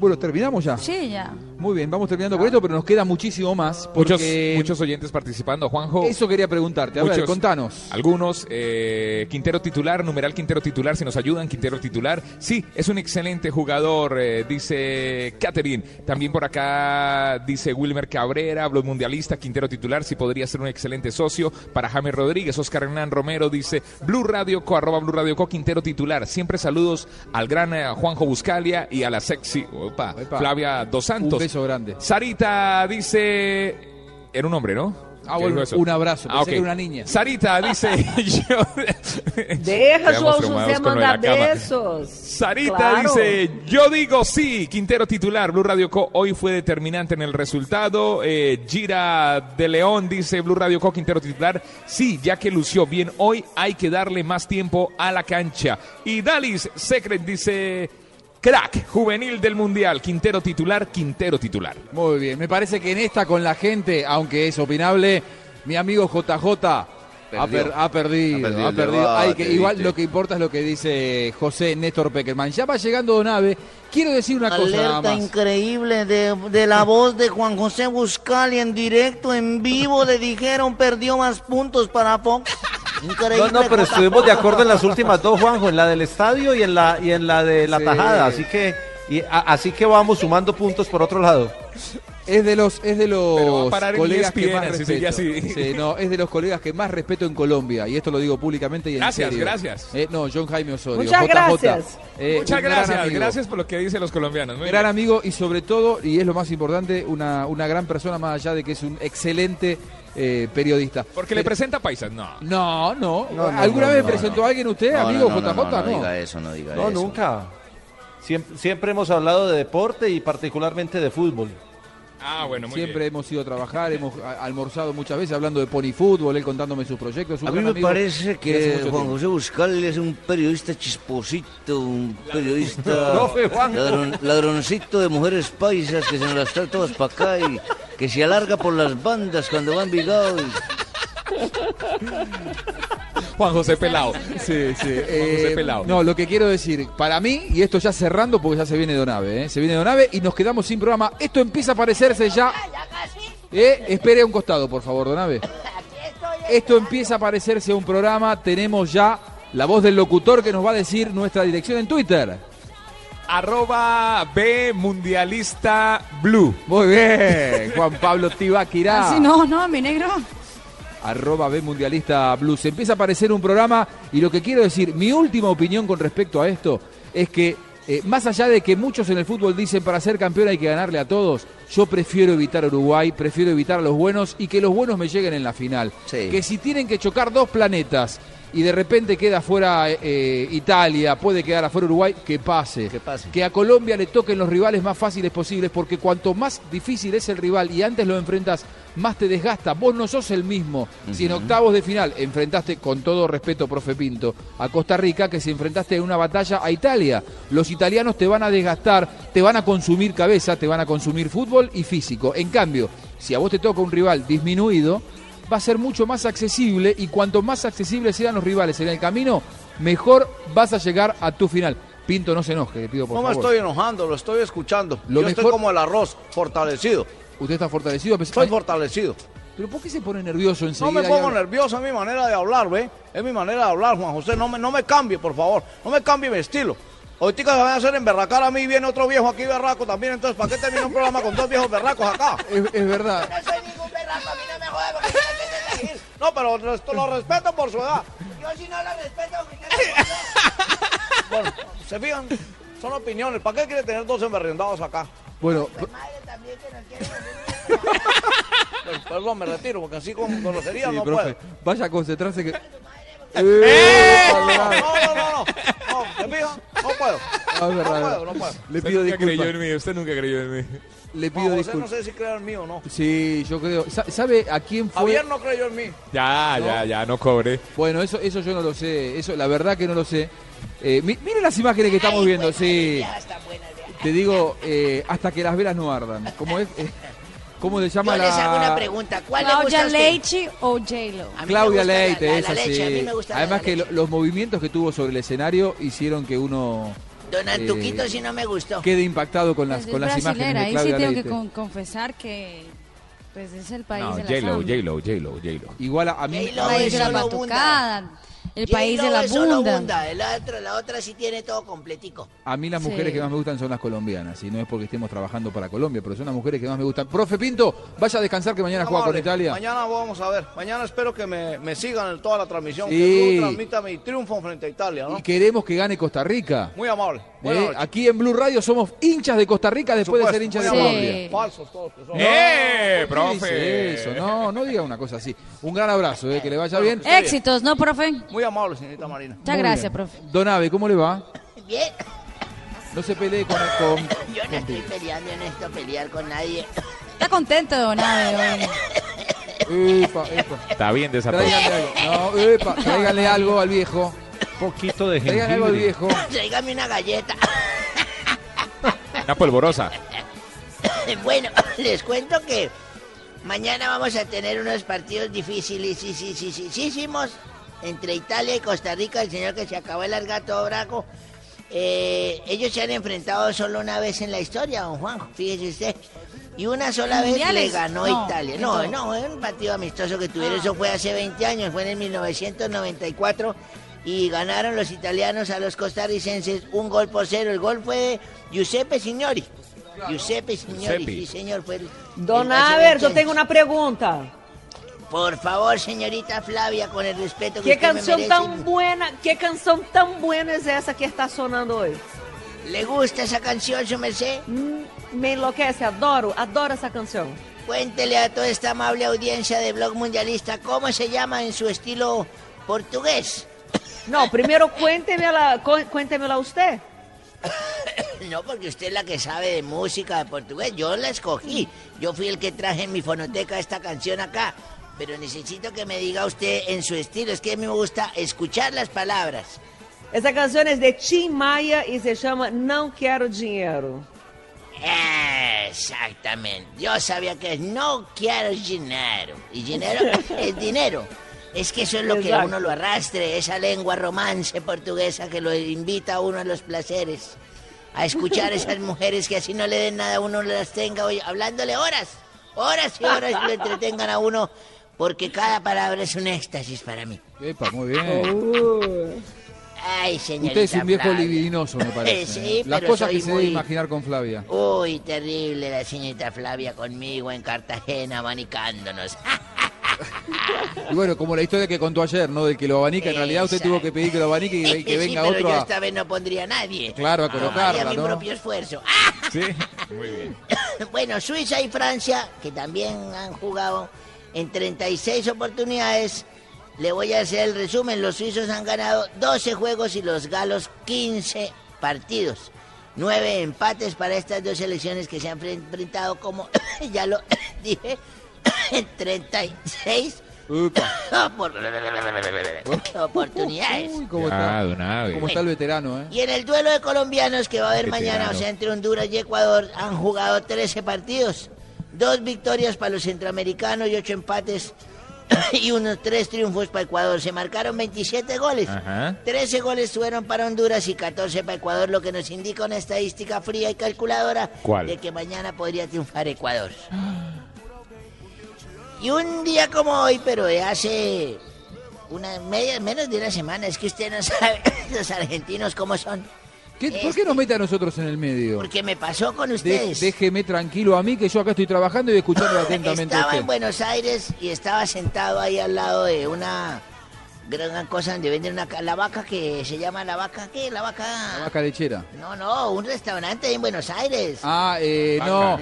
Bueno, ¿terminamos ya? Sí, ya. Muy bien, vamos terminando con esto, pero nos queda muchísimo más. Muchos, Porque muchos oyentes participando. Juanjo. Eso quería preguntarte. A ver, Muchos. contanos. Algunos, eh, Quintero titular, numeral Quintero titular, si nos ayudan, Quintero titular. Sí, es un excelente jugador, eh, dice Catherine. También por acá dice Wilmer Cabrera, blog mundialista, Quintero titular, sí podría ser un excelente socio. Para James Rodríguez, Oscar Hernán Romero dice Blue Radio Co, arroba Blue Radio Co, Quintero titular. Siempre saludos al gran eh, Juanjo Buscalia y a la sexy opa. Flavia Dos Santos. Un beso grande. Sarita dice... Era un hombre, ¿no? Ah, ¿Qué bueno, un abrazo. Ah, Pensé que era una niña. Sarita dice yo. Deja traumados José mandar besos. Sarita Claro. dice, yo digo sí, Quintero titular, Blue Radio Co hoy fue determinante en el resultado. Eh, Gira de León dice, Blue Radio Co Quintero titular, sí, ya que lució bien hoy, hay que darle más tiempo a la cancha. Y Dalis Secret dice, crack, juvenil del Mundial, Quintero titular, Quintero titular. Muy bien, me parece que en esta con la gente, aunque es opinable, mi amigo JJ ha, per- ha perdido, Ha perdido ha perdido. debate, Hay que, igual ¿viste? lo que importa es lo que dice José Néstor Peckerman. Ya va llegando Donave. Quiero decir una cosa nada Alerta increíble de, de la voz de Juan José Buscali en directo, en vivo, le dijeron perdió más puntos para Fox. Increíble. No, no, pero cosa. estuvimos de acuerdo en las últimas dos, Juanjo, en la del estadio y en la, y en la de la Sí. tajada. Así que, y, a- así que vamos sumando puntos por otro lado. Es de los, es de Pero los colegas que ESPN, más respeto. así. Sí, no, es de los colegas que más respeto en Colombia y esto lo digo públicamente y en Gracias, serio. gracias. Eh, no, John Jaime Osorio. Muchas JJ. gracias. Eh, Muchas gracias, gracias por lo que dicen los colombianos. Muy gran bien. amigo y sobre todo, y es lo más importante, una, una gran persona más allá de que es un excelente eh, periodista. Porque le Pero- presenta paisas, no. No, no. No, no, ¿Alguna no, vez no, presentó no. a alguien usted, No, amigo no, no, JJ? no, no, No. diga eso, no diga No, eso. nunca. Siempre, siempre hemos hablado de deporte y particularmente de fútbol. Ah, bueno, muy Siempre bien. hemos ido a trabajar, hemos almorzado muchas veces hablando de pony fútbol, él contándome sus proyectos. un A mí me amigo parece que Juan tiempo. José Buscal es un periodista chisposito, un periodista ladron- ladroncito de mujeres paisas que se nos las trae todas para acá y que se alarga por las bandas cuando va en Vigado. y- Juan José Pelao. Sí, sí. Juan José Eh, Pelao. no, lo que quiero decir, para mí, y esto ya cerrando porque ya se viene Donave, ¿eh? se viene Donave y nos quedamos sin programa. Esto empieza a parecerse ya. Eh, espere a un costado, por favor, Donave. Esto empieza a parecerse a un programa. Tenemos ya la voz del locutor que nos va a decir nuestra dirección en Twitter. Arroba B Mundialista Blue. Muy bien, Juan Pablo Tibaquirá. Así no, no, mi negro. Arroba B Mundialista Blues. Empieza a aparecer un programa y lo que quiero decir, mi última opinión con respecto a esto es que eh, más allá de que muchos en el fútbol dicen para ser campeón hay que ganarle a todos, yo prefiero evitar a Uruguay, prefiero evitar a los buenos y que los buenos me lleguen en la final. Que si tienen que chocar dos planetas y de repente queda fuera eh, Italia, puede quedar afuera Uruguay, que pase. que a Colombia le toquen los rivales más fáciles posibles, porque cuanto más difícil es el rival y antes lo enfrentas, más te desgasta. Vos no sos el mismo. Si en octavos de final enfrentaste, con todo respeto, profe Pinto, a Costa Rica, que si enfrentaste en una batalla a Italia. Los italianos te van a desgastar, te van a consumir cabeza, te van a consumir fútbol y físico. En cambio, si a vos te toca un rival disminuido, va a ser mucho más accesible y cuanto más accesibles sean los rivales en el camino, mejor vas a llegar a tu final. Pinto, no se enoje, le pido por No me favor. estoy enojando, lo estoy escuchando. Lo Yo estoy mejor- como el arroz, fortalecido. ¿Usted está fortalecido? Estoy fortalecido. ¿Pero por qué se pone nervioso No enseguida? me y pongo nervioso, es mi manera de hablar, ¿ve? Es mi manera de hablar, Juan José. No me, no me cambie, por favor. No me cambie mi estilo. Ahorita se van a hacer emberracar a mí, viene otro viejo aquí berraco también. Entonces, ¿para qué termina un programa con dos viejos berracos acá? Es, es verdad. No soy ningún berraco, a mí no me jode porque que elegir. No, pero resto- lo respeto por su edad. Yo si no lo respeto, Bueno, se fijan, son opiniones. ¿Para qué quiere tener dos emberrendados acá? Bueno, Pues, perdón, me retiro, porque así con grosería sí, no profe, puedo. vaya a concentrarse que... ¡Eh! ¡Eh! No, no, no, no, no, no, ¿se fijan? No puedo. Ah, no es puedo, no puedo. Le Usted pido nunca creyó en mí, usted nunca creyó en mí. Le pido no disculpas. sé si creer en mí o no. Sí, yo creo. Sa- ¿Sabe a quién fue? Javier no creyó en mí. Ya, No. ya, ya, no cobre. Bueno, eso, eso yo no lo sé. Eso, la verdad que no lo sé. Eh, mi- miren las imágenes que estamos viendo, sí. Te digo, eh, hasta que las velas no ardan. ¿Cómo es? Eh, ¿Cómo se llama Yo la...? les hago una pregunta. ¿Cuál le Claudia usted? Leite o J-Lo. Claudia la- Leite, la- la esa leche, a mí sí. me gusta la- Además que lo- los movimientos que tuvo sobre el escenario hicieron que uno Don eh, Antuquito sí no me gustó. quede impactado con las, Pues con es las imágenes de ahí sí Claudia tengo Leite. que con- confesar que pues es el país No, de la J-Lo. J-Lo, J-Lo, J-Lo. Igual a, a mí... J-Lo es la batucada, el país de la es solo bunda. bunda, La otra, la otra sí tiene todo completico. A mí las Sí. mujeres que más me gustan son las colombianas, y no es porque estemos trabajando para Colombia, pero son las mujeres que más me gustan. Profe Pinto, vaya a descansar que mañana juega con. Italia. Mañana vamos a ver. Mañana espero que me, me sigan en toda la transmisión. Sí. Que Blue transmita mi triunfo frente a Italia, ¿no? Y queremos que gane Costa Rica. Muy amable. Eh, aquí en Blue Radio somos hinchas de Costa Rica después de ser hinchas de. Colombia. Falsos todos que son. ¡Eh, ¿Por qué dice profe! Eso, no, no diga una cosa así. Un gran abrazo, eh, que le vaya bien. Éxitos, ¿no, profe? Muy amable, señorita Marina. Muchas Muy gracias, bien. profe. Don Ave, ¿cómo le va? Bien, No se pelee con... con- yo no estoy peleando, no necesito pelear con nadie. Está contento, Don Ave. Epa, epa. Está bien algo. No, epa, tráiganle algo al viejo. Poquito de Tráiganle algo al jengibre. viejo. Tráigame una galleta. Una polvorosa. Bueno, les cuento que mañana vamos a tener unos partidos difíciles, sí, sí, sí, sí, sí, hicimos entre Italia y Costa Rica, el señor que se acabó el gato braco. Eh, ellos se han enfrentado solo una vez en la historia, don Juanjo, fíjese usted. Y una sola vez le ganó No, Italia. No, no, es un partido amistoso que tuvieron, eso fue hace 20 años, fue en el 1994. Y ganaron los italianos a los costarricenses un gol por cero. El gol fue de Giuseppe Signori. Giuseppe Signori, Giuseppe. sí, señor. Fue el- Don Aver, yo tengo una pregunta. Por favor, señorita Flavia, con el respeto que ¿Qué usted me canción merece. tan buena, qué canción tan buena es esa que está sonando hoy? ¿Le gusta esa canción, su merced? Me enloquece, adoro, adoro esa canción. Cuéntele a toda esta amable audiencia de Blog Mundialista cómo se llama en su estilo portugués. No, primero cuéntemela, cu- cuéntemela usted. No, porque usted es la que sabe de música de portugués. Yo la escogí. Yo fui el que traje en mi fonoteca esta canción acá. Pero necesito que me diga usted en su estilo. Es que a mí me gusta escuchar las palabras. Essa canção é de Tim Maia e se chama Não Quero Dinheiro. Exactamente. Yo sabía que no quiero dinero. Y dinero es dinero. Es que eso es lo que a uno lo arrastre, esa lengua romance portuguesa que lo invita a uno a los placeres. A escuchar esas mujeres que así no le den nada, uno las tenga oye, hablándole horas, horas y horas y lo entretengan a uno, porque cada palabra es un éxtasis para mí. Epa, muy bien. Ay, señorita Usted es un viejo Flavia. libidinoso, me parece. Sí, ¿eh? Las pero cosas que se muy- debe imaginar con Flavia. Uy, terrible la señorita Flavia conmigo en Cartagena abanicándonos. Y bueno, como la historia que contó ayer, ¿no? Del que lo abanica, en realidad usted tuvo que pedir que lo abanique y que Sí, venga pero otro yo a... esta vez no pondría a nadie. Claro, a Tomaría colocarla, mi ¿no? propio esfuerzo. Sí, muy bien. Bueno, Suiza y Francia, que también han jugado en 36 oportunidades. Le voy a hacer el resumen. Los suizos han ganado 12 juegos y los galos 15 partidos. Nueve empates para estas dos selecciones que se han fre- enfrentado, como ya lo dije, 36 opor- oportunidades. Uy, ¿cómo está? Ah. ¿Cómo está el veterano, eh? Y en el duelo de colombianos que va a haber Qué mañana, o sea, entre Honduras y Ecuador, han jugado 13 partidos. Dos victorias para los centroamericanos y ocho empates y unos tres triunfos para Ecuador. Se marcaron 27 goles. Ajá. 13 goles fueron para Honduras y 14 para Ecuador, lo que nos indica una estadística fría y calculadora ¿Cuál? de que mañana podría triunfar Ecuador. Y un día como hoy, pero de hace una media, menos de una semana, es que usted no sabe los argentinos cómo son. ¿Qué- ¿Por qué nos mete a nosotros en el medio? Porque me pasó con De- ustedes. déjeme tranquilo a mí, que yo acá estoy trabajando y escuchando atentamente a Estaba en usted. Buenos Aires y estaba sentado ahí al lado de una gran cosa donde venden una la vaca que se llama la vaca ¿qué? La vaca La vaca lechera. No, no, un restaurante ahí en Buenos Aires. Ah, eh, no.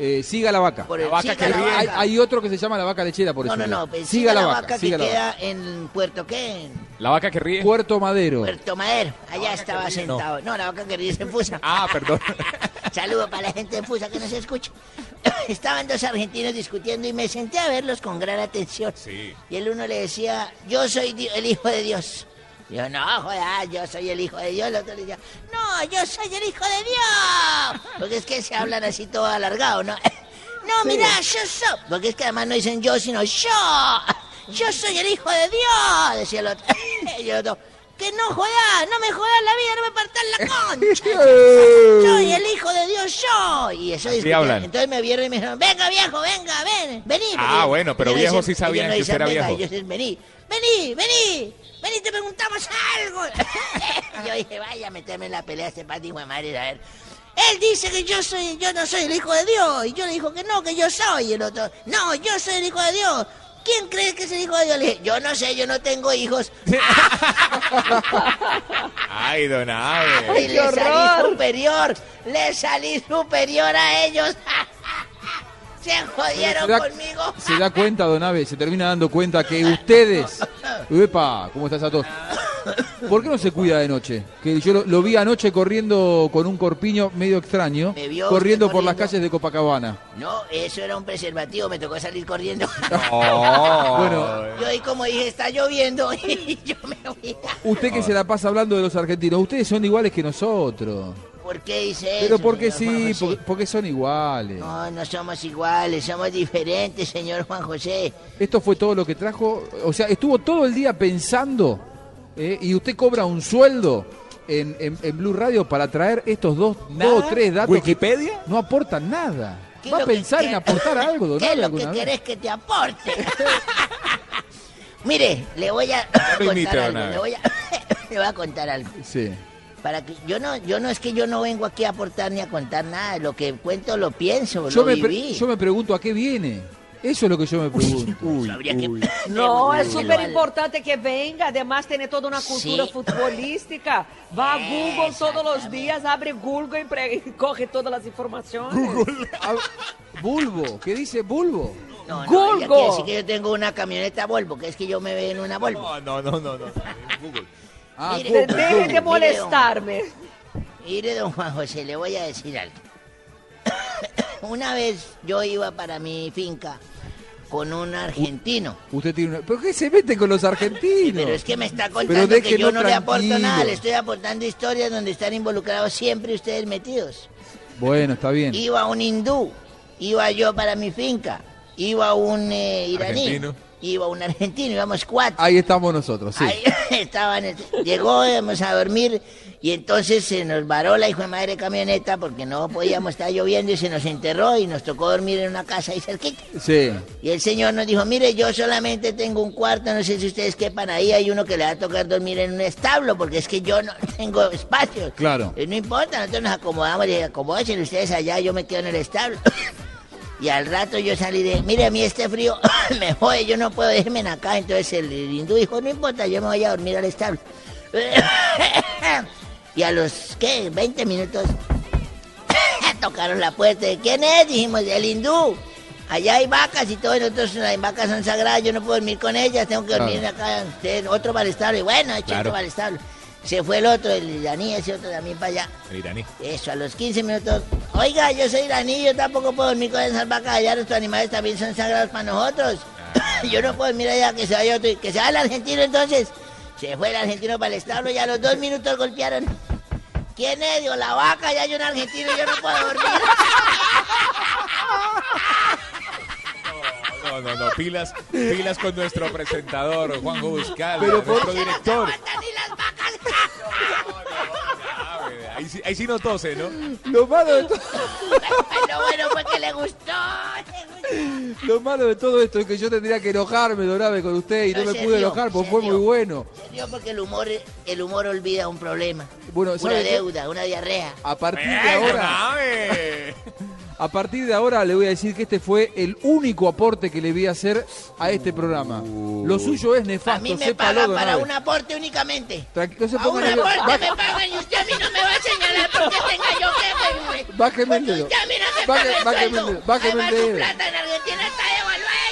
Eh, siga la vaca. Por el- La vaca siga que la ríe. Hay, otro que se llama la vaca lechera, por no, eso. no, digo. no, pues, siga, la vaca, vaca siga que la queda vaca. en Puerto qué? La vaca que ríe. Puerto Madero. Puerto Madero. Allá estaba sentado. No. la vaca que ríe es en Fusa. Ah, perdón. Saludo para la gente de Fusa que nos escucha. Estaban dos argentinos discutiendo y me senté a verlos con gran atención. Sí. Y el uno le decía, yo soy el hijo de Dios. Yo, no, joder, yo soy el hijo de Dios. El otro le decía, no, yo soy el hijo de Dios. Porque es que se hablan así todo alargado, ¿no? No, mira, yo soy. Porque es que además no dicen yo, sino yo. Yo soy el hijo de Dios, decía el otro. Y el otro, que no jodas, no me jodas la vida, no me partas la concha. Soy el hijo de Dios yo. Y eso hablan. Entonces me vieron y me dijeron, venga viejo, venga, ven, vení. Ah, bueno, pero viejos sí sabían que usted era viejo. ellos dicen, vení, vení, vení, vení, te preguntamos algo. yo dije, vaya a meterme en la pelea este pati de madre, a ver. Él dice que yo soy, yo no soy el hijo de Dios. Y yo le dijo que no, que yo soy. Y el otro, no, yo soy el hijo de Dios. ¿Quién cree que es el hijo de Dios? Le dije, yo no sé, yo no tengo hijos. Ay, don Y Abe. le salí superior, le salí superior a ellos. Se jodieron Se da- conmigo. Se da cuenta, don Abe, se termina dando cuenta que ustedes. Epa, ¿cómo estás a todos? ¿Por qué no se cuida de noche? Que yo lo, lo vi anoche corriendo con un corpiño medio extraño, ¿Me vio corriendo por las calles de Copacabana. No, eso era un preservativo, me tocó salir corriendo. Bueno. Yo ahí como dije, está lloviendo y yo me voy. Usted que se la pasa hablando de los argentinos, ustedes son iguales que nosotros. ¿Por qué dice Pero eso? porque señor Juan sí, José? porque, porque son iguales. No, no somos iguales, somos diferentes, señor Juan José. Esto fue todo lo que trajo, o sea, estuvo todo el día pensando eh, y usted cobra un sueldo en, en- en Blue Radio para traer estos dos, dos o tres datos. ¿Wikipedia? Que no aportan nada. ¿Qué Va a es lo que- pensar en qué- aportar algo, don ¿Qué es lo que alguna vez? querés que te aporte? Mire, le voy a contar imite, algo, le voy a, le voy a contar algo. Sí. Para que yo no, yo no es que yo no vengo aquí a aportar ni a contar nada. Lo que cuento lo pienso, Yo lo me, pre- viví. yo me pregunto a qué viene. Eso es lo que yo me pregunto. Que No, es súper importante que venga. Además, tiene toda una cultura Sí. futbolística. Va a Google todos los días, abre Google y, pre- y coge todas las informaciones. Ah, Bulbo, ¿qué dice Bulbo? No, no, quiere decir que yo tengo una camioneta Volvo, que es que yo me veo en una Volvo. No, no, no, no. Google. Ah, Mire, De- Deje de molestarme. Mire, don Juan José, le voy a decir algo. Una vez yo iba para mi finca con un argentino. Usted tiene una... ¿Pero qué se mete con los argentinos? Pero es que me está Pero contando que yo no le aporto nada, le estoy aportando historias donde están involucrados siempre ustedes metidos. Bueno, está bien. Iba un hindú, iba yo para mi finca, iba un eh, iraní, Argentino. Iba un argentino, íbamos cuatro. Ahí estamos nosotros, sí. Ahí estaban, este, llegó, íbamos a dormir y entonces se nos varó la hijo de madre camioneta porque no podíamos estar lloviendo y se nos enterró y nos tocó dormir en una casa ahí cerquita. Sí. Y el señor nos dijo, mire, yo solamente tengo un cuarto, no sé si ustedes quepan ahí, hay uno que le va a tocar dormir en un establo porque es que yo no tengo espacio. Claro. Eh, No importa, nosotros nos acomodamos y acomódense ustedes allá, yo me quedo en el establo. Y al rato yo salí de, mire, a mí este frío me jode, yo no puedo irme en acá. Entonces el, hindú dijo, no importa, yo me voy a dormir al establo. y a los, ¿qué? 20 minutos tocaron la puerta. ¿Quién es? Dijimos, el hindú. Allá hay vacas y todo, y nosotros las vacas son sagradas, yo no puedo dormir con ellas, tengo que dormir Claro. acá, usted, otro para el establo. Y bueno, eché Claro. otro para el establo. Se fue el otro, el iraní, ese otro también para allá. El iraní. Eso, a los 15 minutos. Oiga, yo soy iraní, yo tampoco puedo dormir con esas vacas allá, nuestros animales también son sagrados para nosotros. yo no puedo dormir allá, que se vaya otro, que se vaya el argentino entonces. Se fue el argentino para el establo y a los dos minutos golpearon. ¿Quién es? Digo, la vaca, ya hay un argentino, yo no puedo dormir. No, no, no. Pilas, pilas con nuestro presentador, Juanjo Buscal, Pero por- nuestro director. Ahí sí, ahí sí no tose, ¿no? Lo malo de todo... Lo bueno fue que le gustó. Lo malo de todo esto es que yo tendría que enojarme, Dorabe, con usted y no, No, me pude enojar porque fue muy bueno. Se porque el humor, el humor olvida un problema. Bueno, una deuda, una diarrea. A partir de ahora, a partir de ahora le voy a decir que este fue el único aporte que le voy a hacer a este programa. Lo suyo es A nefasto, mí me pagan para un aporte únicamente. Tranqui- no se A ponga un nervioso. aporte Baje- me pagan y usted a mí no me va a señalar porque tenga yo jefe. Bájeme el dedo. Usted a mí no me paga el bájeme el sueldo. dedo, el Además, su plata en Argentina está devaluada.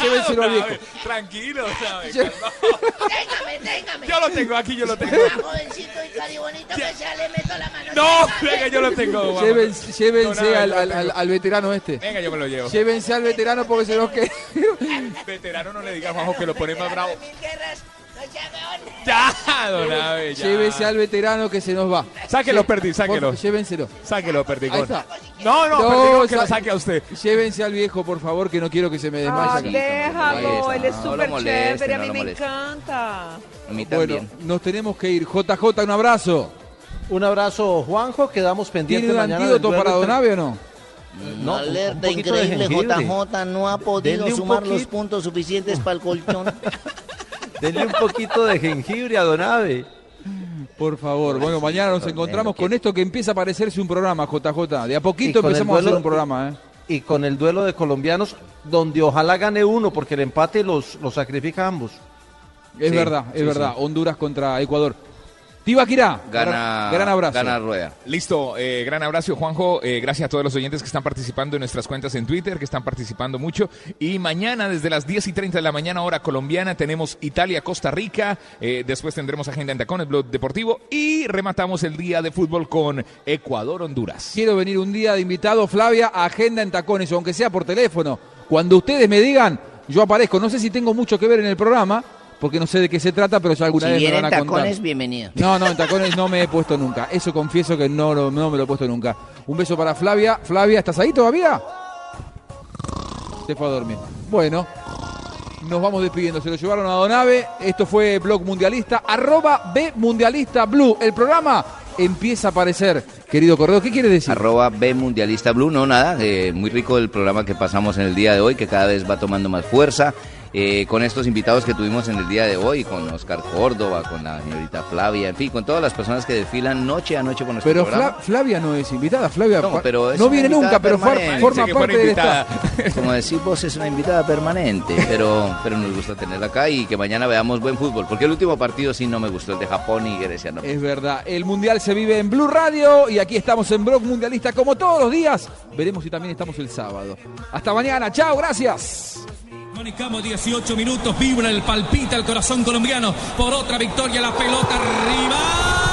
Llévenselo al viejo. Tranquilo, ¿sabes? Téngame, téngame. Yo lo tengo aquí, yo lo tengo. Jovencito y caribonito que sea, le meto la mano. No, venga, yo lo tengo. llévense No, no, al, veterano este. Venga, yo me lo llevo. Llévense al veterano porque se nos queda. Veterano no le diga a Juanjo que lo pone más bravo. Mil guerras, no sea Ya, don Abe, ya. Llévense al veterano que se nos va. Sáquelo, Lle- perdí, sáquelo. por- Llévenselo. Sáquelo, Ahí perdigón. está. No, no, No, perdigón, que lo sa- saque a usted. Llévense al viejo, por favor, que no quiero que se me desmaye. Ah, acá. déjalo, él es No lo súper moleste, chévere, a no mí lo me moleste. encanta. A mí Bueno, también. nos tenemos que ir. JJ, un abrazo. Un abrazo, Juanjo. Quedamos pendientes ¿Tiene un mañana. antídoto duelo para entre- Donave o no? No, un- Alerta un poquito de increíble, jengibre. JJ no ha podido Denle un sumar los poquito. puntos suficientes para el colchón. Denle un poquito de jengibre a Donave. Por favor, bueno, mañana nos encontramos con esto que empieza a parecerse un programa, JJ. De a poquito empezamos a hacer un programa, ¿eh? Y con el duelo de colombianos, donde ojalá gane uno, porque el empate los, los sacrifica a ambos. Es Sí, verdad, es sí, verdad. sí. Honduras contra Ecuador. Tibaquirá, Gana, gran abrazo. gana Rueda. Listo, eh, gran abrazo Juanjo, eh, gracias a todos los oyentes que están participando en nuestras cuentas en Twitter, que están participando mucho. Y mañana desde las 10 y 30 de la mañana hora colombiana tenemos Italia-Costa Rica, eh, después tendremos agenda en Tacones, Blog Deportivo y rematamos el día de fútbol con Ecuador-Honduras. Quiero venir un día de invitado, Flavia, a agenda en tacones, aunque sea por teléfono. Cuando ustedes me digan, yo aparezco. No sé si tengo mucho que ver en el programa, porque no sé de qué se trata, pero ya alguna Si vez me van a contar. tacones, bienvenido. No, no, en tacones no me he puesto nunca. Eso confieso que no, no me lo he puesto nunca. Un beso para Flavia. Flavia, ¿estás ahí todavía? Se fue a dormir. Bueno, nos vamos despidiendo. Se lo llevaron a Donave. Esto fue Blog Mundialista. Arroba B Mundialista Blue. El programa empieza a aparecer. Querido Correo, ¿qué quiere decir? Arroba B Mundialista Blue, no nada, eh, muy rico el programa que pasamos en el día de hoy, que cada vez va tomando más fuerza. Eh, con estos invitados que tuvimos en el día de hoy, con Oscar Córdoba, con la señorita Flavia, en fin, con todas las personas que desfilan noche a noche por nuestro Pero programa. Fla- Flavia no es invitada, Flavia No, pero es no viene nunca, pero permanente. forma parte del invitada. staff. Como decís vos, es una invitada permanente, pero, pero nos gusta tenerla acá y que mañana veamos buen fútbol, porque el último partido sí no me gustó, el de Japón y Grecia no. Es verdad, el Mundial se vive en Blue Radio y aquí estamos en Blog Mundialista como todos los días. Veremos si también estamos el sábado. Hasta mañana, chao, gracias. Comunicamos 18 minutos, vibra el palpita el corazón colombiano por otra victoria, la pelota arriba.